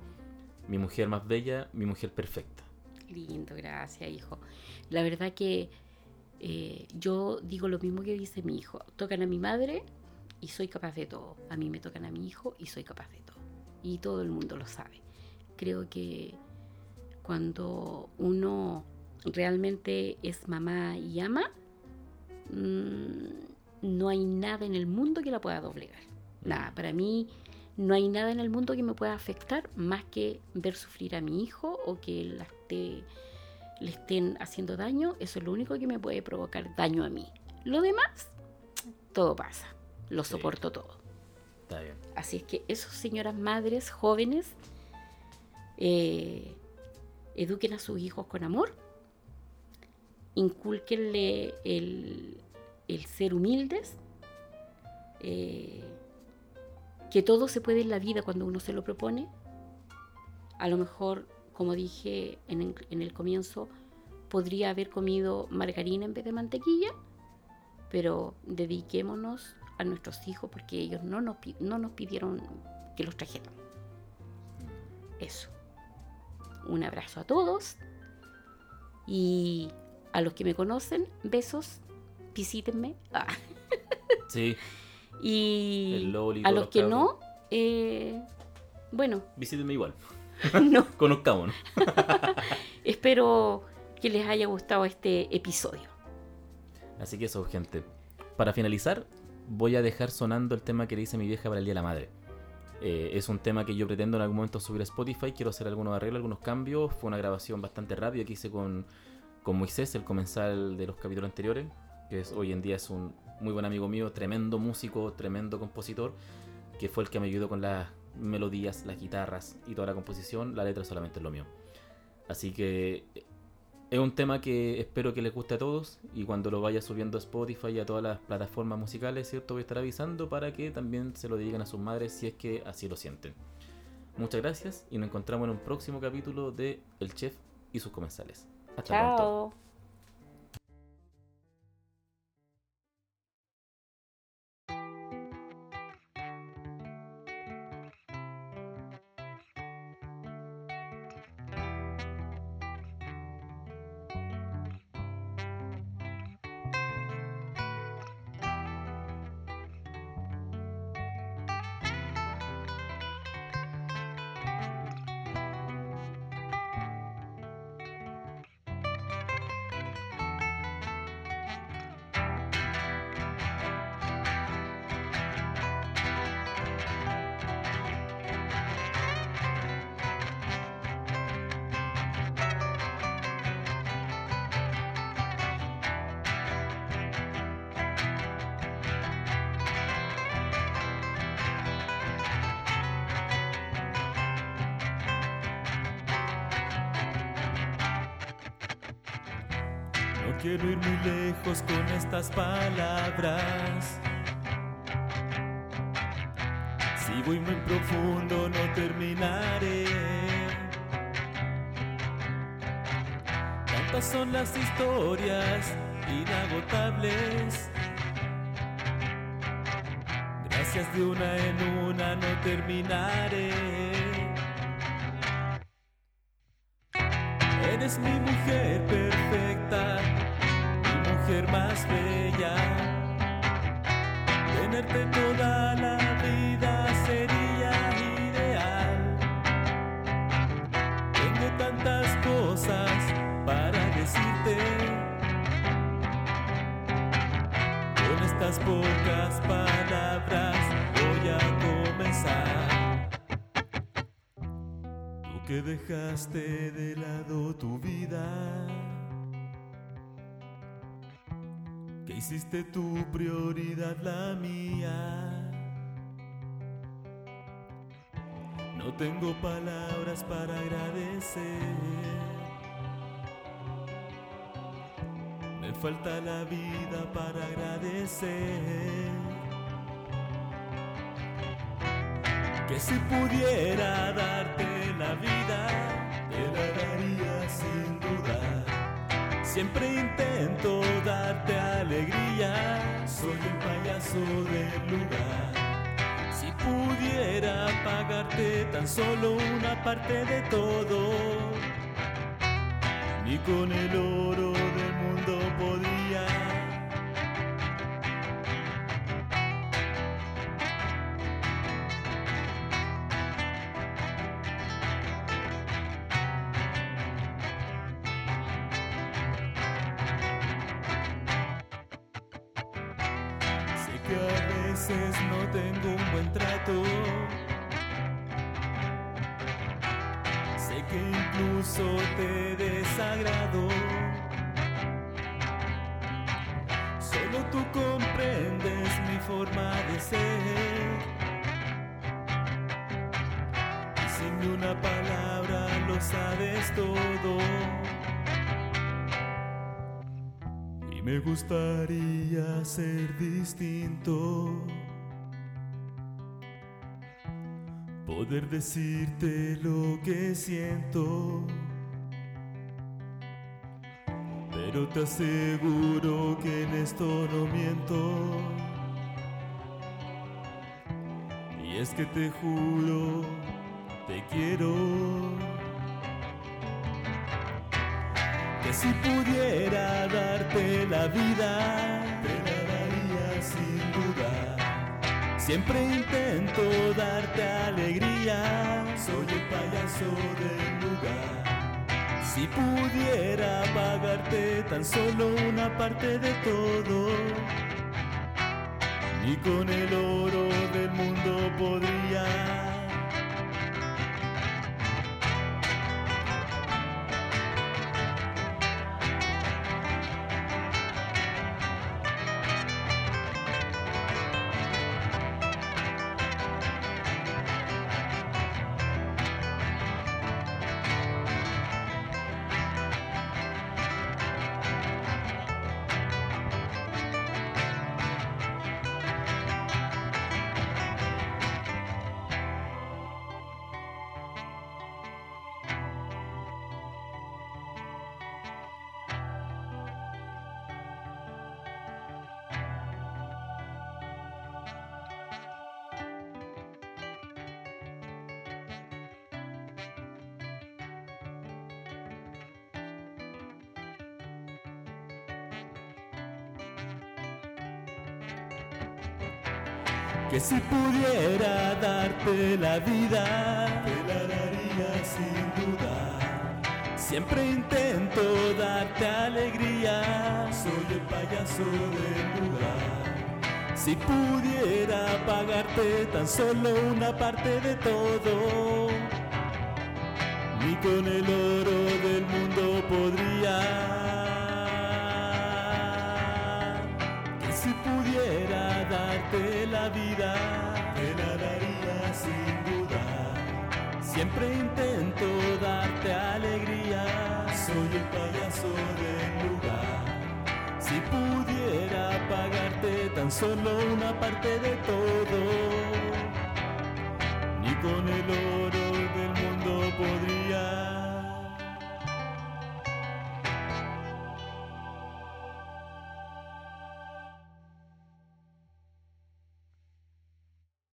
[SPEAKER 1] mi mujer más bella, mi mujer perfecta.
[SPEAKER 2] Lindo, gracias, hijo. La verdad que eh, yo digo lo mismo que dice mi hijo. Tocan a mi madre, y soy capaz de todo. A mí me tocan a mi hijo y soy capaz de todo. Y todo el mundo lo sabe. Creo que cuando uno realmente es mamá y ama, mm, no hay nada en el mundo que la pueda doblegar. Nada, para mí no hay nada en el mundo que me pueda afectar más que ver sufrir a mi hijo o que le estén haciendo daño. Eso es lo único que me puede provocar daño a mí. Lo demás, todo pasa lo soporto todo.
[SPEAKER 1] Está bien.
[SPEAKER 2] Así es que esos señoras madres jóvenes eh, eduquen a sus hijos con amor, inculquenle el, ser humildes, eh, que todo se puede en la vida cuando uno se lo propone. A lo mejor, como dije en el comienzo, podría haber comido margarina en vez de mantequilla, pero dediquémonos a nuestros hijos porque ellos no nos, no nos pidieron que los trajeran. Eso. Un abrazo a todos y a los que me conocen, besos, visítenme. Ah.
[SPEAKER 1] Sí.
[SPEAKER 2] y a los que no, eh, bueno.
[SPEAKER 1] Visítenme igual.
[SPEAKER 2] no.
[SPEAKER 1] Conozcámonos.
[SPEAKER 2] Espero que les haya gustado este episodio.
[SPEAKER 1] Así que eso, gente. Para finalizar, voy a dejar sonando el tema que le hice mi vieja para el Día de la Madre. Eh, es un tema que yo pretendo en algún momento subir a Spotify. Quiero hacer algunos arreglos, algunos cambios. Fue una grabación bastante rápida que hice con, con Moisés, el comensal de los capítulos anteriores. Que hoy en día es un muy buen amigo mío, tremendo músico, tremendo compositor. Que fue el que me ayudó con las melodías, las guitarras y toda la composición. La letra solamente es lo mío. Así que es un tema que espero que les guste a todos y cuando lo vaya subiendo a Spotify y a todas las plataformas musicales, ¿cierto? Voy a estar avisando para que también se lo dediquen a sus madres si es que así lo sienten. Muchas gracias y nos encontramos en un próximo capítulo de El Chef y sus comensales. Hasta pronto.
[SPEAKER 3] No quiero ir muy lejos con estas palabras. Si voy muy profundo no terminaré. Tantas son las historias inagotables. Gracias de una en una no terminaré. De lado tu vida. Que hiciste tu prioridad la mía. No tengo palabras para agradecer. Me falta la vida para agradecer. Que si pudiera darte la vida, te la daría sin dudar. Siempre intento darte alegría, soy el payaso del lugar. Si pudiera pagarte tan solo una parte de todo, ni con el oro del mundo podría. Te desagrado. Solo tú comprendes mi forma de ser. Y sin una palabra lo sabes todo. Y me gustaría ser distinto. Poder decirte lo que siento. Pero te aseguro que en esto no miento. Y es que te juro, te quiero. Que si pudiera darte la vida, te daría sin duda. Siempre intento darte alegría, soy el payaso del lugar. Si pudiera pagarte tan solo una parte de todo, ni con el oro del mundo podría. Que si pudiera darte la vida, te la daría sin duda. Siempre intento darte alegría, soy el payaso del lugar. Si pudiera pagarte tan solo una parte de todo, ni con el oro del mundo podría. Pudiera darte la vida, te la daría sin duda. Siempre intento darte alegría, soy el payaso del lugar. Si pudiera pagarte tan solo una parte de todo, ni con el oro del mundo podría